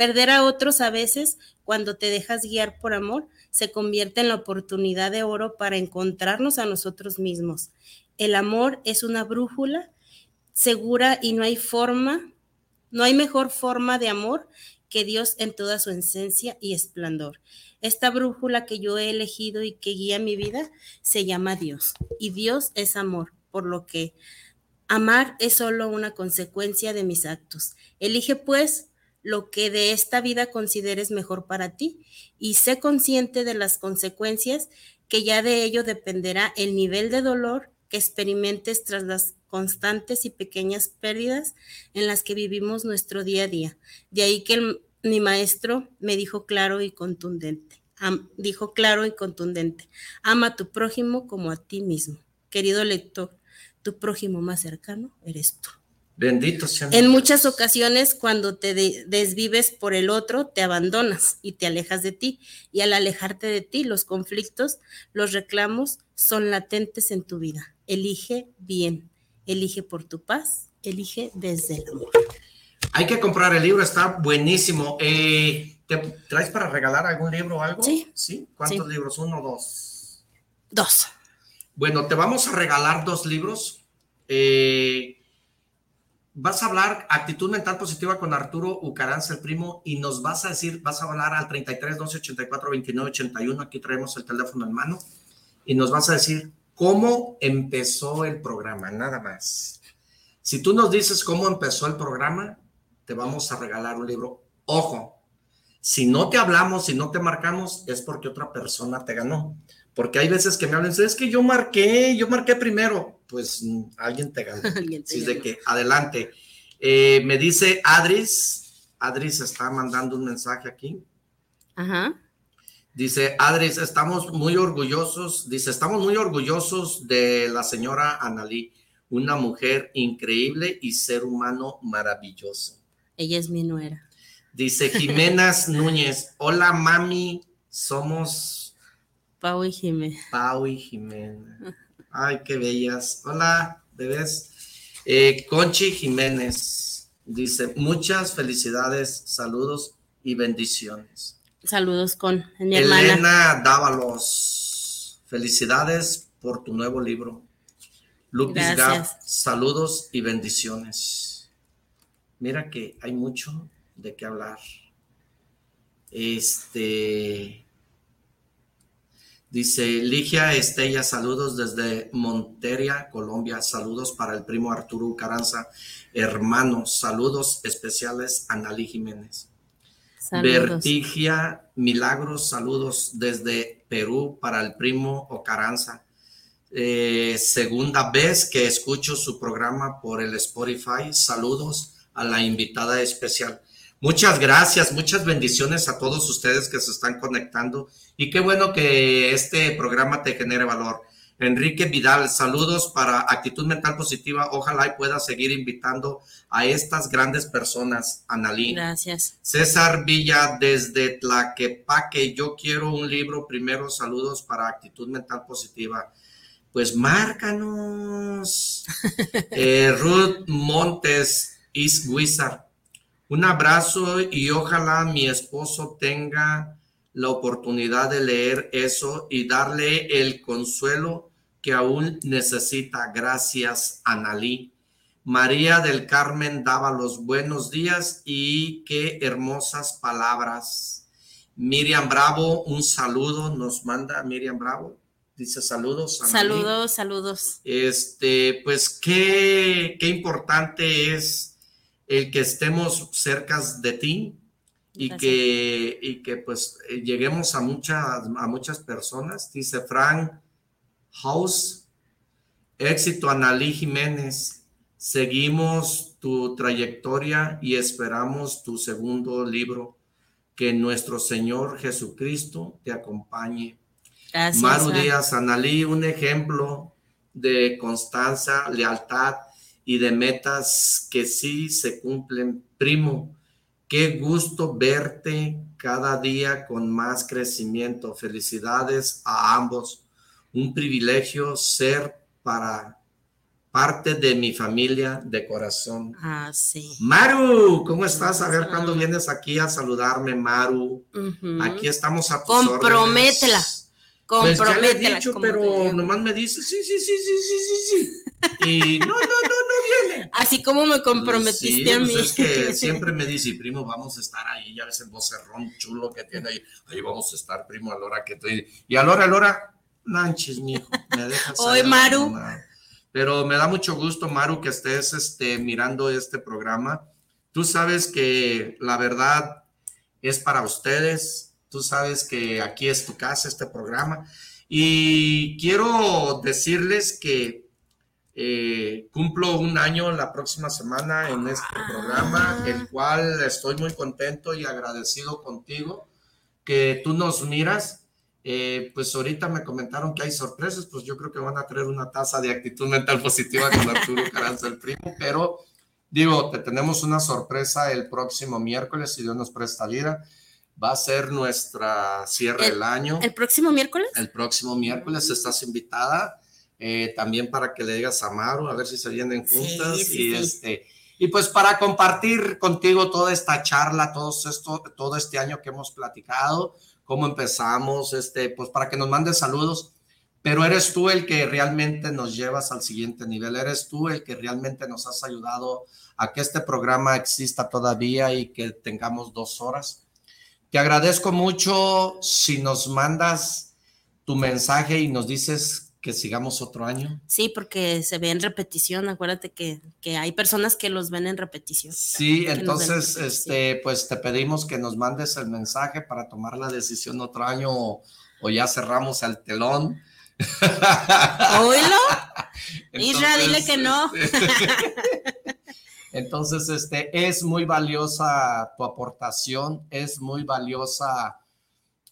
Perder a otros a veces, cuando te dejas guiar por amor, se convierte en la oportunidad de oro para encontrarnos a nosotros mismos. El amor es una brújula segura y no hay forma, no hay mejor forma de amor que Dios en toda su esencia y esplendor. Esta brújula que yo he elegido y que guía mi vida se llama Dios. Y Dios es amor, por lo que amar es solo una consecuencia de mis actos. Elige pues lo que de esta vida consideres mejor para ti y sé consciente de las consecuencias que ya de ello dependerá el nivel de dolor que experimentes tras las constantes y pequeñas pérdidas en las que vivimos nuestro día a día. De ahí que mi maestro me dijo claro y contundente, dijo claro y contundente, ama a tu prójimo como a ti mismo. Querido lector, tu prójimo más cercano eres tú. Bendito sea. En muchas ocasiones, cuando te de- desvives por el otro, te abandonas y te alejas de ti. Y al alejarte de ti, los conflictos, los reclamos son latentes en tu vida. Elige bien, elige por tu paz, elige desde el amor. Hay que comprar el libro, está buenísimo. Eh, ¿Te traes para regalar algún libro o algo? Sí. ¿Sí? ¿Cuántos Sí. libros? ¿Uno o dos? Dos. Bueno, te vamos a regalar dos libros. Eh, vas a hablar actitud mental positiva con Arturo Ucaranza, el primo, y nos vas a decir, vas a hablar al 33 12 84 29 81. Aquí traemos el teléfono en mano y nos vas a decir cómo empezó el programa, nada más. Si tú nos dices cómo empezó el programa, te vamos a regalar un libro. Ojo, si no te hablamos, si no te marcamos, es porque otra persona te ganó. Porque hay veces que me hablan, es que yo marqué, yo marqué primero. Pues mm, alguien te ganó. Alguien te Así de que adelante. Eh, me dice Adris, Adris está mandando un mensaje aquí. Ajá. Dice, Adris, estamos muy orgullosos, dice, estamos muy orgullosos de la señora Analí, una mujer increíble y ser humano maravilloso. Ella es mi nuera. Dice Jiménez Núñez, hola mami, somos Pau y Jimé. Pau y Jimena. Ay, qué bellas. Hola, bebés. Eh, Conchi Jiménez dice, muchas felicidades, saludos y bendiciones. Saludos con mi hermana. Elena Dávalos, felicidades por tu nuevo libro. Lupis Gracias. saludos y bendiciones. Mira que hay mucho de qué hablar. Este dice Ligia Estella, saludos desde Monteria, Colombia. Saludos para el primo Arturo Caranza, hermano. Saludos especiales a Nali Jiménez. Saludos. Vertigia Milagros, saludos desde Perú para el primo Ocaranza. Eh, segunda vez que escucho su programa por el Spotify. Saludos a la invitada especial. Muchas gracias, muchas bendiciones a todos ustedes que se están conectando y qué bueno que este programa te genere valor. Enrique Vidal, saludos para Actitud Mental Positiva. Ojalá y pueda seguir invitando a estas grandes personas, Analí. Gracias. César Villa desde Tlaquepaque, yo quiero un libro. Primero, saludos para Actitud Mental Positiva. Pues márcanos. Eh, Ruth Montes, East Wizard. Un abrazo y ojalá mi esposo tenga la oportunidad de leer eso y darle el consuelo que aún necesita. Gracias, Analí. María del Carmen daba los buenos días y qué hermosas palabras. Miriam Bravo, un saludo, nos manda Miriam Bravo. Dice saludos. Analí. Saludos, saludos. Este, pues qué, qué importante es el que estemos cerca de ti y Gracias. que, y que pues eh, lleguemos a muchas, a muchas personas. Dice Frank House, éxito Analí Jiménez. Seguimos tu trayectoria y esperamos tu segundo libro. Que nuestro Señor Jesucristo te acompañe. Gracias. Maru. Díaz Analí, un ejemplo de constancia, lealtad y de metas que sí se cumplen. Primo, qué gusto verte cada día con más crecimiento. Felicidades a ambos. Un privilegio ser para parte de mi familia de corazón. Ah, sí. Maru, ¿cómo estás? A ver cuándo vienes aquí a saludarme, Maru. Aquí estamos a tus Comprométela. órdenes. Pues ya le he Comprométela. dicho, pero nomás me dice sí, sí, sí, sí, sí, sí, sí. Y no, no viene. Así como me comprometiste Sí, a pues mí. es que siempre me dice, primo, vamos a estar ahí, ya ves el vocerrón chulo que tiene ahí. Ahí vamos a estar, primo, a la hora que estoy. Y a la hora, a la hora, manches, mijo, me dejas. Hoy, Maru. Pero me da mucho gusto, Maru, que estés este, mirando este programa. Tú sabes que la verdad es para ustedes. Tú sabes que aquí es tu casa, este programa. Y quiero decirles que eh, cumplo un año la próxima semana en este programa, el cual estoy muy contento y agradecido contigo que tú nos miras. Eh, pues ahorita me comentaron que hay sorpresas, pues yo creo que van a traer una taza de actitud mental positiva con Arturo Caranza, el primo, pero digo, te tenemos una sorpresa el próximo miércoles, si Dios nos presta vida. Va a ser nuestra cierre El- del año. ¿El próximo miércoles? El próximo miércoles estás invitada. Eh, también para que le digas a Maru, a ver si se vienen juntas. Sí, sí, y, este, y pues para compartir contigo toda esta charla, todo esto, todo este año que hemos platicado, cómo empezamos, este, pues para que nos mandes saludos. Pero eres tú el que realmente nos llevas al siguiente nivel. Eres tú el que realmente nos has ayudado a que este programa exista todavía y que tengamos dos horas. Te agradezco mucho si nos mandas tu mensaje y nos dices que sigamos otro año. Sí, porque se ve en repetición. Acuérdate que, que hay personas que los ven en repetición. Sí, entonces, repetición. este, pues te pedimos que nos mandes el mensaje para tomar la decisión otro año o, o ya cerramos el telón. Oílo. Isra, dile que no. Entonces, este, es muy valiosa tu aportación, es muy valiosa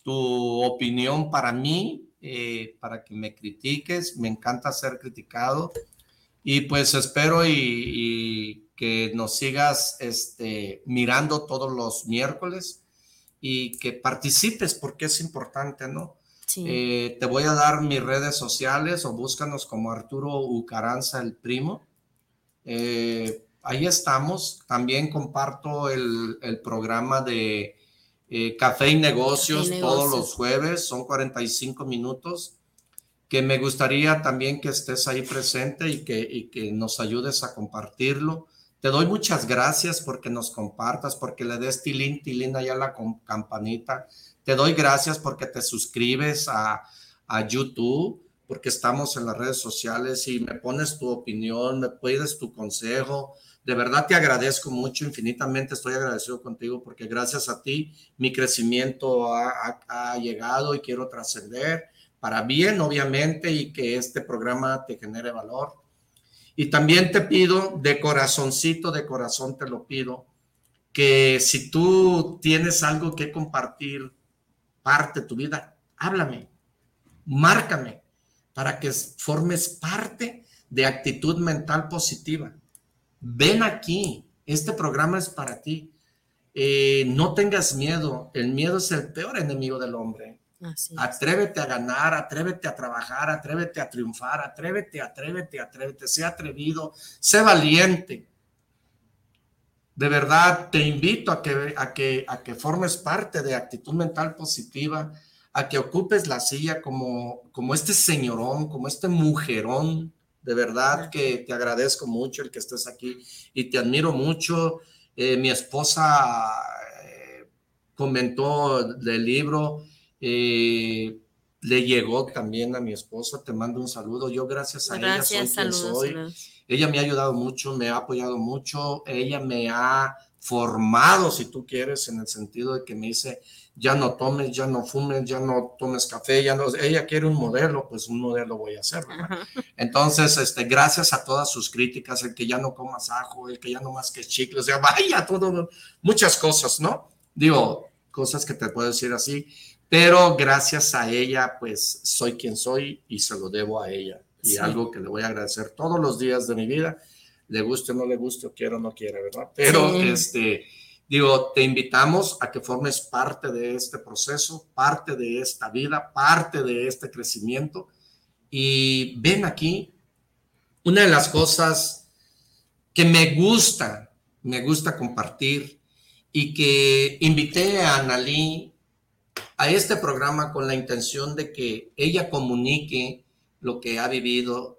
tu opinión para mí, eh, para que me critiques. Me encanta ser criticado. Y pues espero y, y que nos sigas este, mirando todos los miércoles y que participes porque es importante, ¿no? Sí. Eh, te voy a dar mis redes sociales o búscanos como Arturo Ucaranza el primo. Eh, ahí estamos. También comparto el, el programa de eh, Café y Negocios Café todos Negocios. los jueves. Son 45 minutos que me gustaría también que estés ahí presente y que, y que nos ayudes a compartirlo. Te doy muchas gracias porque nos compartas, porque le des tilín, tilín allá a la campanita. Te doy gracias porque te suscribes a, a YouTube, porque estamos en las redes sociales y me pones tu opinión, me pides tu consejo. De verdad te agradezco mucho, infinitamente estoy agradecido contigo porque gracias a ti mi crecimiento ha, llegado y quiero trascender para bien, obviamente, y que este programa te genere valor. Y también te pido, de corazoncito, de corazón te lo pido, que si tú tienes algo que compartir, parte de tu vida, háblame, márcame, para que formes parte de actitud mental positiva. Ven aquí, este programa es para ti. Eh, no tengas miedo, el miedo es el peor enemigo del hombre. Así. Atrévete a ganar, atrévete a trabajar, atrévete a triunfar, atrévete, atrévete, atrévete, sé atrevido, sé valiente. De verdad, te invito a que, a que, a que formes parte de actitud mental positiva, a que ocupes la silla como, como este señorón, como este mujerón. De verdad que te agradezco mucho el que estés aquí y te admiro mucho. Eh, mi esposa eh, comentó del libro, eh, le llegó también a mi esposa, te mando un saludo. Yo gracias a Gracias, ella soy quien soy. Ella me ha ayudado mucho, me ha apoyado mucho, ella me ha formado, si tú quieres, en el sentido de que me dice, ya no tomes, ya no fumes, ya no tomes café, ya no, ella quiere un modelo, pues un modelo voy a hacer, ¿verdad? Entonces, este, gracias a todas sus críticas, el que ya no comas ajo, el que ya no más que chicle, o sea, vaya, todo, muchas cosas, ¿no? Digo, cosas que te puedo decir así, pero gracias a ella, pues soy quien soy y se lo debo a ella. Y Sí. algo que le voy a agradecer todos los días de mi vida, le guste o no le guste, o quiera o no quiera, ¿verdad? Pero, Sí. este, digo, te invitamos a que formes parte de este proceso, parte de esta vida, parte de este crecimiento. Y ven aquí, una de las cosas que me gusta, me gusta compartir y que invité a Analí a este programa con la intención de que ella comunique lo que ha vivido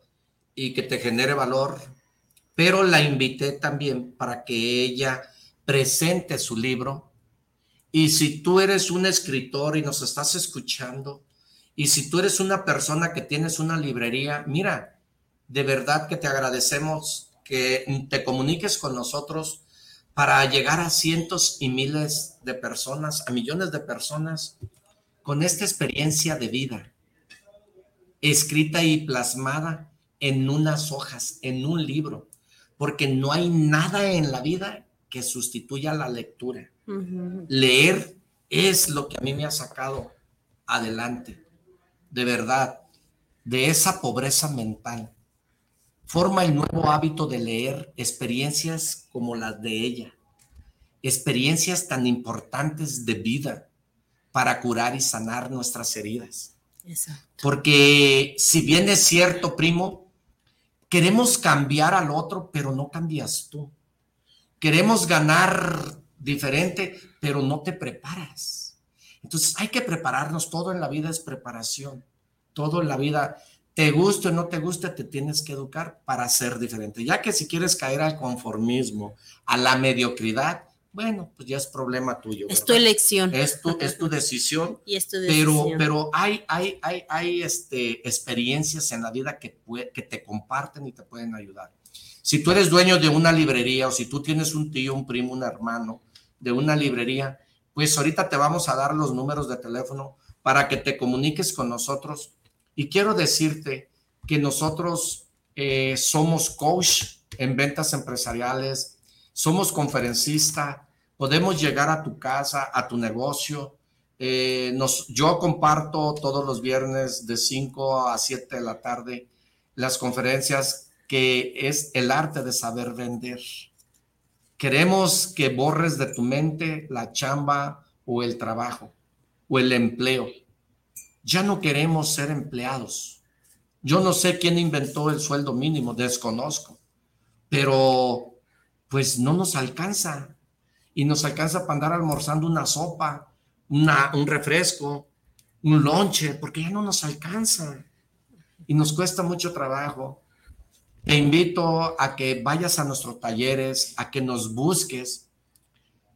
y que te genere valor, pero la invité también para que ella presente su libro. Y si tú eres un escritor y nos estás escuchando, y si tú eres una persona que tienes una librería, mira, de verdad que te agradecemos que te comuniques con nosotros para llegar a cientos y miles de personas, a millones de personas, con esta experiencia de vida, escrita y plasmada en unas hojas, en un libro, porque no hay nada en la vida que sustituya la lectura. Leer es lo que a mí me ha sacado adelante, de verdad, de esa pobreza mental. Forma el nuevo hábito de leer experiencias como las de ella, experiencias tan importantes de vida para curar y sanar nuestras heridas. Exacto. Porque si bien es cierto, primo, queremos cambiar al otro, pero no cambias tú. Queremos ganar diferente, pero no te preparas. Entonces hay que prepararnos, todo en la vida es preparación, todo en la vida, te guste o no te guste, te tienes que educar para ser diferente. Ya que si quieres caer al conformismo, a la mediocridad, bueno, pues ya es problema tuyo. Es tu elección. Es tu, es tu decisión Y es tu pero, decisión. pero hay, hay, hay, hay este, experiencias en la vida que, que te comparten y te pueden ayudar. Si tú eres dueño de una librería o si tú tienes un tío, un primo, un hermano de una librería, pues ahorita te vamos a dar los números de teléfono para que te comuniques con nosotros Y quiero decirte que nosotros eh, somos coach en ventas empresariales, somos conferencista, podemos llegar a tu casa, a tu negocio. Eh, nos, yo comparto todos los viernes de 5 a 7 de la tarde las conferencias que es el arte de saber vender. Queremos que borres de tu mente la chamba o el trabajo o el empleo. Ya no queremos ser empleados. Yo no sé quién inventó el sueldo mínimo, desconozco, pero pues no nos alcanza. Y nos alcanza para andar almorzando una sopa, una, un refresco, un lonche, porque ya no nos alcanza. Y nos cuesta mucho trabajo. Te invito a que vayas a nuestros talleres, a que nos busques.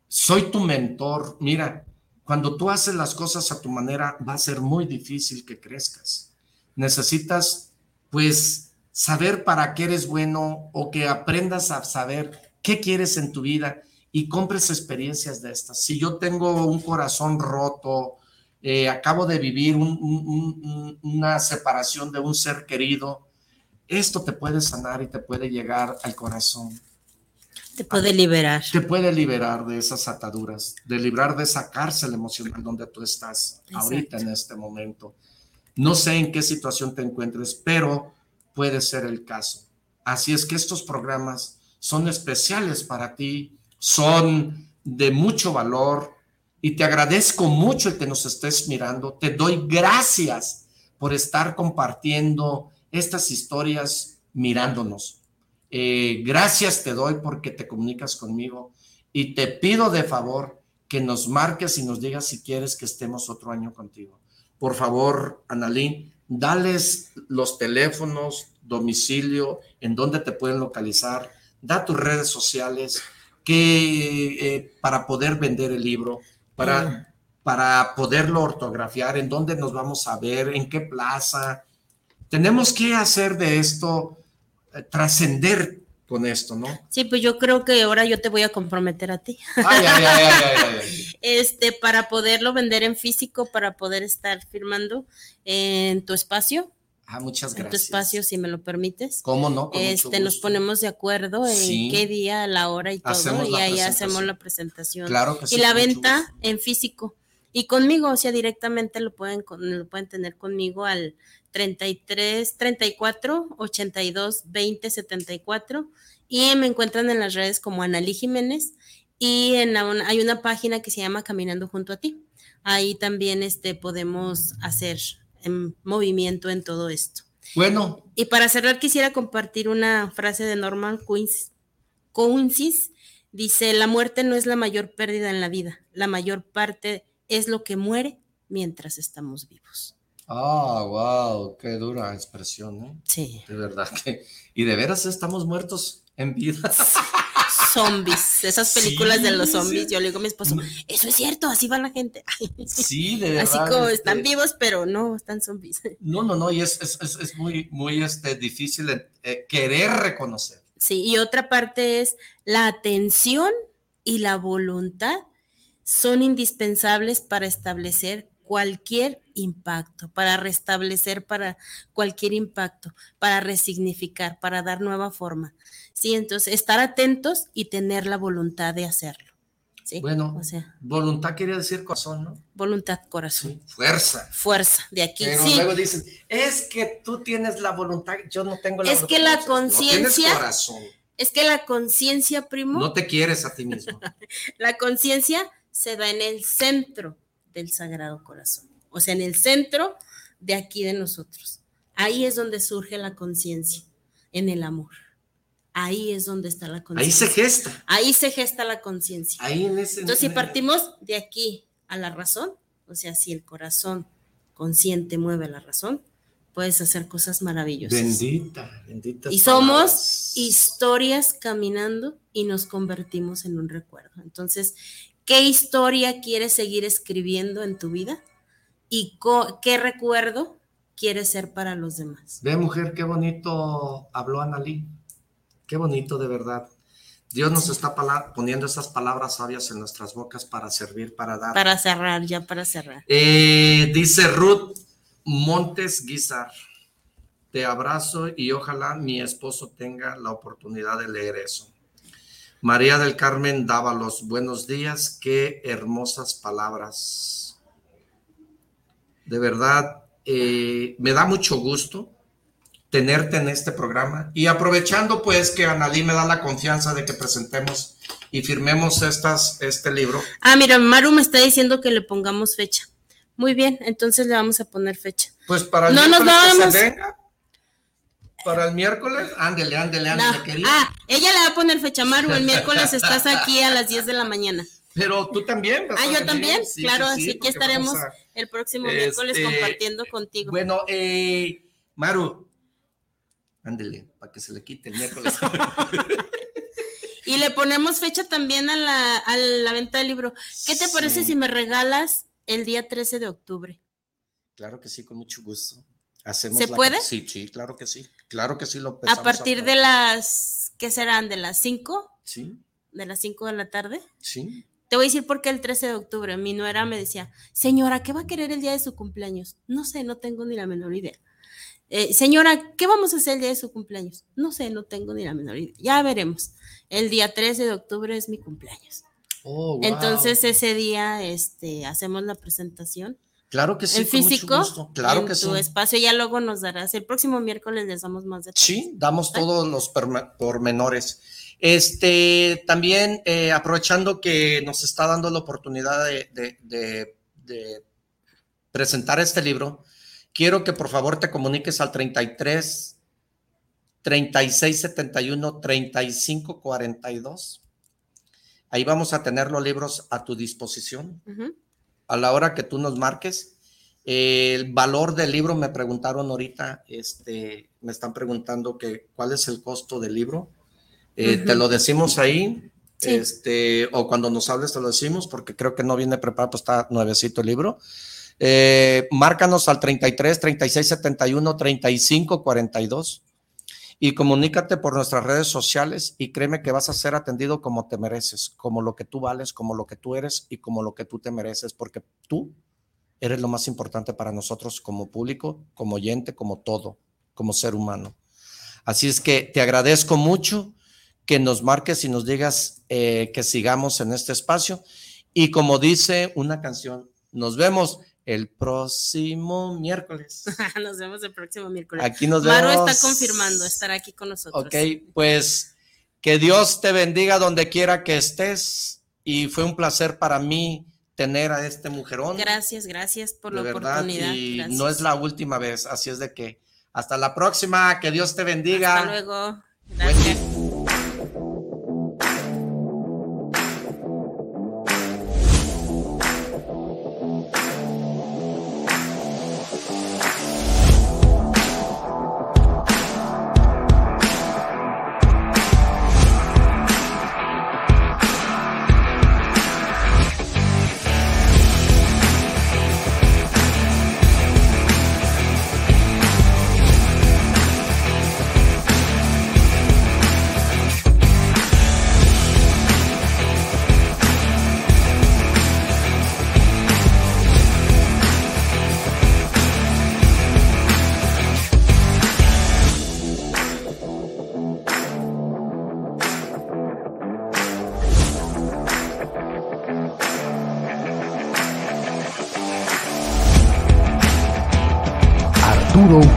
Soy tu mentor. Mira, cuando tú haces las cosas a tu manera, va a ser muy difícil que crezcas. Necesitas, pues, saber para qué eres bueno o que aprendas a saber qué quieres en tu vida y compres experiencias de estas. Si yo tengo un corazón roto, eh, acabo de vivir una separación de un ser querido, esto te puede sanar y te puede llegar al corazón. Te puede liberar. Te puede liberar de esas ataduras, de librar de esa cárcel emocional donde tú estás ahorita en este momento. No sé en qué situación te encuentres, pero puede ser el caso. Así es que estos programas son especiales para ti, son de mucho valor y te agradezco mucho el que nos estés mirando. Te doy gracias por estar compartiendo estas historias mirándonos. Eh, gracias te doy porque te comunicas conmigo y te pido de favor que nos marques y nos digas si quieres que estemos otro año contigo. Por favor, Analín, dales los teléfonos, domicilio, en dónde te pueden localizar, da tus redes sociales que, eh, para poder vender el libro, para, para poderlo ortografiar, en dónde nos vamos a ver, en qué plaza, tenemos que hacer de esto, eh, trascender con esto, ¿no? Sí, pues yo creo que ahora yo te voy a comprometer a ti. Ay, ay, ay, ay, ay, Este, para poderlo vender en físico, para poder estar firmando en tu espacio. Ah, muchas gracias. En tu espacio, si me lo permites. ¿Cómo no? Con este, nos ponemos de acuerdo en qué día, la hora y todo, y ahí hacemos la presentación. Claro que sí. Y la venta en físico. Y conmigo, o sea, directamente lo pueden, lo pueden tener conmigo al 33 34 82 20 74 y me encuentran en las redes como Analí Jiménez y en hay una página que se llama Caminando junto a ti. Ahí también este, podemos hacer em, movimiento en todo esto. Bueno. Y para cerrar quisiera compartir una frase de Norman Cousins. Dice, la muerte no es la mayor pérdida en la vida, la mayor parte es lo que muere mientras estamos vivos. Ah, wow, qué dura expresión, ¿eh? Sí. De verdad que. Y de veras estamos muertos en vida. Zombies, esas películas de los zombies. Yo le digo a mi esposo, eso es cierto, así va la gente. Sí, de verdad. Así como están este vivos, pero no, están zombies. No, no, no, y es, es, es, es muy, muy este, difícil eh, querer reconocer. Sí, y otra parte es la atención y la voluntad son indispensables para establecer cualquier impacto, para restablecer para cualquier impacto, para resignificar, para dar nueva forma. Sí, entonces estar atentos y tener la voluntad de hacerlo. ¿sí? Bueno, o sea, voluntad quiere decir corazón, ¿no? Voluntad, corazón. fuerza. Fuerza, de aquí. Pero sí. luego dicen, es que tú tienes la voluntad, yo no tengo la es voluntad. que la No conciencia. tienes corazón. Es que la conciencia, primo. No te quieres a ti mismo. la conciencia se da en el centro del Sagrado Corazón, o sea, en el centro de aquí de nosotros. Ahí es donde surge la conciencia, en el amor. Ahí es donde está la Ahí conciencia. se gesta. Ahí se gesta la conciencia. Ahí en ese. Entonces, si partimos de aquí a la razón, o sea, si el corazón consciente mueve la razón, puedes hacer cosas maravillosas. Bendita, bendita. Y somos historias caminando y nos convertimos en un recuerdo. Entonces, ¿qué historia quieres seguir escribiendo en tu vida? ¿Y qué recuerdo quieres ser para los demás? Ve, mujer, qué bonito habló Analí. Qué bonito, de verdad. Dios nos está poniendo esas palabras sabias en nuestras bocas para servir, para dar. Para cerrar, ya para cerrar. Eh, dice Ruth, Montes Guizar. Te abrazo y ojalá mi esposo tenga la oportunidad de leer eso. María del Carmen Dávalos, buenos días, qué hermosas palabras. De verdad, eh, me da mucho gusto tenerte en este programa y aprovechando pues que Analí me da la confianza de que presentemos y firmemos estas, este libro. Ah, mira, Maru me está diciendo que le pongamos fecha. Muy bien, entonces le vamos a poner fecha. Pues para el No nos que se venga, para el miércoles, ándele, ándele, ándele, No. querida. Ah, ella le va a poner fecha, Maru. El miércoles estás aquí a las 10 de la mañana. Pero tú también. vas Ah, a yo venir. también, Sí, claro, sí, sí, así que estaremos a- el próximo Este, miércoles compartiendo contigo. Bueno, eh, Maru, ándele, para que se le quite el miércoles. Y le ponemos fecha también a la, a la venta del libro. ¿Qué te parece si me regalas el día 13 de octubre? claro que sí, con mucho gusto. Hacemos ¿Se la- puede? Sí, sí, claro que sí. Claro que sí lo A partir de las, ¿qué serán? ¿De las 5? Sí, ¿De las 5 de la tarde? sí. Te voy a decir por qué el 13 de octubre. Mi nuera me decía, señora, ¿qué va a querer el día de su cumpleaños? No sé, no tengo ni la menor idea. "Eh, señora, ¿qué vamos a hacer el día de su cumpleaños? No sé, no tengo ni la menor idea. Ya veremos. El día 13 de octubre es mi cumpleaños. Oh, wow. Entonces ese día este, hacemos la presentación Claro que sí, en físico, gusto. Claro en que tu sí. espacio. Ya luego nos darás. El próximo miércoles les damos más detalles. Sí, damos todos los pormenores. Este, también eh, aprovechando que nos está dando la oportunidad de, de- de- de presentar este libro, quiero que por favor te comuniques al 33 36 71 35 42. Ahí vamos a tener los libros a tu disposición a la hora que tú nos marques. El valor del libro, me preguntaron ahorita, este, me están preguntando que cuál es el costo del libro. Eh, Ujú. Te lo decimos ahí, Sí. este, o cuando nos hables te lo decimos, porque creo que no viene preparado, pues está nuevecito el libro. Eh, márcanos al 33 36 71 35 42 y comunícate por nuestras redes sociales y créeme que vas a ser atendido como te mereces, como lo que tú vales, como lo que tú eres y como lo que tú te mereces, porque tú eres lo más importante para nosotros como público, como oyente, como todo, como ser humano. Así es que te agradezco mucho que nos marques y nos digas eh, que sigamos en este espacio. Y como dice una canción, nos vemos el próximo miércoles. nos vemos el próximo miércoles. Aquí nos vemos. está confirmando, estará aquí con nosotros. Ok, pues que Dios te bendiga donde quiera que estés. Y fue un placer para mí tener a este mujerón. Gracias, gracias por la verdad. oportunidad. Y gracias. no es la última vez. Así es de que hasta la próxima. Que Dios te bendiga. Hasta luego. Gracias.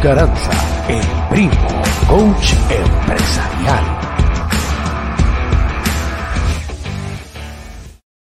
Arturo